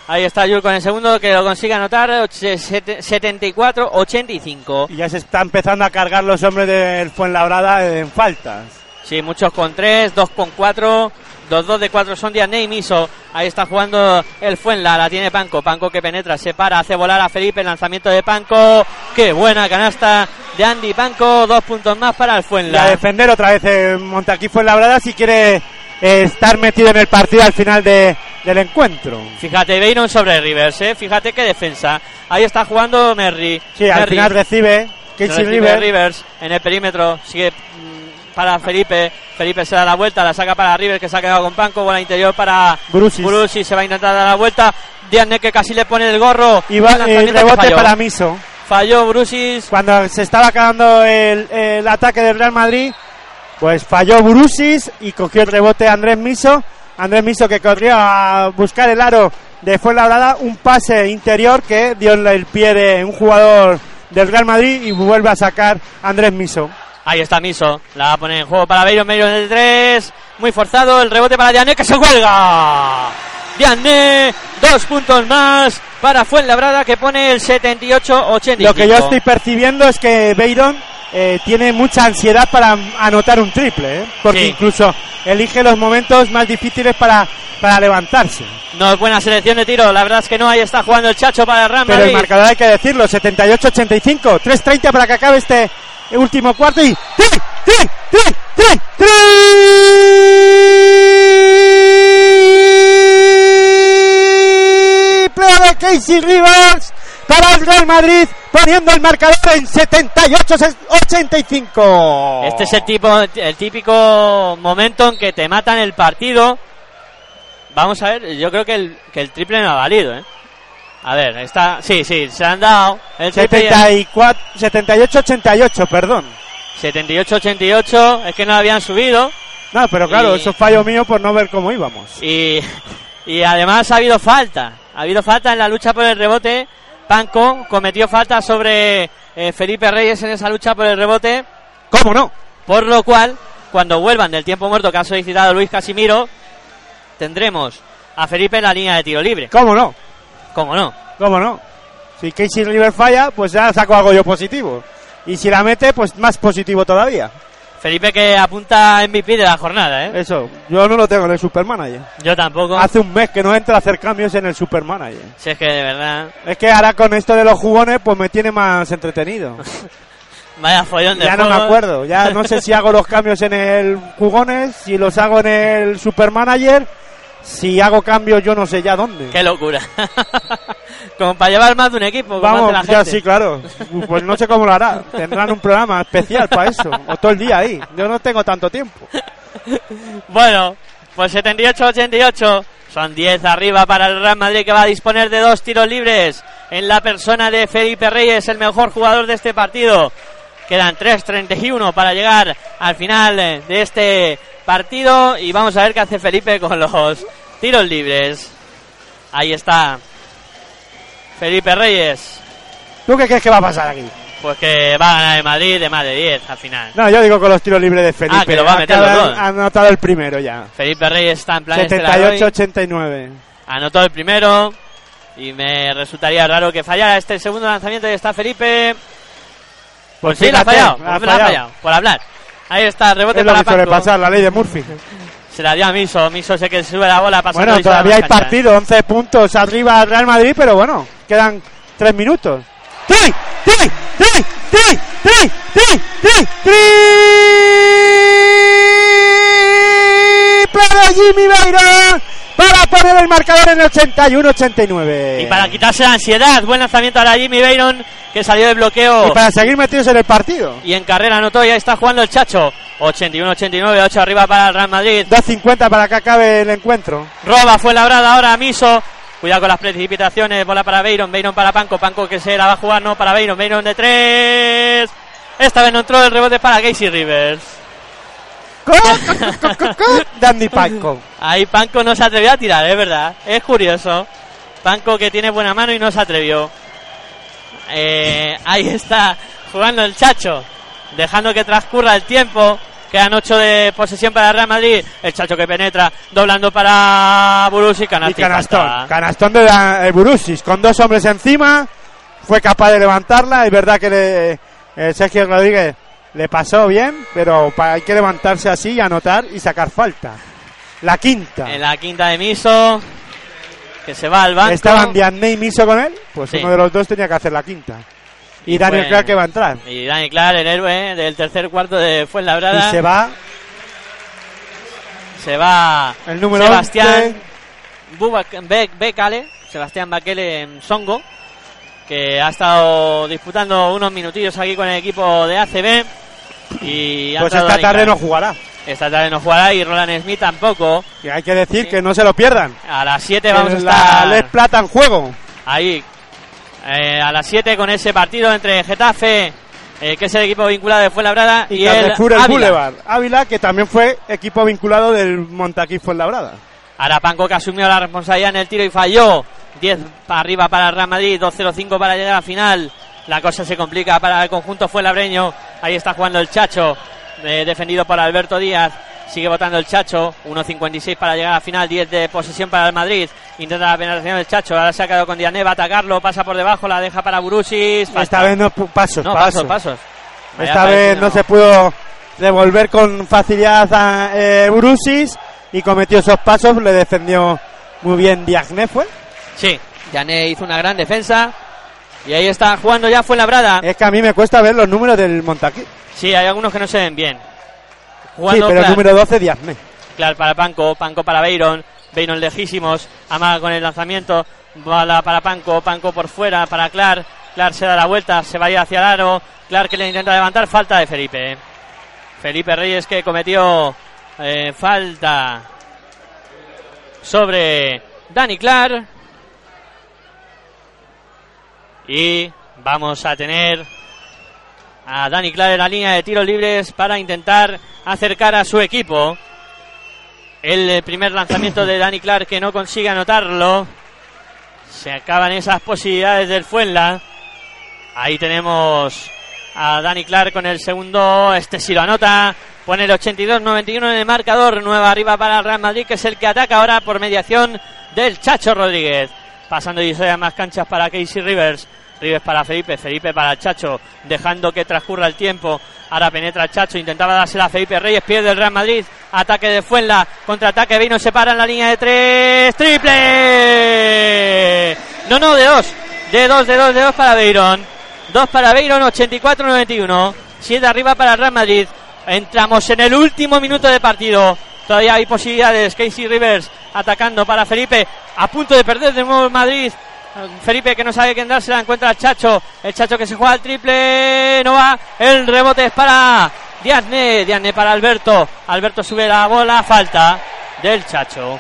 Ahí está Yul con el segundo que lo consigue anotar. och- sete- 74-85. Y ya se está empezando a cargar los hombres del Fuenlabrada en faltas. Sí, muchos con 3, 2 con 4. Dos, dos de cuatro son Diané y Miso. Ahí está jugando el Fuenla. La tiene Panco. Panco que penetra, se para, hace volar a Felipe. El lanzamiento de Panco. Qué buena canasta de Andy Panco. Dos puntos más para el Y a Fuenla. defender otra vez eh, Montaquí Fuenlabrada si quiere eh, estar metido en el partido al final de- del encuentro. Fíjate, Beiron sobre Rivers, ¿eh? Fíjate qué defensa. Ahí está jugando Merry. Sí, al Merry final recibe Casey recibe River. Rivers en el perímetro. Sigue para Felipe. Felipe se da la vuelta, la saca para Rivers que se ha quedado con Panco. Bola interior para Brusis. Brusis. Se va a intentar dar la vuelta. Diane que casi le pone el gorro. Y va el rebote para Miso. Falló Brusis. Cuando se estaba acabando el, el ataque del Real Madrid, pues falló Brusis y cogió el rebote Andrés Miso. Andrés Miso que corrió a buscar el aro de Fuenlabrada, un pase interior que dio el pie de un jugador del Real Madrid y vuelve a sacar Andrés Miso. Ahí está Miso. La va a poner en juego para Beiron. Beiron de tres. Muy forzado. El rebote para Diane que se cuelga. Diane. Dos puntos más para Fuenlabrada que pone el 78-85. Lo que yo estoy percibiendo es que Beiron eh, tiene mucha ansiedad para anotar un triple, ¿eh? porque Sí. incluso elige los momentos más difíciles para, para levantarse. No es buena selección de tiro. La verdad es que no. Ahí está jugando el Chacho para Real Pero el Madrid. marcador hay que decirlo, 78-85, 3-30 para que acabe este último cuarto y ¡tri, tri, tri, tri, triple de Casey Rivers para el Real Madrid, poniendo el marcador en 78-85. Este es el tipo, el típico momento en que te matan el partido. Vamos a ver, yo creo que el, que el triple no ha valido, ¿eh? A ver, está, sí, sí, se han dado el triple. 74 78-88, perdón. 78-88, es que no habían subido. No, pero claro, Y- eso es fallo mío por no ver cómo íbamos. Y, y además ha habido falta. Ha habido falta en la lucha por el rebote. Panco cometió falta sobre eh, Felipe Reyes en esa lucha por el rebote. ¿Cómo no? Por lo cual, cuando vuelvan del tiempo muerto que ha solicitado Luis Casimiro, tendremos a Felipe en la línea de tiro libre. ¿Cómo no? ¿Cómo no? ¿Cómo no? Si Casey River falla, pues ya saco algo yo positivo. Y si la mete, pues más positivo todavía. Felipe que apunta MVP de la jornada, ¿eh? Eso, yo no lo tengo en el Supermanager. Yo tampoco. Hace un mes que no entra a hacer cambios en el Supermanager. Si es que de verdad, Es que ahora con esto de los jugones, pues me tiene más entretenido. vaya follón de ya no me juegos. acuerdo, ya no sé si hago los cambios en el jugones, si los hago en el Supermanager, si hago cambios yo no sé ya dónde. Qué locura. Como para llevar más de un equipo. Vamos, la ya sí, claro. Pues no sé cómo lo hará. Tendrán un programa especial para eso. O todo el día ahí. Yo no tengo tanto tiempo. Bueno, pues 78-88. Son 10 arriba para el Real Madrid que va a disponer de dos tiros libres en la persona de Felipe Reyes, el mejor jugador de este partido. Quedan 3.31 para llegar al final de este partido y vamos a ver qué hace Felipe con los tiros libres. Ahí está Felipe Reyes. ¿Tú qué crees que va a pasar aquí? Pues que va a ganar el Madrid de más de 10 al final. No, yo digo con los tiros libres de Felipe. Ah, que lo va a meter los dos. Ha anotado el primero ya. Felipe Reyes está en plan estelar hoy. 78-89. Anotó el primero y me resultaría raro que fallara este segundo lanzamiento y está Felipe. Pues sí, la ha fallado, la ha pues la ha fallado. por hablar. Ahí está, rebote Es lo para que suele Paco. pasar, la ley de Murphy. Se la dio a Miso, Miso sé que sube la bola Bueno, todavía hay cancha. partido, 11 puntos arriba al Real Madrid, pero bueno, quedan 3 minutos. ¡Tri! ¡Tri! ¡Tri! ¡Tri! ¡Tri! ¡Tri! ¡Tri! ¡Triple de Jimmy Beirón para poner el marcador en el 81-89! Y para quitarse la ansiedad, buen lanzamiento ahora Jimmy Bayron que salió de bloqueo Y para seguir metidos en el partido. y en carrera anotó y ahí está jugando el Chacho. 81-89, 8 arriba para el Real Madrid. 2.50 para que acabe el encuentro. Roba fue labrada ahora a Miso. Cuidado con las precipitaciones. Bola para Beiron. Beiron para Panco. Panco que se la va a jugar. No para Beiron. Beiron de tres. Esta vez no entró el rebote para Casey Rivers. Dandy Paco. Ahí Panco no se atrevió a tirar, es verdad. Es curioso. Panco que tiene buena mano y no se atrevió. Eh, ahí está jugando el Chacho. Dejando que transcurra el tiempo. Quedan 8 de posesión para Real Madrid. El Chacho que penetra. Doblando para Burus y Y canastón. Canastón de la- eh, Burusis. Con dos hombres encima. Fue capaz de levantarla. Es verdad que le, eh, Sergio Rodríguez le pasó bien. Pero hay que levantarse así y anotar y sacar falta. La quinta. En la quinta de Miso. Que se va al banco. Estaban Diane y Miso con él. Pues Sí. uno de los dos tenía que hacer la quinta. Y, Y Daniel fue- Clark que va a entrar. Y Dani Clar, el héroe del tercer cuarto de Y Fuenlabrada. se va se va el número Sebastián 11. Bubak- Be- Bekale, Sebastián Bakele en Songo, que ha estado disputando unos minutillos aquí con el equipo de ACB. Y Pues esta tarde no jugará. Esta tarde no jugará y Roland Smith tampoco. Que hay que decir Sí. que no se lo pierdan. A las 7 vamos a la estar Les Plata en juego. ahí. eh, a las 7 con ese partido entre Getafe, eh, que es el equipo vinculado de Fuenlabrada, y, Y, el el Ávila. Boulevard. Ávila, que también fue equipo vinculado del Montaquí Fuenlabrada. Arapanco que asumió la responsabilidad en el tiro y falló. 10 para arriba para el Real Madrid, 2-0-5 para llegar a la final. La cosa se complica para el conjunto Fuenlabreño. Ahí está jugando el Chacho, eh, defendido por Alberto Díaz. Sigue votando el Chacho, 1.56 para llegar a la final, 10 de posesión para el Madrid. Intenta la penetración del Chacho, ahora se ha quedado con Diané, va a atacarlo, pasa por debajo, la deja para Burusis. falta. Esta vez no pasos, no, pasos. pasos. Vaya Esta vez no se pudo devolver con facilidad a eh, y cometió esos pasos. Le defendió muy bien Diagne, fue. Sí, Diané hizo una gran defensa. Y ahí está jugando ya Fuenlabrada. Es que a mí me cuesta ver los números del Montaquí. Sí, hay algunos que no se ven bien. Sí, Jugando pero el número 12, Diagne. Clark para Panco, Panco para Beiron, Beiron lejísimos, amaga con el lanzamiento, bala para Panco, Panco por fuera para Clark, Clark se da la vuelta, se va a ir hacia el aro, Clark que le intenta levantar, falta de Felipe. Felipe Reyes que cometió eh, falta sobre Dani Clark. Y vamos a tener a Dani Clark en la línea de tiros libres para intentar acercar a su equipo. El primer lanzamiento de Dani Clark que no consigue anotarlo. Se acaban esas posibilidades del Fuenla. Ahí tenemos a Dani Clark con el segundo. Este sí lo anota. Pone el 82-91 en el marcador. Nueva arriba para Real Madrid, que es el que ataca ahora por mediación del Chacho Rodríguez. Pasando y a más canchas para Casey Rivers. Rivers para Felipe, Felipe para Chacho, dejando que transcurra el tiempo. Ahora penetra Chacho, intentaba dársela a Felipe Reyes, pierde el Real Madrid. Ataque de Fuenla, contraataque, vino, se para en la línea de tres. ¡Triple! No, no, de dos. De dos, de dos, de dos para Beiron. Dos para Beiron, 84-91. Siete arriba para el Real Madrid. Entramos en el último minuto de partido. Todavía hay posibilidades. Casey Rivers atacando para Felipe. A punto de perder de nuevo el Madrid. Felipe que no sabe quién dársela, encuentra al Chacho. El Chacho que se juega al triple. No va. El rebote es para Diazne. Diazne para Alberto. Alberto sube la bola. Falta del Chacho.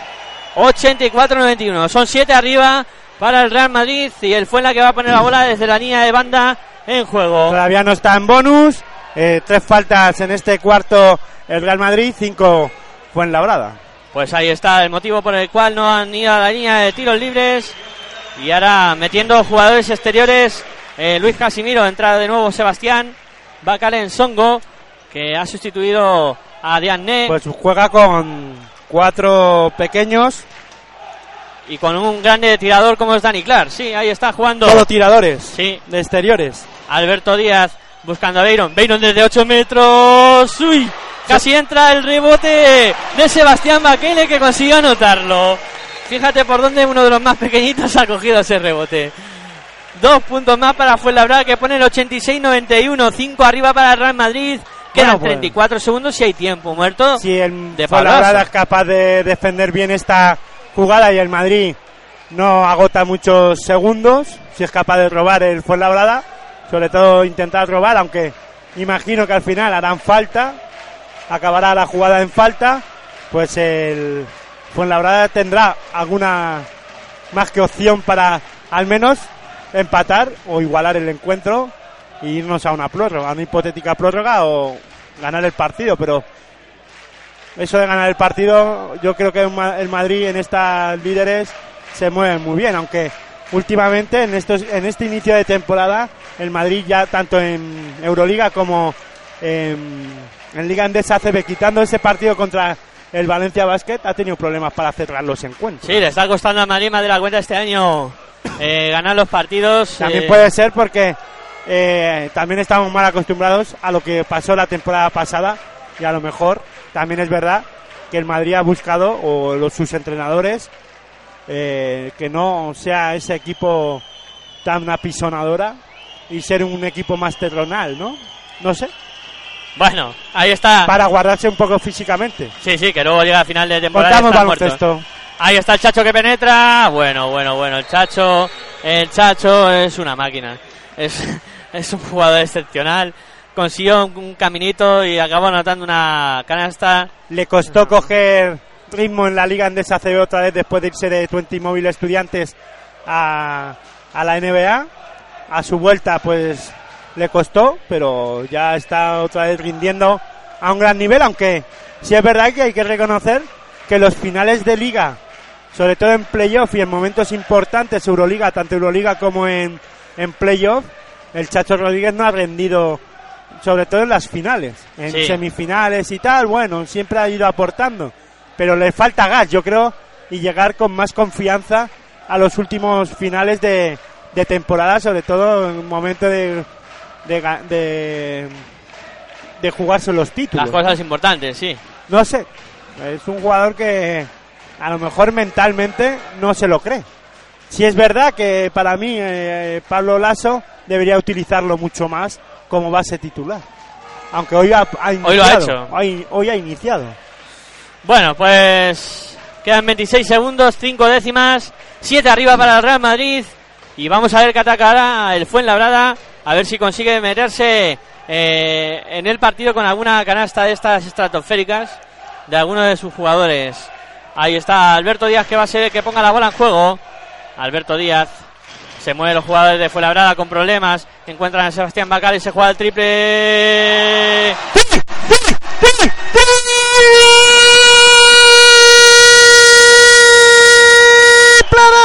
84-91. Son 7 arriba para el Real Madrid. Y el Fuenla que va a poner la bola desde la línea de banda en juego. Todavía no está en bonus. Eh, tres faltas en este cuarto el Real Madrid, cinco Fuenlabrada. Pues ahí está el motivo por el cual no han ido a la línea de tiros libres. Y ahora metiendo jugadores exteriores, eh, Luis Casimiro, entra de nuevo Sebastián, Bacalen Songo, que ha sustituido a Diane Pues juega con cuatro pequeños, y con un grande tirador como es Dani Clark. Sí, ahí está jugando todo tiradores Sí. de exteriores. Alberto Díaz buscando a Beiron. Beiron desde 8 metros. ¡Uy! Casi entra el rebote de Sebastián Bakele que consiguió anotarlo. Fíjate por dónde uno de los más pequeñitos ha cogido ese rebote. Dos puntos más para Fuenlabrada que pone el 86-91. Cinco arriba para el Real Madrid. Quedan Bueno, pues. 34 segundos si hay tiempo muerto. Si el De Fuenlabrada es capaz de defender bien esta jugada y el Madrid no agota muchos segundos, si es capaz de robar el Fuenlabrada, sobre todo intentar robar, aunque imagino que al final harán falta, acabará la jugada en falta, pues el Fuenlabrada tendrá alguna más que opción para al menos empatar o igualar el encuentro e irnos a una prórroga, una hipotética prórroga o ganar el partido, pero eso de ganar el partido, yo creo que el Madrid en estas líderes se mueve muy bien, aunque últimamente en estos en este inicio de temporada el Madrid ya tanto en Euroliga como en, en Liga Endesa CB quitando ese partido contra el Valencia Basket ha tenido problemas para cerrar los encuentros. Sí, le está costando a Madrid más de la cuenta este año eh, ganar los partidos. También eh, puede ser porque eh, también estamos mal acostumbrados a lo que pasó la temporada pasada y a lo mejor también es verdad que el Madrid ha buscado o los sus entrenadores eh, que no sea ese equipo tan apisonadora y ser un equipo más terronal, ¿no? No sé, Bueno, ahí está. para guardarse un poco físicamente. Sí, sí, que luego llega a final de temporada. Contamos baloncesto. Ahí está el Chacho que penetra. Bueno, bueno, bueno. El Chacho, el Chacho es una máquina. Es, es un jugador excepcional. Consiguió un, un caminito y acabó anotando una canasta. Le costó coger ritmo en la Liga Andesa CB otra vez después de irse de 20 Móvil Estudiantes a, a la NBA. A su vuelta, pues le costó, pero ya está otra vez rindiendo a un gran nivel, aunque sí es verdad que hay que reconocer que los finales de liga, sobre todo en playoff y en momentos importantes, Euroliga, tanto Euroliga como en, en playoff, el Chacho Rodríguez no ha rendido, sobre todo en las finales, en Sí. semifinales y tal, bueno, siempre ha ido aportando, pero le falta gas, yo creo, y llegar con más confianza a los últimos finales de, de temporada, sobre todo en un momento de, de, ga- de, de jugarse los títulos. Las cosas importantes, sí. No sé, es un jugador que a lo mejor mentalmente no se lo cree. Si es verdad que para mí eh, Pablo Lasso debería utilizarlo mucho más como base titular. Aunque hoy ha, ha iniciado. Hoy lo ha hecho. Hoy, hoy ha iniciado. Bueno, pues quedan 26 segundos, 5 décimas, 7 arriba para el Real Madrid. Y vamos a ver qué atacará el Fuenlabrada, a ver si consigue meterse eh, en el partido con alguna canasta de estas estratosféricas de alguno de sus jugadores. Ahí está Alberto Díaz que va a ser el que ponga la bola en juego. Alberto Díaz. Se mueven los jugadores de Fuenlabrada con problemas. Encuentran a Sebastián Bacal y se juega el. ¡Triple de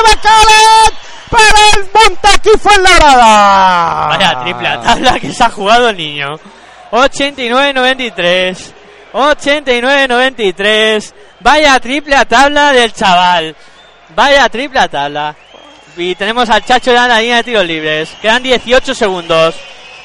Bacalet para el Montaquí Fuenlabrada! Vaya triple a tabla que se ha jugado el niño. 89-93. 89-93. Vaya triple a tabla del chaval. Vaya triple a tabla. Y tenemos al Chacho ya en la línea de tiros libres. Quedan 18 segundos.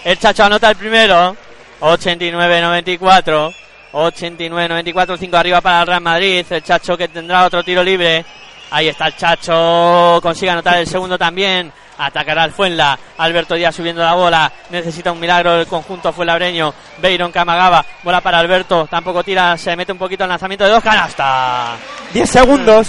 El Chacho anota el primero. 89-94. 89-94. 5 arriba para el Real Madrid. El Chacho que tendrá otro tiro libre. Ahí está el Chacho. Consigue anotar el segundo también. Atacará al Fuenla. Alberto Díaz subiendo la bola. Necesita un milagro el conjunto fuenlabreño. Beiron Camagaba. Bola para Alberto. Tampoco tira. Se mete un poquito el lanzamiento de dos. Canasta. 10 segundos.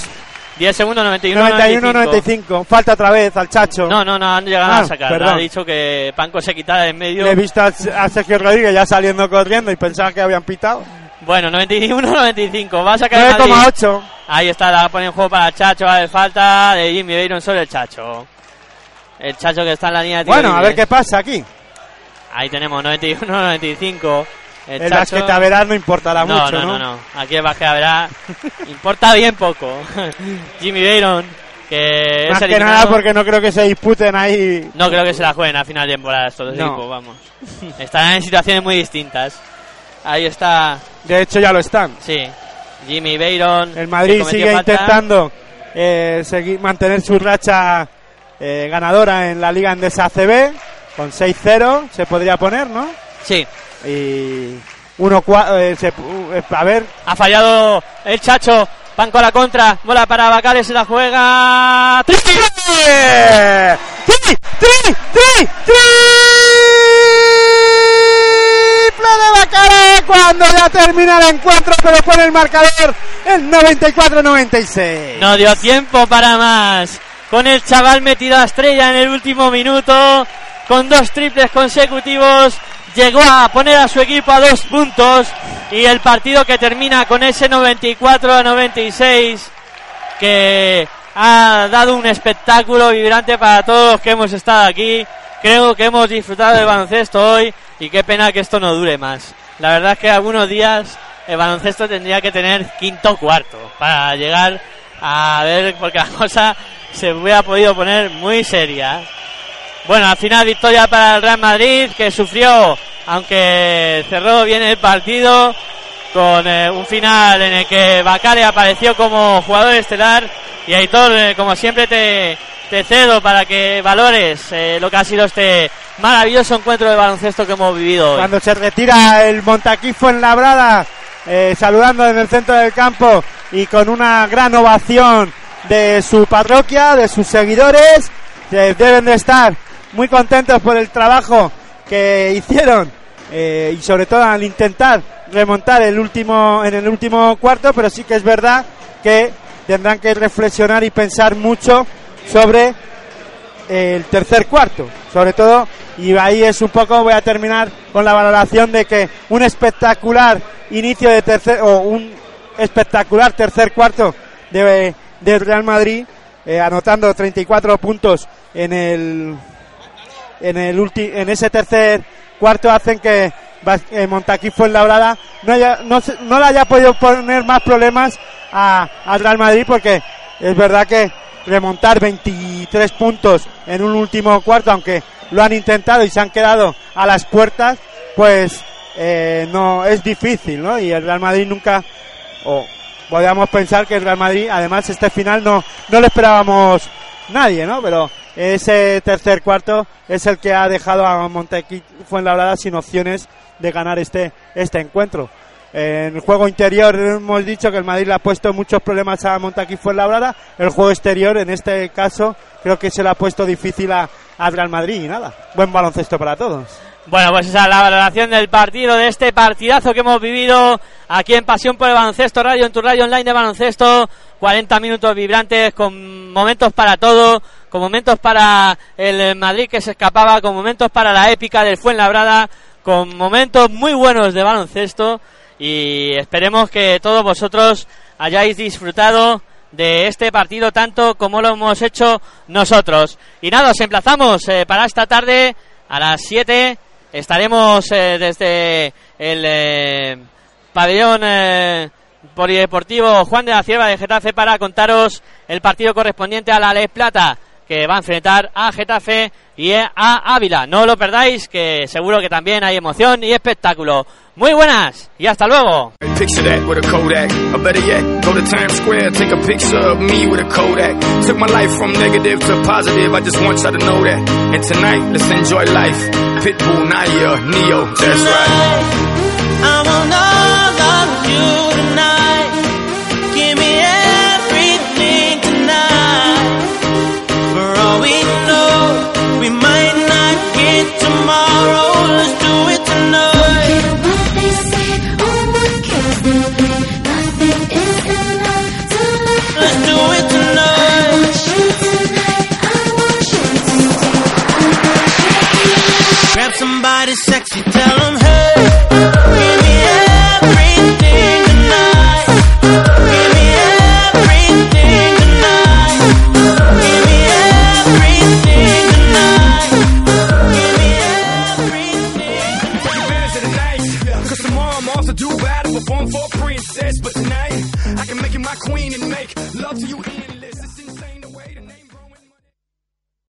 10 segundos, 91, 95. 91-95. Falta otra vez al Chacho. No, no, no han llegado Ah, a sacar. perdón. Ha dicho que Panco se quitara de en medio. Le he visto a, a Sergio Rodríguez ya saliendo corriendo y pensaba que habían pitado. Bueno, 91, 95. Va a sacar el Madrid. 9,8. Ahí está, la pone en juego para Chacho. Va de falta de Jimmy Beiron sobre el Chacho. El Chacho que está en la línea de tiro Bueno, a ver qué pasa aquí. Ahí tenemos 91-95. El, El Chacho- no importará no, mucho, no, ¿no? no, no. Aquí el basquetaveras importa bien poco. Jimmy Bayron, que es Más que eliminado. nada porque no creo que se disputen ahí. No creo que se la jueguen a final de temporada estos dos No. equipos, vamos. Estarán en situaciones muy distintas. Ahí está, De hecho, ya lo están. sí, Jimmy Bayron. El Madrid sigue falta. intentando eh, seguir, mantener su racha eh, ganadora en la Liga Endesa ACB. Con 6-0 se podría poner, ¿no? Sí, Y 1-4. eh, se- uh, a ver, ha fallado el Chacho. Van con la contra, bola para Bacales, se la juega. ¡Tri! ¡Tri! ¡Tri! ¡Tri! ¡Triple de Bacara cuando ya termina el encuentro, pero pone el marcador el 94-96! No dio tiempo para más. Con el chaval metido a estrella en el último minuto, con dos triples consecutivos, llegó a poner a su equipo a dos puntos y el partido que termina con ese 94 a 96 que ha dado un espectáculo vibrante para todos los que hemos estado aquí. Creo que hemos disfrutado del baloncesto hoy y qué pena que esto no dure más. La verdad es que algunos días el baloncesto tendría que tener quinto cuarto para llegar a ver porque la cosa se hubiera podido poner muy seria. Bueno, al final victoria para el Real Madrid que sufrió, aunque cerró bien el partido con eh, un final en el que Bacare apareció como jugador estelar y Aitor, eh, como siempre, te, te cedo para que valores eh, lo que ha sido este maravilloso encuentro de baloncesto que hemos vivido hoy. Cuando se retira el Montaquifo en Labrada, eh, saludando en el centro del campo y con una gran ovación de su parroquia, de sus seguidores, que deben de estar muy contentos por el trabajo que hicieron eh, y sobre todo al intentar remontar el último en el último cuarto, pero sí que es verdad que tendrán que reflexionar y pensar mucho sobre el tercer cuarto, sobre todo, y ahí es un poco, voy a terminar con la valoración de que un espectacular inicio de tercer, o un espectacular tercer cuarto de, de Real Madrid, eh, anotando 34 puntos en el, en el ulti- en ese tercer cuarto hacen que eh, Montaquí Fuenlabrada no, haya, no, no le haya podido poner más problemas a, al Real Madrid porque es verdad que remontar 23 puntos en un último cuarto, aunque lo han intentado y se han quedado a las puertas, pues eh, no es difícil, ¿no? Y el Real Madrid nunca, o podríamos pensar que el Real Madrid, además este final no, no lo esperábamos nadie, ¿no? Pero ese tercer cuarto es el que ha dejado a Montequí Fuenlabrada sin opciones de ganar este, este encuentro. En el juego interior hemos dicho que el Madrid le ha puesto muchos problemas a Montaquí Fuenlabrada. El juego exterior, en este caso, creo que se le ha puesto difícil a, al Real Madrid y nada. Buen baloncesto para todos. Bueno, pues esa es la valoración del partido, de este partidazo que hemos vivido aquí en Pasión por el Baloncesto Radio, en tu radio online de baloncesto. 40 minutos vibrantes con momentos para todo, con momentos para el Madrid que se escapaba, con momentos para la épica del Fuenlabrada, con momentos muy buenos de baloncesto y esperemos que todos vosotros hayáis disfrutado de este partido tanto como lo hemos hecho nosotros. Y nada, os emplazamos eh, para esta tarde a las 7. Estaremos eh, desde el eh, pabellón polideportivo Juan de la Cierva de Getafe para contaros el partido correspondiente a la Les Plata que va a enfrentar a Getafe y a Ávila. No lo perdáis, que seguro que también hay emoción y espectáculo. Muy buenas y hasta luego. Picture that with a Kodak. Or better yet, go to Times Square, take a picture of me with a Kodak. Took my life from negative to positive, I just want y'all to know that. And tonight, let's enjoy life. Pitbull, Naya, Neo, that's right. I want all of you tonight. Give me everything tonight. For all we know, we might not get tomorrow. Let's do it tonight. Somebody sexy, tell them, hey,